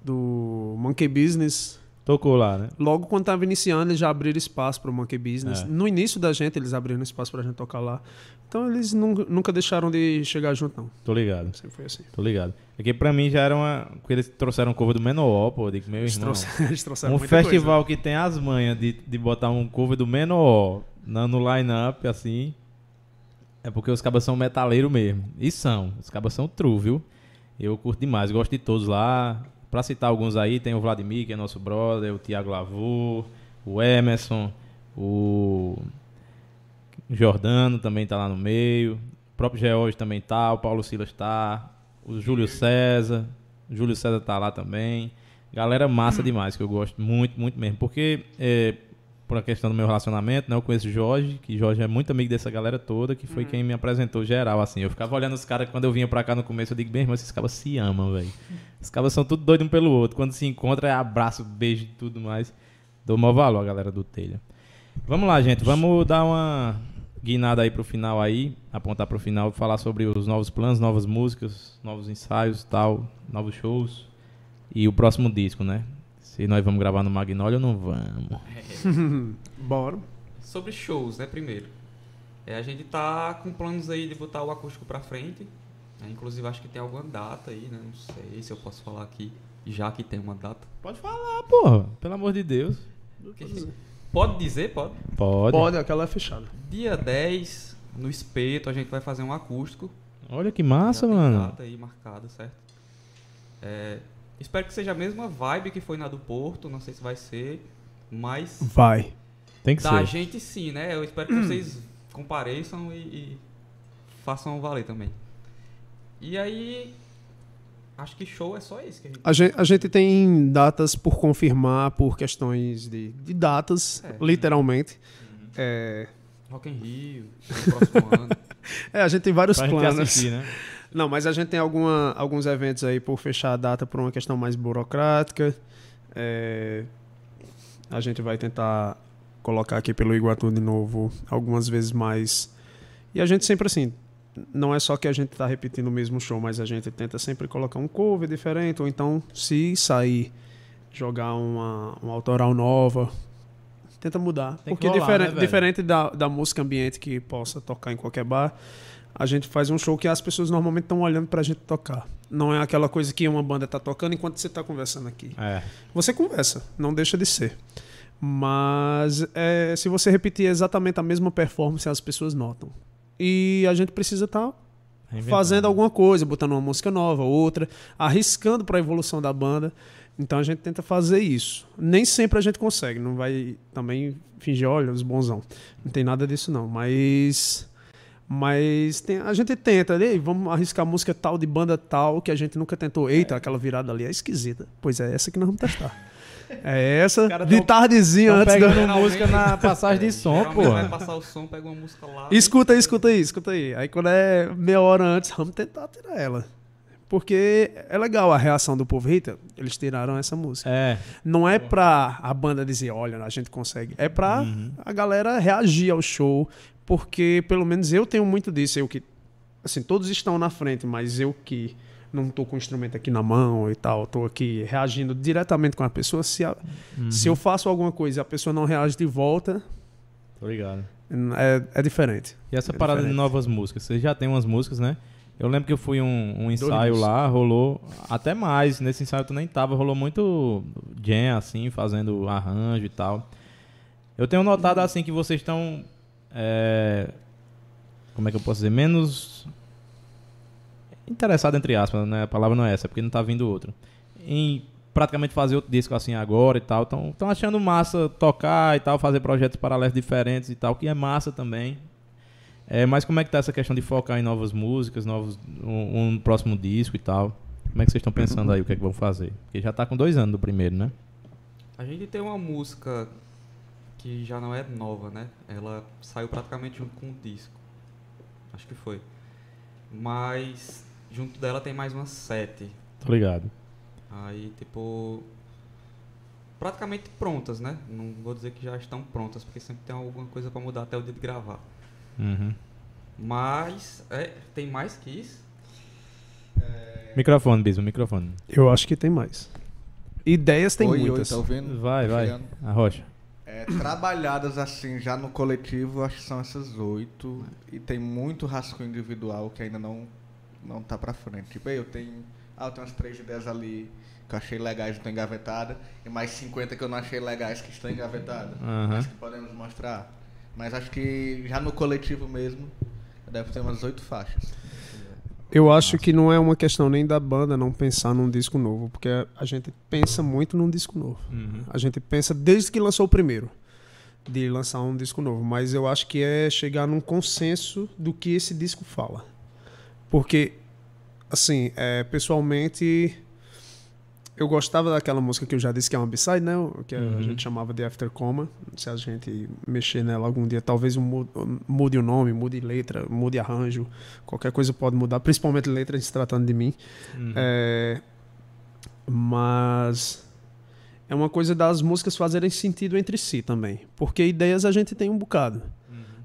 do Monkey Business. Tocou lá, né? Logo quando tava iniciando, eles já abriram espaço para o Monkey Business. É. No início da gente, eles abriram espaço pra gente tocar lá. Então eles nunca, nunca deixaram de chegar junto, não. Tô ligado. Sempre foi assim. Tô ligado. É que pra mim já era uma. Porque eles trouxeram um cover do Menor, pô. Eu digo, meu Eles, irmão. trouxeram, eles trouxeram Um festival que tem as manhas de, de botar um cover do Menor na, no line-up, assim. É porque os cabas são metaleiros mesmo. E são. Os cabas são true, viu? Eu curto demais. Gosto de todos lá. Pra citar alguns aí, tem o Vladimir, que é nosso brother, o Thiago Lavur, o Emerson, o Jordano também tá lá no meio. O próprio George também tá, o Paulo Silas tá, o Júlio César, o Júlio César tá lá também. Galera massa demais, que eu gosto muito, muito mesmo. Porque, é, por a questão do meu relacionamento, né, eu conheço o Jorge, que Jorge é muito amigo dessa galera toda, que foi quem me apresentou geral, assim. Eu ficava olhando os caras, quando eu vinha pra cá no começo, eu digo, bem, irmão, esses cabas se amam, velho. Os cabas são tudo doido um pelo outro. Quando se encontra, é abraço, beijo e tudo mais. Dou maior valor a galera do Telha. Vamos lá, gente. Vamos dar uma guinada aí pro final aí, apontar pro final, falar sobre os novos planos, novas músicas, novos ensaios tal, novos shows e o próximo disco, né? Se nós vamos gravar no Magnólia ou não vamos. Bora. Sobre shows, né, primeiro. É, a gente tá com planos aí de botar o acústico pra frente. É, inclusive acho que tem alguma data aí, né? Não sei se eu posso falar aqui, já que tem uma data. Pode falar, porra. Pelo amor de Deus. Pode dizer, pode. Pode. Pode, aquela é fechada. Dia 10, no espeto, a gente vai fazer um acústico. Olha que massa, Já tem mano. data aí marcada, certo? É, Espero que seja a mesma vibe que foi na do Porto, não sei se vai ser, mas Vai. Tem que da ser. gente sim, né? Eu espero que vocês compareçam e, e façam valer também. E aí, acho que show é só isso que a gente... A gente, a gente tem datas por confirmar por questões de, de datas, É. literalmente. É, Rock in Rio, no próximo ano. é, a gente tem vários Pra gente planos. assistir, né? Não, mas a gente tem alguma, alguns eventos aí por fechar a data por uma questão mais burocrática. É, a gente vai tentar colocar aqui pelo Iguatu de novo algumas vezes mais. E a gente sempre assim, não é só que a gente está repetindo o mesmo show, mas a gente tenta sempre colocar um cover diferente, ou então se sair jogar uma, uma autoral nova, tenta mudar. Tem que Porque rolar, diferente, né, diferente da, da música ambiente que possa tocar em qualquer bar, a gente faz um show que as pessoas normalmente estão olhando pra gente tocar. Não é aquela coisa que uma banda tá tocando enquanto você tá conversando aqui. É. Você conversa, não deixa de ser. Mas é, se você repetir exatamente a mesma performance, as pessoas notam. E a gente precisa estar Reinventando. fazendo alguma coisa, botando uma música nova, outra, arriscando para a evolução da banda. Então a gente tenta fazer isso. Nem sempre a gente consegue, não vai também fingir, olha, os bonzão. Não tem nada disso não, mas mas tem- a gente tenta, "Ei, vamos arriscar música tal de banda tal que a gente nunca tentou. Eita, aquela virada ali é esquisita. Pois é, essa que nós vamos testar. É essa cara de tão- tardezinha Tão antes da... música na passagem de som, pô. vai passar o som, pega uma música lá. Escuta aí, escuta aí, escuta aí. Aí quando é meia hora antes, vamos tentar tirar ela. Porque é legal a reação do povo. Eita, eles tiraram essa música. É. Não é pra a banda dizer, olha, a gente consegue. É pra Uhum. a galera reagir ao show. Porque pelo menos eu tenho muito disso. Eu que. Assim, todos estão na frente, mas eu que não tô com o instrumento aqui na mão e tal, tô aqui reagindo diretamente com a pessoa. Se, a- Uhum. se eu faço alguma coisa e a pessoa não reage de volta, Tô ligado. é, é diferente. E essa É parada de diferente. novas músicas? Você já tem umas músicas, né? Eu lembro que eu fui um, um ensaio Dois. lá, rolou até mais. Nesse ensaio tu nem tava, rolou muito jam, assim, fazendo arranjo e tal. Eu tenho notado, assim, que vocês estão. É, como é que eu posso dizer? Menos. Interessado, entre aspas, né? A palavra não é essa, porque não tá vindo outra. Em praticamente fazer outro disco assim agora e tal. Estão achando massa tocar e tal, fazer projetos paralelos diferentes e tal, que é massa também. É, mas como é que tá essa questão de focar em novas músicas, novos, um, um próximo disco e tal? Como é que vocês estão pensando aí? O que é que vão fazer? Porque já tá com dois anos do primeiro, né? A gente tem uma música que já não é nova, né? Ela saiu praticamente junto com o disco. Acho que foi. Mas junto dela tem mais umas sete. Tô ligado. Aí, tipo. Praticamente prontas, né? Não vou dizer que já estão prontas, porque sempre tem alguma coisa pra mudar até o dia de gravar. Uhum. Mas, é, tem mais que isso? Microfone, Bismo, microfone. Eu acho que tem mais. Ideias tem oi, muitas. Oi, tá ouvindo? Vai, Tá vai. chegando? A rocha. É, trabalhadas assim já no coletivo, acho que são essas oito. E tem muito rascunho individual que ainda não, não tá pra frente. Tipo, aí eu tenho. Ah, eu tenho umas três ideias ali que eu achei legais e estão engavetadas. E mais 50 que eu não achei legais que estão engavetadas. Aham. Acho que podemos mostrar. Mas acho que já no coletivo mesmo, deve ter umas oito faixas. Eu acho que não é uma questão nem da banda não pensar num disco novo, porque a gente pensa muito num disco novo. Uhum. A gente pensa desde que lançou o primeiro de lançar um disco novo, mas eu acho que é chegar num consenso do que esse disco fala. Porque assim, é, pessoalmente eu gostava daquela música que eu já disse que é uma B-side, né? Que Uhum. a gente chamava de After Coma. Se a gente mexer nela algum dia, talvez um mu- mude o nome, mude letra, mude arranjo, qualquer coisa pode mudar, principalmente letra se tratando de mim. Uhum. É, mas é uma coisa das músicas fazerem sentido entre si também. Porque ideias a gente tem um bocado.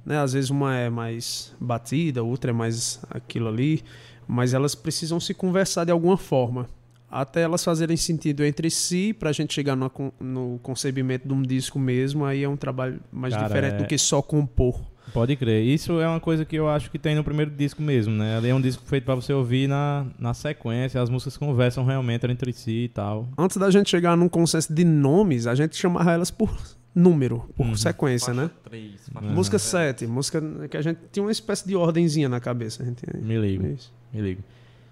Né? Às vezes uma é mais batida, outra é mais aquilo ali. Mas elas precisam se conversar de alguma forma. Até elas fazerem sentido entre si, pra gente chegar no, no concebimento de um disco mesmo, aí é um trabalho mais Cara, diferente é- do que só compor. Pode crer. Isso é uma coisa que eu acho que tem no primeiro disco mesmo, né? Ali é um disco feito pra você ouvir na, na sequência, as músicas conversam realmente entre si e tal. Antes da gente chegar num consenso de nomes, a gente chamava elas por número, por Uhum. sequência, né? 3, Uhum. Música 7, música que a gente tinha uma espécie de ordenzinha na cabeça. A gente, Me ligo. Isso. Me ligo.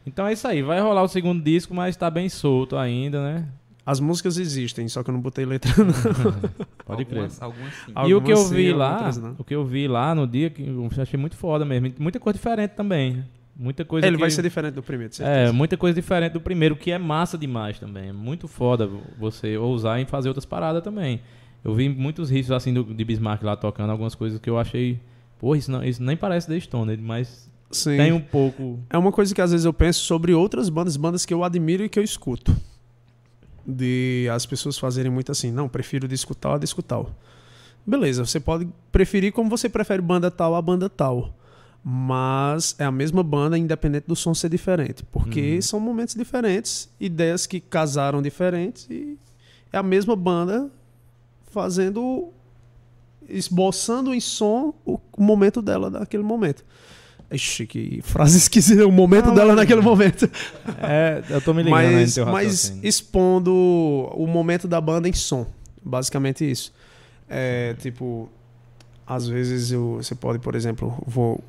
Então é isso aí, vai rolar o segundo disco, mas tá bem solto ainda, né? As músicas existem, só que eu não botei letra. Pode crer. algumas, algumas sim. E o que eu Algumas sim, vi lá, outras não. o que eu vi lá no dia, que eu achei muito foda mesmo. Muita coisa diferente também. Muita coisa Ele que- vai ser diferente do primeiro, de É, certeza. muita coisa diferente do primeiro, que é massa demais também. É muito foda você ousar em fazer outras paradas também. Eu vi muitos riffs assim do, de Bismarck lá tocando, algumas coisas que eu achei. Pô, isso, não, isso nem parece The Stone, mas Sim. tem um pouco. É uma coisa que às vezes eu penso sobre outras bandas, bandas que eu admiro e que eu escuto. De as pessoas fazerem muito assim, não, prefiro disco tal a disco tal. Beleza, você pode preferir como você prefere banda tal a banda tal. Mas é a mesma banda, independente do som ser diferente. Porque Uhum. são momentos diferentes, ideias que casaram diferentes e é a mesma banda fazendo. esboçando em som o, momento dela naquele momento. Ixi, que frase esquisita, o momento Não, dela naquele momento. É, eu tô me ligando Mas, teu mas raciocínio. expondo o momento da banda em som. Basicamente isso. É, tipo, às vezes eu, você pode, por exemplo, vou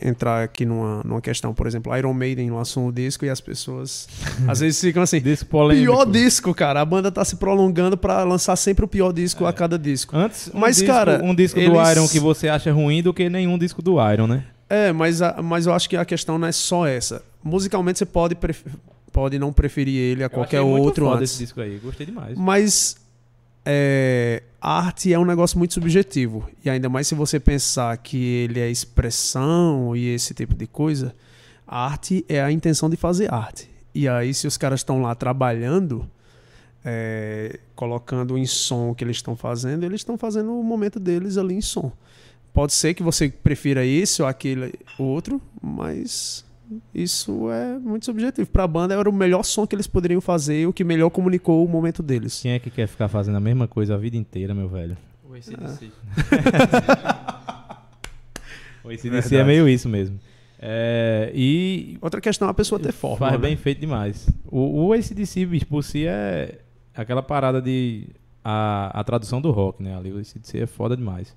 entrar aqui numa, numa questão, por exemplo, Iron Maiden lançou um disco e as pessoas às vezes ficam assim, Disco polêmico. pior disco, cara. A banda tá se prolongando pra lançar sempre o pior disco É. a cada disco. Antes, um Mas, disco, cara, um disco do eles- Iron que você acha ruim do que nenhum disco do Iron, né? É, mas, a- mas eu acho que a questão não é só essa. Musicalmente você pode, pode não preferir ele a Eu qualquer muito outro foda antes. esse disco aí, gostei demais. Mas é, a arte é um negócio muito subjetivo. E ainda mais se você pensar que ele é expressão e esse tipo de coisa, a arte é a intenção de fazer arte. E aí, se os caras estão lá trabalhando, é, colocando em som o que eles estão fazendo, eles estão fazendo o momento deles ali em som. Pode ser que você prefira esse ou aquele outro, mas isso é muito subjetivo. Pra banda era o melhor som que eles poderiam fazer e o que melhor comunicou o momento deles. Quem é que quer ficar fazendo a mesma coisa a vida inteira, meu velho? O AC/DC. O ACDC Verdade. é meio isso mesmo. É, e Outra questão é a pessoa ter forma. faz né? bem feito demais. O, o ACDC, por si é aquela parada de... A, a tradução do rock, né? Ali o ACDC é foda demais.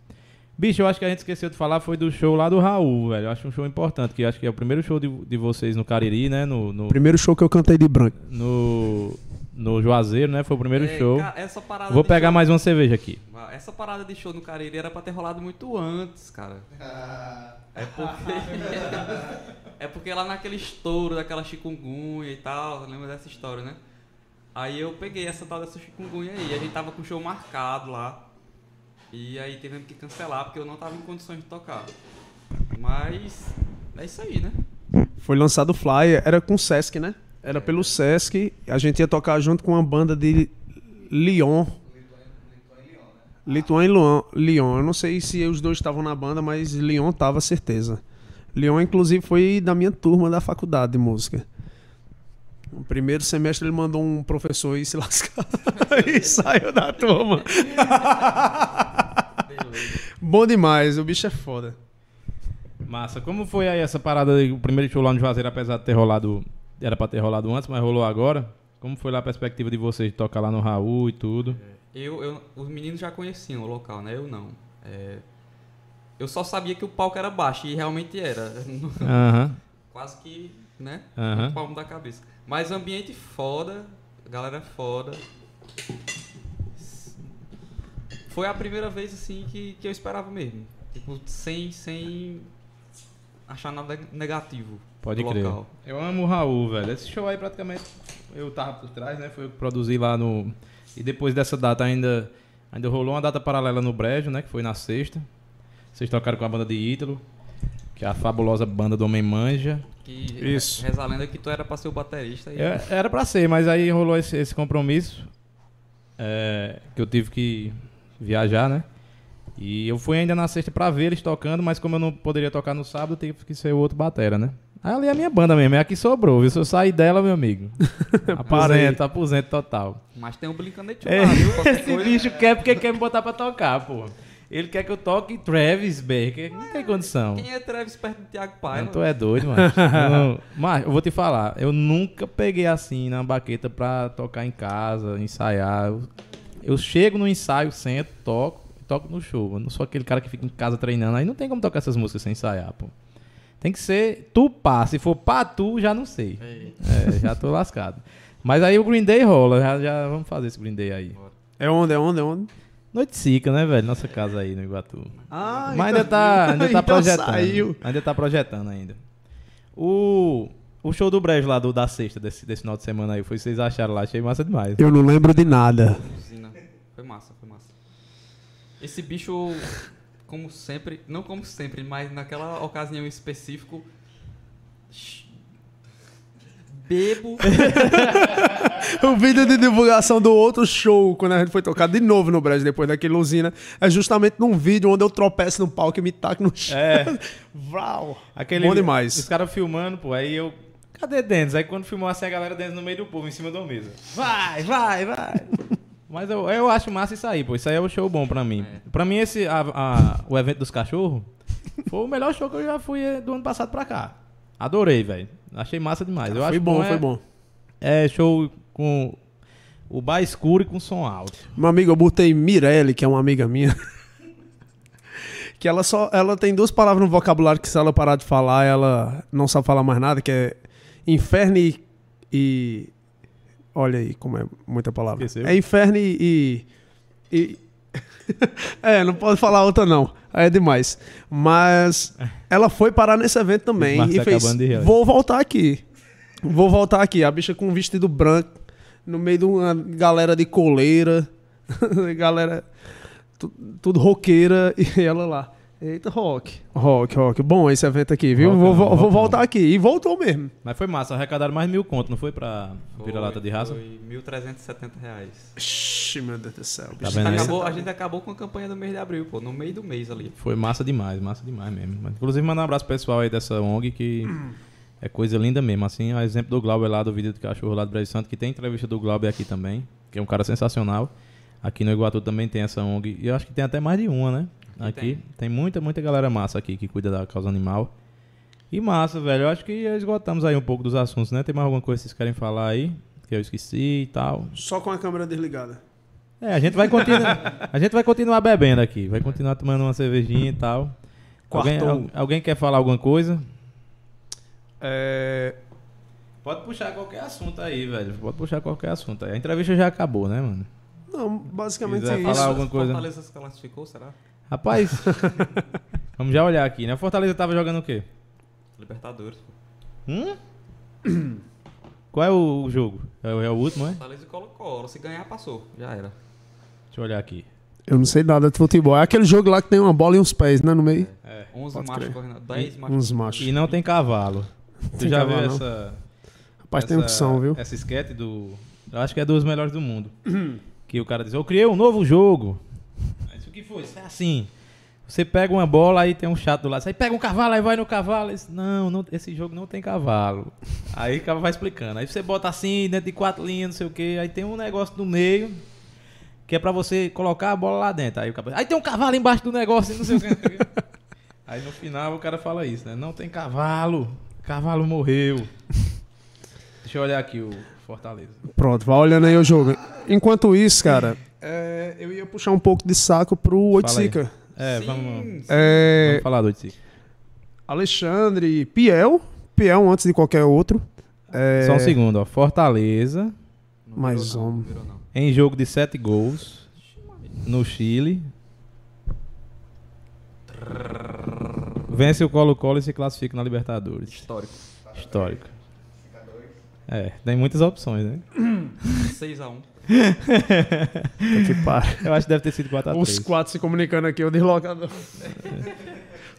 Bicho, eu acho que a gente esqueceu de falar foi do show lá do Raul, velho. Eu acho um show importante, que eu acho que é o primeiro show de, de vocês no Cariri, né? No, no, primeiro show que eu cantei de branco. no, no Juazeiro, né? Foi o primeiro É, show. cara, essa parada Vou pegar show- mais uma cerveja aqui. Essa parada de show no Cariri era pra ter rolado muito antes, cara. É porque. é porque lá naquele estouro daquela chikungunya e tal, lembra dessa história, né? Aí eu peguei essa tal dessa chikungunya aí, a gente tava com o show marcado lá. E aí tivemos que cancelar porque eu não tava em condições de tocar. Mas é isso aí, né? Foi lançado o flyer, era com o Sesc, né? Era pelo Sesc. A gente ia tocar junto com uma banda de Lyon. Lituan e Luan- Lyon. Eu não sei se os dois estavam na banda, mas Lyon tava, certeza. Lyon, inclusive, foi da minha turma da faculdade de música. No primeiro semestre ele mandou um professor ir se lascar e saiu da turma. Bom demais, o bicho é foda. Massa. Como foi aí essa parada, aí, o primeiro show lá no Juazeiro, apesar de ter rolado, era pra ter rolado antes, mas rolou agora? Como foi lá a perspectiva de vocês de tocar lá no Raul e tudo? Eu, eu, os meninos já conheciam o local, né? Eu não. É, eu só sabia que o palco era baixo e realmente era. Aham, Quase que, né? aham. No palmo da cabeça. Mas ambiente foda, galera foda. Foi a primeira vez assim que, que eu esperava mesmo. Tipo, sem, sem achar nada negativo. Pode crer. local. Eu amo o Raul, velho. Esse show aí praticamente eu tava por trás, né? Foi eu que produzi lá no. E depois dessa data ainda. Ainda rolou uma data paralela no Brejo, né? Que foi na sexta. Vocês tocaram com a banda de Ítalo, que é a fabulosa banda do Homem Manja. Que Isso. reza a lenda que tu era pra ser o baterista. E... É, Era pra ser, mas aí rolou esse, esse compromisso. é, que eu tive que viajar, né? E eu fui ainda na sexta pra ver eles tocando, mas como eu não poderia tocar no sábado, eu tive que ser o outro batera, né? Aí ali é a minha banda mesmo, é a que sobrou, viu? Se eu sair dela, meu amigo. aposento, aposento total. Mas tem um Blink-182 É, lá, viu? Qualquer esse coisa. bicho quer porque quer me botar pra tocar, pô. Ele quer que eu toque Travis Baker, não tem condição. Quem é Travis perto de Thiago Não, Paiva? tu é doido, mano. Eu não- Mas eu vou te falar, eu nunca peguei assim na baqueta pra tocar em casa, ensaiar. Eu, eu chego no ensaio, sento, toco, toco no show. Eu não sou aquele cara que fica em casa treinando. Aí não tem como tocar essas músicas sem ensaiar, pô. Tem que ser Tupá. Se for Patu, já não sei. É, já tô lascado. Mas aí o Green Day rola. Já, já vamos fazer esse Green Day aí. É onde, é onde, é onde? Noite Sica, né, velho? Nossa casa aí no Iguatu. Ah, Mas ainda tá, ainda tá então projetando. saiu. Ainda tá projetando ainda. O, o show do Brejo lá do, da sexta, desse, desse final de semana aí, foi o que vocês acharam lá? Achei massa demais. Eu não lembro de nada. Foi massa, foi massa. Esse bicho, como sempre, não como sempre, mas naquela ocasião em específico, bebo. O vídeo de divulgação do outro show, quando a gente foi tocar de novo no Brasil, depois daquele usina, é justamente num vídeo onde eu tropeço no palco e me taco no chão. É. Vrau. Aquele, Bom demais. Os caras filmando, pô, aí eu. Cadê Dennis? Aí quando filmou assim, a galera dentro no meio do povo, em cima da mesa. Vai, vai, vai. Mas eu, eu acho massa isso aí, pô. Isso aí é um show bom pra mim. É. Pra mim, esse, a- a- o evento dos cachorros foi o melhor show que eu já fui eh, do ano passado pra cá. Adorei, velho. Achei massa demais. Eu foi bom, é, foi bom. É show com o bar escuro e com som alto. Uma amiga, eu botei Mirelle, que é uma amiga minha. que ela só. Ela tem duas palavras no vocabulário que se ela parar de falar, ela não sabe falar mais nada, que é inferno e. e- olha aí como é muita palavra. Esqueceu? É inferno e. e- e- é, não pode falar outra não. Aí É demais. Mas ela foi parar nesse evento também e fez. acabando de rir. Vou voltar aqui. Vou voltar aqui. A bicha com um vestido branco, no meio de uma galera de coleira, galera tu- tudo roqueira e ela lá. Eita, rock. Rock, rock. Bom esse evento aqui, viu? Rock vou não, vou- rock vou não. voltar aqui. E voltou mesmo. Mas foi massa, arrecadaram mais mil conto, não foi pra vira-lata de raça? Foi 1.370 reais. Ixi, meu Deus do céu. Tá a, gente acabou, a gente acabou com a campanha do mês de abril, pô, no meio do mês ali. Foi massa demais, massa demais mesmo. Mas, Inclusive, mandar um abraço pro pessoal aí dessa ONG que é coisa linda mesmo. Assim, o exemplo do Glauber lá do vídeo do cachorro lá do Brasil Santo, que tem entrevista do Glauber aqui também, que é um cara sensacional. Aqui no Iguatu também tem essa ONG. E eu acho que tem até mais de uma, né? Aqui. Aqui Tem. muita, muita galera massa aqui que cuida da causa animal. E massa, velho. Eu acho que esgotamos aí um pouco dos assuntos, né? Tem mais alguma coisa que vocês querem falar aí? Que eu esqueci e tal. Só com a câmera desligada. É, a gente vai continuar. a gente vai continuar bebendo aqui. Vai continuar tomando uma cervejinha e tal. Alguém, al- alguém quer falar alguma coisa? É, Pode puxar qualquer assunto aí, velho. Pode puxar qualquer assunto aí. A entrevista já acabou, né, mano? Não, basicamente é falar isso. alguma coisa? Fortaleza se classificou, será? Rapaz, vamos já olhar aqui, né? O Fortaleza tava jogando o quê? Libertadores. Hum? Qual é o, o jogo? É, o- é o último, é? Fortaleza e Colo-Colo. Se ganhar, passou. Já era. Deixa eu olhar aqui. Eu não sei nada de futebol. É aquele jogo lá que tem uma bola e uns pés, né, no meio? 11 Pode machos crer. correndo. 10 machos. Uns machos. E não tem cavalo. Tu Tem já cavalo, viu não. essa. Rapaz, tem essa- opção, viu? Essa esquete do. Eu acho que é dos melhores do mundo. que o cara diz: Eu criei um novo jogo. Aí isso o que foi? Isso é assim. Você pega uma bola, aí tem um chato do lado. Aí pega um cavalo, aí vai no cavalo. Diz, não, não, esse jogo não tem cavalo. Aí o cara vai explicando. Aí você bota assim, dentro de quatro linhas, não sei o que. Aí tem um negócio no meio. Que é pra você colocar a bola lá dentro. Aí o cara, aí tem um cavalo embaixo do negócio, não sei o que. Aí no final o cara fala isso, né? Não tem cavalo. Cavalo morreu. Deixa eu olhar aqui o Fortaleza. Pronto, vai olhando aí o jogo. Enquanto isso, cara, é, eu ia puxar um pouco de saco pro. Oiticica. É, Sim, vamos, sim. É, vamos falar do Oiticica. Alexandre Piel. Piel antes de qualquer outro. É, Só um segundo, ó. Fortaleza, Não Mais virou, um. não virou, não. em jogo de sete gols, no Chile. Vence o Colo-Colo e se classifica na Libertadores. Histórico. Histórico. É, tem muitas opções, né? 6x1. Que para. Eu acho que deve ter sido 4x3. Os quatro se comunicando aqui, o deslocador.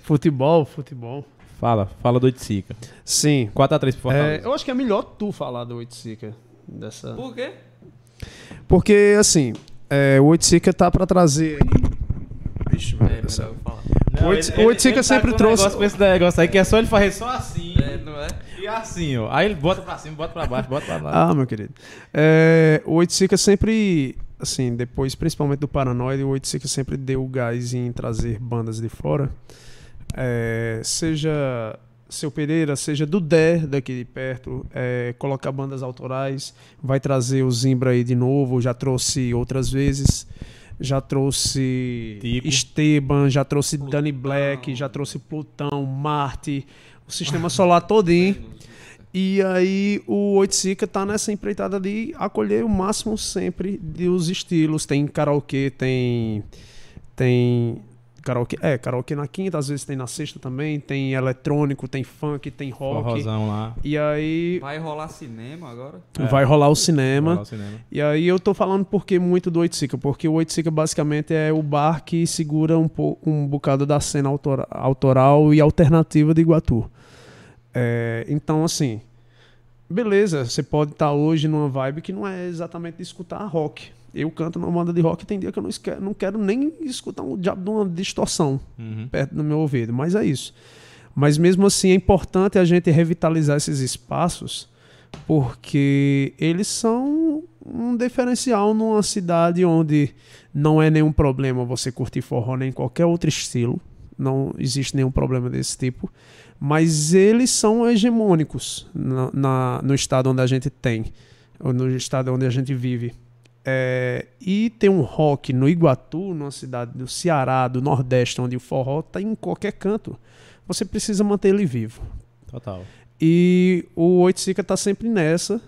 futebol, futebol. Fala, fala do Oiticica. Sim. 4x3 pro É, Fortaleza. eu acho que é melhor tu falar do Oiticica. Dessa... Por quê? Porque, assim, é, o Oiticica tá pra trazer. Vixe, É, falar. O Oiticica- o Oiticica sempre com um trouxe- negócio com esse negócio aí que é só ele fazer só assim. É, não é? Assim, ó. Aí ele bota pra cima, bota pra baixo, bota pra baixo. Ah, meu querido. É, o Oiticica sempre, assim, depois, principalmente do Paranoide, o Oiticica sempre deu gás em trazer bandas de fora. É, seja seu Pereira, seja do Dé daqui de perto, é, colocar bandas autorais, vai trazer o Zimbra aí de novo, já trouxe outras vezes. Já trouxe Tico. Esteban, já trouxe Plutão. Danny Black, já trouxe Plutão, Marte, o sistema solar todinho. E aí o Oiticica tá nessa empreitada de acolher o máximo sempre dos estilos. Tem karaokê, tem. Tem. Karaokê, é, karaokê na quinta, às vezes tem na sexta também, tem eletrônico, tem funk, tem rock. Forrozão lá. E aí Vai rolar cinema agora? É. vai rolar o cinema. Rolar o cinema. E aí eu tô falando porque muito do Oiticica, porque o Oiticica basicamente é o bar que segura um, po- um bocado da cena autora- autoral e alternativa de Iguatu. É, então, assim, beleza, você pode estar hoje numa vibe que não é exatamente de escutar rock. Eu canto numa banda de rock e tem dia que eu não, esque- não quero nem escutar um diabo de uma distorção Uhum. perto do meu ouvido, mas é isso. Mas mesmo assim é importante a gente revitalizar esses espaços porque eles são um diferencial numa cidade onde não é nenhum problema você curtir forró nem qualquer outro estilo, não existe nenhum problema desse tipo, mas eles são hegemônicos na, na- no estado onde a gente tem, ou no estado onde a gente vive. É, e tem um rock no Iguatu, numa cidade do Ceará, do Nordeste, onde o forró está em qualquer canto. Você precisa manter ele vivo. Total. E o Oiticica tá sempre nessa.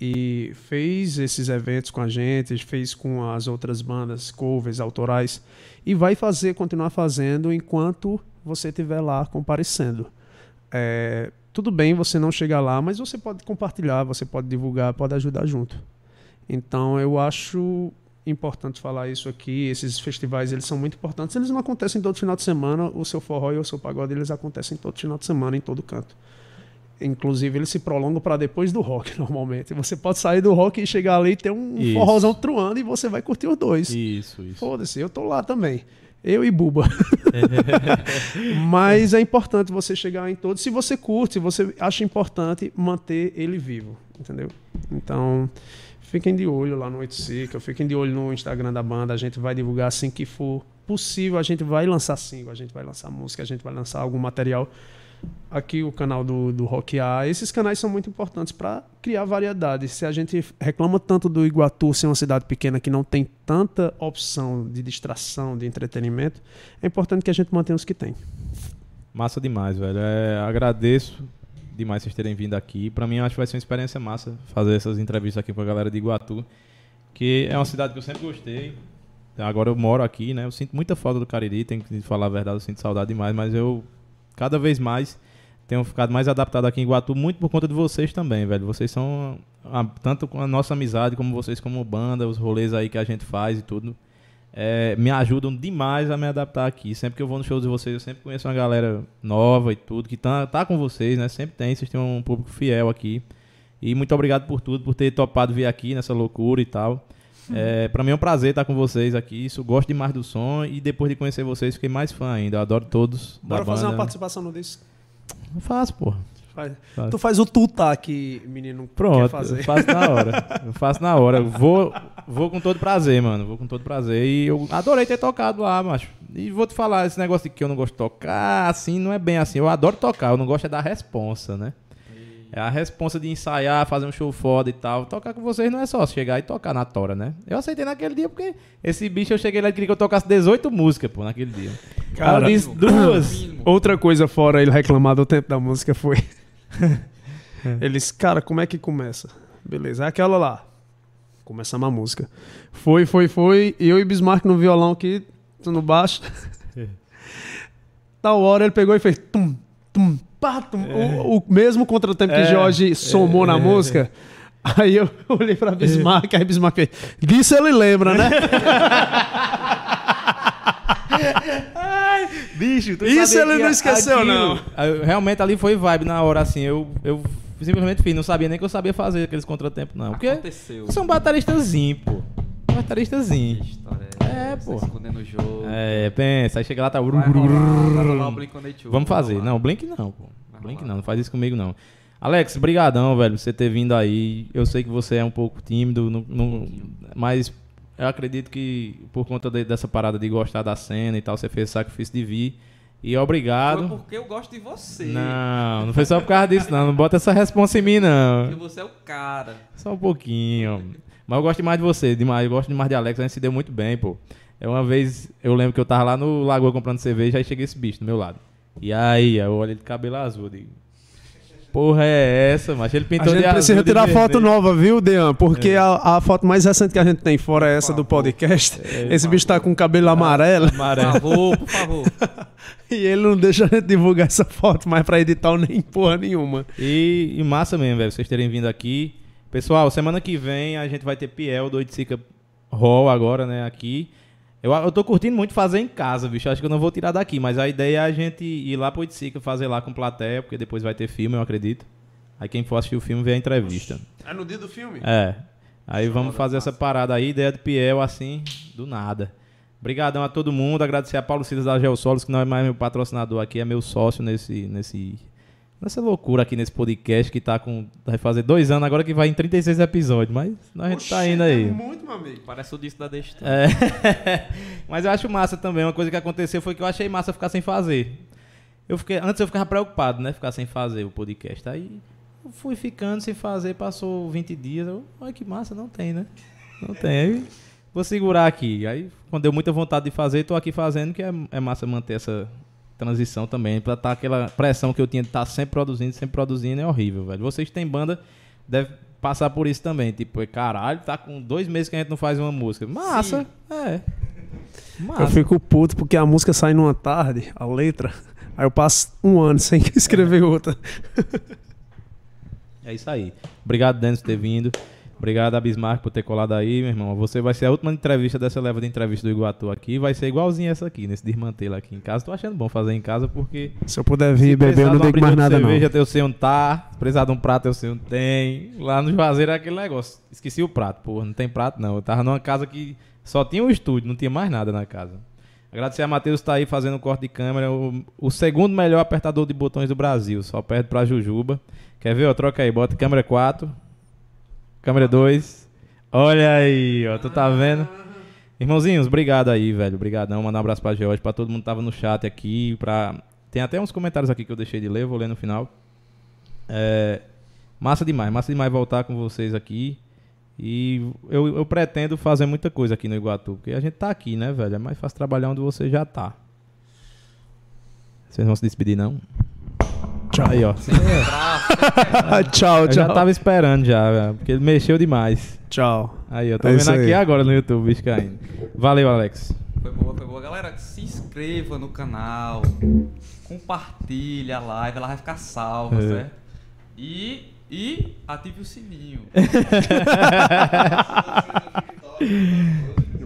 E fez esses eventos com a gente, fez com as outras bandas, covers, autorais. E vai fazer, continuar fazendo enquanto você estiver lá comparecendo. É, tudo bem você não chegar lá, mas você pode compartilhar, você pode divulgar, pode ajudar junto. Então eu acho importante falar isso aqui. Esses festivais eles são muito importantes. Eles não acontecem todo final de semana. O seu forró e o seu pagode eles acontecem todo final de semana em todo canto. Inclusive eles se prolongam para depois do rock normalmente. Você pode sair do rock e chegar ali e ter um Isso. forrozão truando e você vai curtir os dois. Isso, isso. Foda-se, eu tô lá também. Eu e Buba. Mas é importante você chegar em todos. Se você curte, você acha importante manter ele vivo, entendeu? Então, fiquem de olho lá no Oiticica, fiquem de olho no Instagram da banda. A gente vai divulgar assim que for possível. A gente vai lançar single, a gente vai lançar música, a gente vai lançar algum material. Aqui o canal do, do Rock A. Esses canais são muito importantes para criar variedade. Se a gente reclama tanto do Iguatu ser uma cidade pequena que não tem tanta opção de distração, de entretenimento, é importante que a gente mantenha os que tem. Massa demais, velho. É, agradeço demais vocês terem vindo aqui. Pra mim, acho que vai ser uma experiência massa fazer essas entrevistas aqui com a galera de Iguatu, que é uma cidade que eu sempre gostei. Agora eu moro aqui, né? Eu sinto muita falta do Cariri, tenho que falar a verdade, eu sinto saudade demais, mas eu cada vez mais tenho ficado mais adaptado aqui em Iguatu, muito por conta de vocês também, velho. Vocês são a- tanto com a nossa amizade como vocês como banda, os rolês aí que a gente faz e tudo. É, me ajudam demais a me adaptar aqui. Sempre que eu vou nos shows de vocês, eu sempre conheço uma galera nova e tudo, que tá, tá com vocês, né? Sempre tem, vocês têm um público fiel aqui. E muito obrigado por tudo, por ter topado vir aqui nessa loucura e tal. É, pra mim é um prazer estar com vocês aqui. Isso, gosto demais do som e depois de conhecer vocês, fiquei mais fã ainda. Eu adoro todos Bora banda. fazer uma participação no disco. Eu faço, porra. Faz. Faz. Tu faz o tutá que menino quer Pronto, fazer. eu faço na hora. Eu faço na hora. Eu vou, vou com todo prazer, mano. Vou com todo prazer. E eu adorei ter tocado lá, macho. E vou te falar, esse negócio de que eu não gosto de tocar, assim, não é bem assim. Eu adoro tocar, eu não gosto é da responsa, né? É a responsa de ensaiar, fazer um show foda e tal. Tocar com vocês não é só chegar e tocar na tora, né? Eu aceitei naquele dia porque esse bicho eu cheguei lá e queria que eu tocasse 18 músicas, pô, naquele dia. Cara, eu disse duas. Outra coisa fora ele reclamar do tempo da música foi. Eles, cara, como é que começa? Beleza, é aquela lá. Começamos a música. Foi, foi, foi. E eu e Bismarck no violão aqui, no baixo. Tal hora ele pegou e fez tum, tum, pá, tum. O, o mesmo contratempo que É, Jorge somou na é, música. Aí eu olhei pra Bismarck, aí Bismarck fez. Disso ele lembra, né? Bicho, tu Isso ele não esqueceu, aquilo- não. Realmente ali foi vibe na hora, assim. Eu, eu simplesmente fiz, não sabia nem que eu sabia fazer aqueles contratempos, não. Porque Aconteceu. um bateristazinho, pô. Bateristazinho. Que história É, essa? pô. Escondendo o jogo. É, pensa, aí chega lá, tá. Vai rolar, vai rolar o Blink-182, Vamos fazer. Não, Blink não, pô. Vai Blink rolar. não, não faz isso comigo não. Alex, brigadão, velho, por você ter vindo aí. Eu sei que você é um pouco tímido, não- não- mas eu acredito que por conta de- dessa parada de gostar da cena e tal, você fez sacrifício de vir. E obrigado. Foi porque eu gosto de você. Não, não foi só por causa disso, não. Não bota essa responsa em mim, não. Porque você é o cara. Só um pouquinho. Mas eu gosto demais de você, demais. Eu gosto demais de Alex, a gente se deu muito bem, pô. É uma vez, eu lembro que eu tava lá no Lagoa comprando cerveja, aí chega esse bicho do meu lado. E aí, eu olho ele de cabelo azul, eu digo, porra é essa, mas ele A pintou de gente azul. precisa de tirar foto vermelho. nova, viu, Dean? Porque É. a, a foto mais recente que a gente tem, fora essa do podcast, É, esse bicho tá com cabelo amarelo Por Amarelo. favor, por favor. e ele não deixa a gente divulgar essa foto mais pra editar nem porra nenhuma. E, e massa mesmo, velho, vocês terem vindo aqui. Pessoal, semana que vem a gente vai ter Piel do Oiticica Hall agora, né, aqui. Eu, eu tô curtindo muito fazer em casa, bicho. Acho que eu não vou tirar daqui, mas a ideia é a gente ir lá pro Oiticica fazer lá com plateia, porque depois vai ter filme, eu acredito. Aí quem for assistir o filme vê a entrevista. É no dia do filme? É. Aí vamos fazer essa parada aí, ideia do Piel, assim, do nada. Obrigadão a todo mundo, agradecer a Paulo Silas da Geossolos, que não é mais meu patrocinador aqui, é meu sócio nesse, nesse, nessa loucura aqui nesse podcast, que tá com, vai fazer dois anos agora que vai em 36 episódios, mas a gente tá indo aí. É muito, meu amigo. Parece o disco da Destiny. É. Mas eu acho massa também. Uma coisa que aconteceu foi que eu achei massa ficar sem fazer. Eu fiquei, antes eu ficava preocupado, né? Ficar sem fazer o podcast. Aí eu fui ficando sem fazer, passou 20 dias. Eu, olha que massa, não tem, né? Não tem. Aí vou segurar aqui. Aí, quando deu muita vontade de fazer, tô aqui fazendo, que é, é massa manter essa transição também. Pra estar aquela pressão que eu tinha de estar sempre produzindo, sempre produzindo, é horrível, velho. Vocês que têm banda, deve passar por isso também. Tipo, é, caralho, tá com dois meses que a gente não faz uma música. Massa, é. Eu Massa. fico puto porque a música sai numa tarde, a letra, aí eu passo um ano sem escrever outra. É isso aí. Obrigado, Denis, por ter vindo. Obrigado a Bismarck por ter colado aí, meu irmão. Você vai ser a última entrevista dessa leva de entrevista do Iguatu aqui. Vai ser igualzinha essa aqui, nesse desmantelo aqui em casa. Tô achando bom fazer em casa porque. Se eu puder vir beber, eu não digo mais nada, não. cerveja, eu sei onde tá. Se precisar de um prato, eu sei onde tem. Lá no Juazeiro é aquele negócio. Esqueci o prato, porra. Não tem prato, não. Eu tava numa casa que só tinha um estúdio, não tinha mais nada na casa. Agradecer a Matheus tá aí fazendo o corte de câmera. O, o segundo melhor apertador de botões do Brasil. Só perde pra Jujuba. Quer ver? Ó, troca aí. Bota câmera 4. Câmera 2. Olha aí, ó. Tu tá vendo? Irmãozinhos, obrigado aí, velho. Obrigadão. Mandar um abraço pra George, pra todo mundo que tava no chat aqui. Pra... Tem até uns comentários aqui que eu deixei de ler, vou ler no final. É... Massa demais, massa demais voltar com vocês aqui. E eu, eu pretendo fazer muita coisa aqui no Iguatu, porque a gente tá aqui, né, velho? É mais fácil trabalhar onde você já tá. Vocês vão se despedir, não? Tchau. Aí, ó. tchau, Eu já tchau. tava esperando já, velho, porque ele mexeu demais. Tchau. Aí, eu tô É vendo aqui aí. agora no YouTube, bicho caindo. Valeu, Alex. Foi boa, foi boa. Galera, se inscreva no canal, compartilha a live, ela vai ficar salva, É. certo? E, e ative o sininho.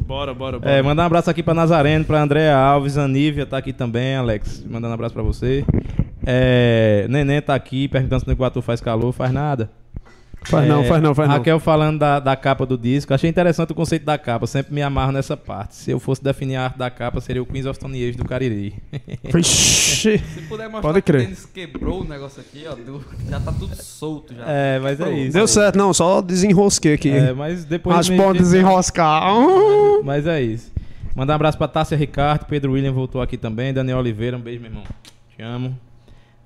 Bora, bora, É, mandar um abraço aqui pra Nazareno, pra Andréa Alves, a Nívia tá aqui também, Alex. Mandando um abraço pra você. É, Neném tá aqui perguntando se no Iguatu faz calor, faz nada. Faz não, É, faz não, faz não. Raquel falando da, da capa do disco. Achei interessante o conceito da capa. Sempre me amarro nessa parte. Se eu fosse definir a arte da capa, seria o Queens of Stone Age do Cariri. Vixe. Se puder mostrar Pode que o crer. Quebrou o negócio aqui, ó, deu- já tá tudo solto já. É, mas é isso. Deu certo, não, só desenrosquei aqui. É, mas depois... As pontas desenroscar. Hum. Mas é isso. Mandar um abraço pra Tássia Ricardo, Pedro William voltou aqui também, Daniel Oliveira, um beijo, meu irmão. Te amo.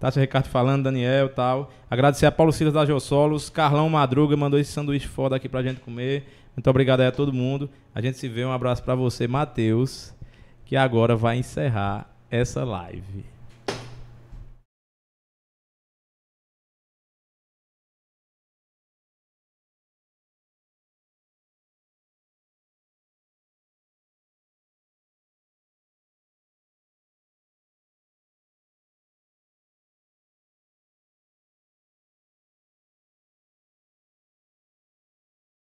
Tássia Ricardo falando, Daniel e tal. Agradecer a Paulo Silas da Geossolos, Carlão Madruga mandou esse sanduíche foda aqui pra gente comer. Muito obrigado aí a todo mundo. A gente se vê, um abraço pra você, Matheus, que agora vai encerrar essa live.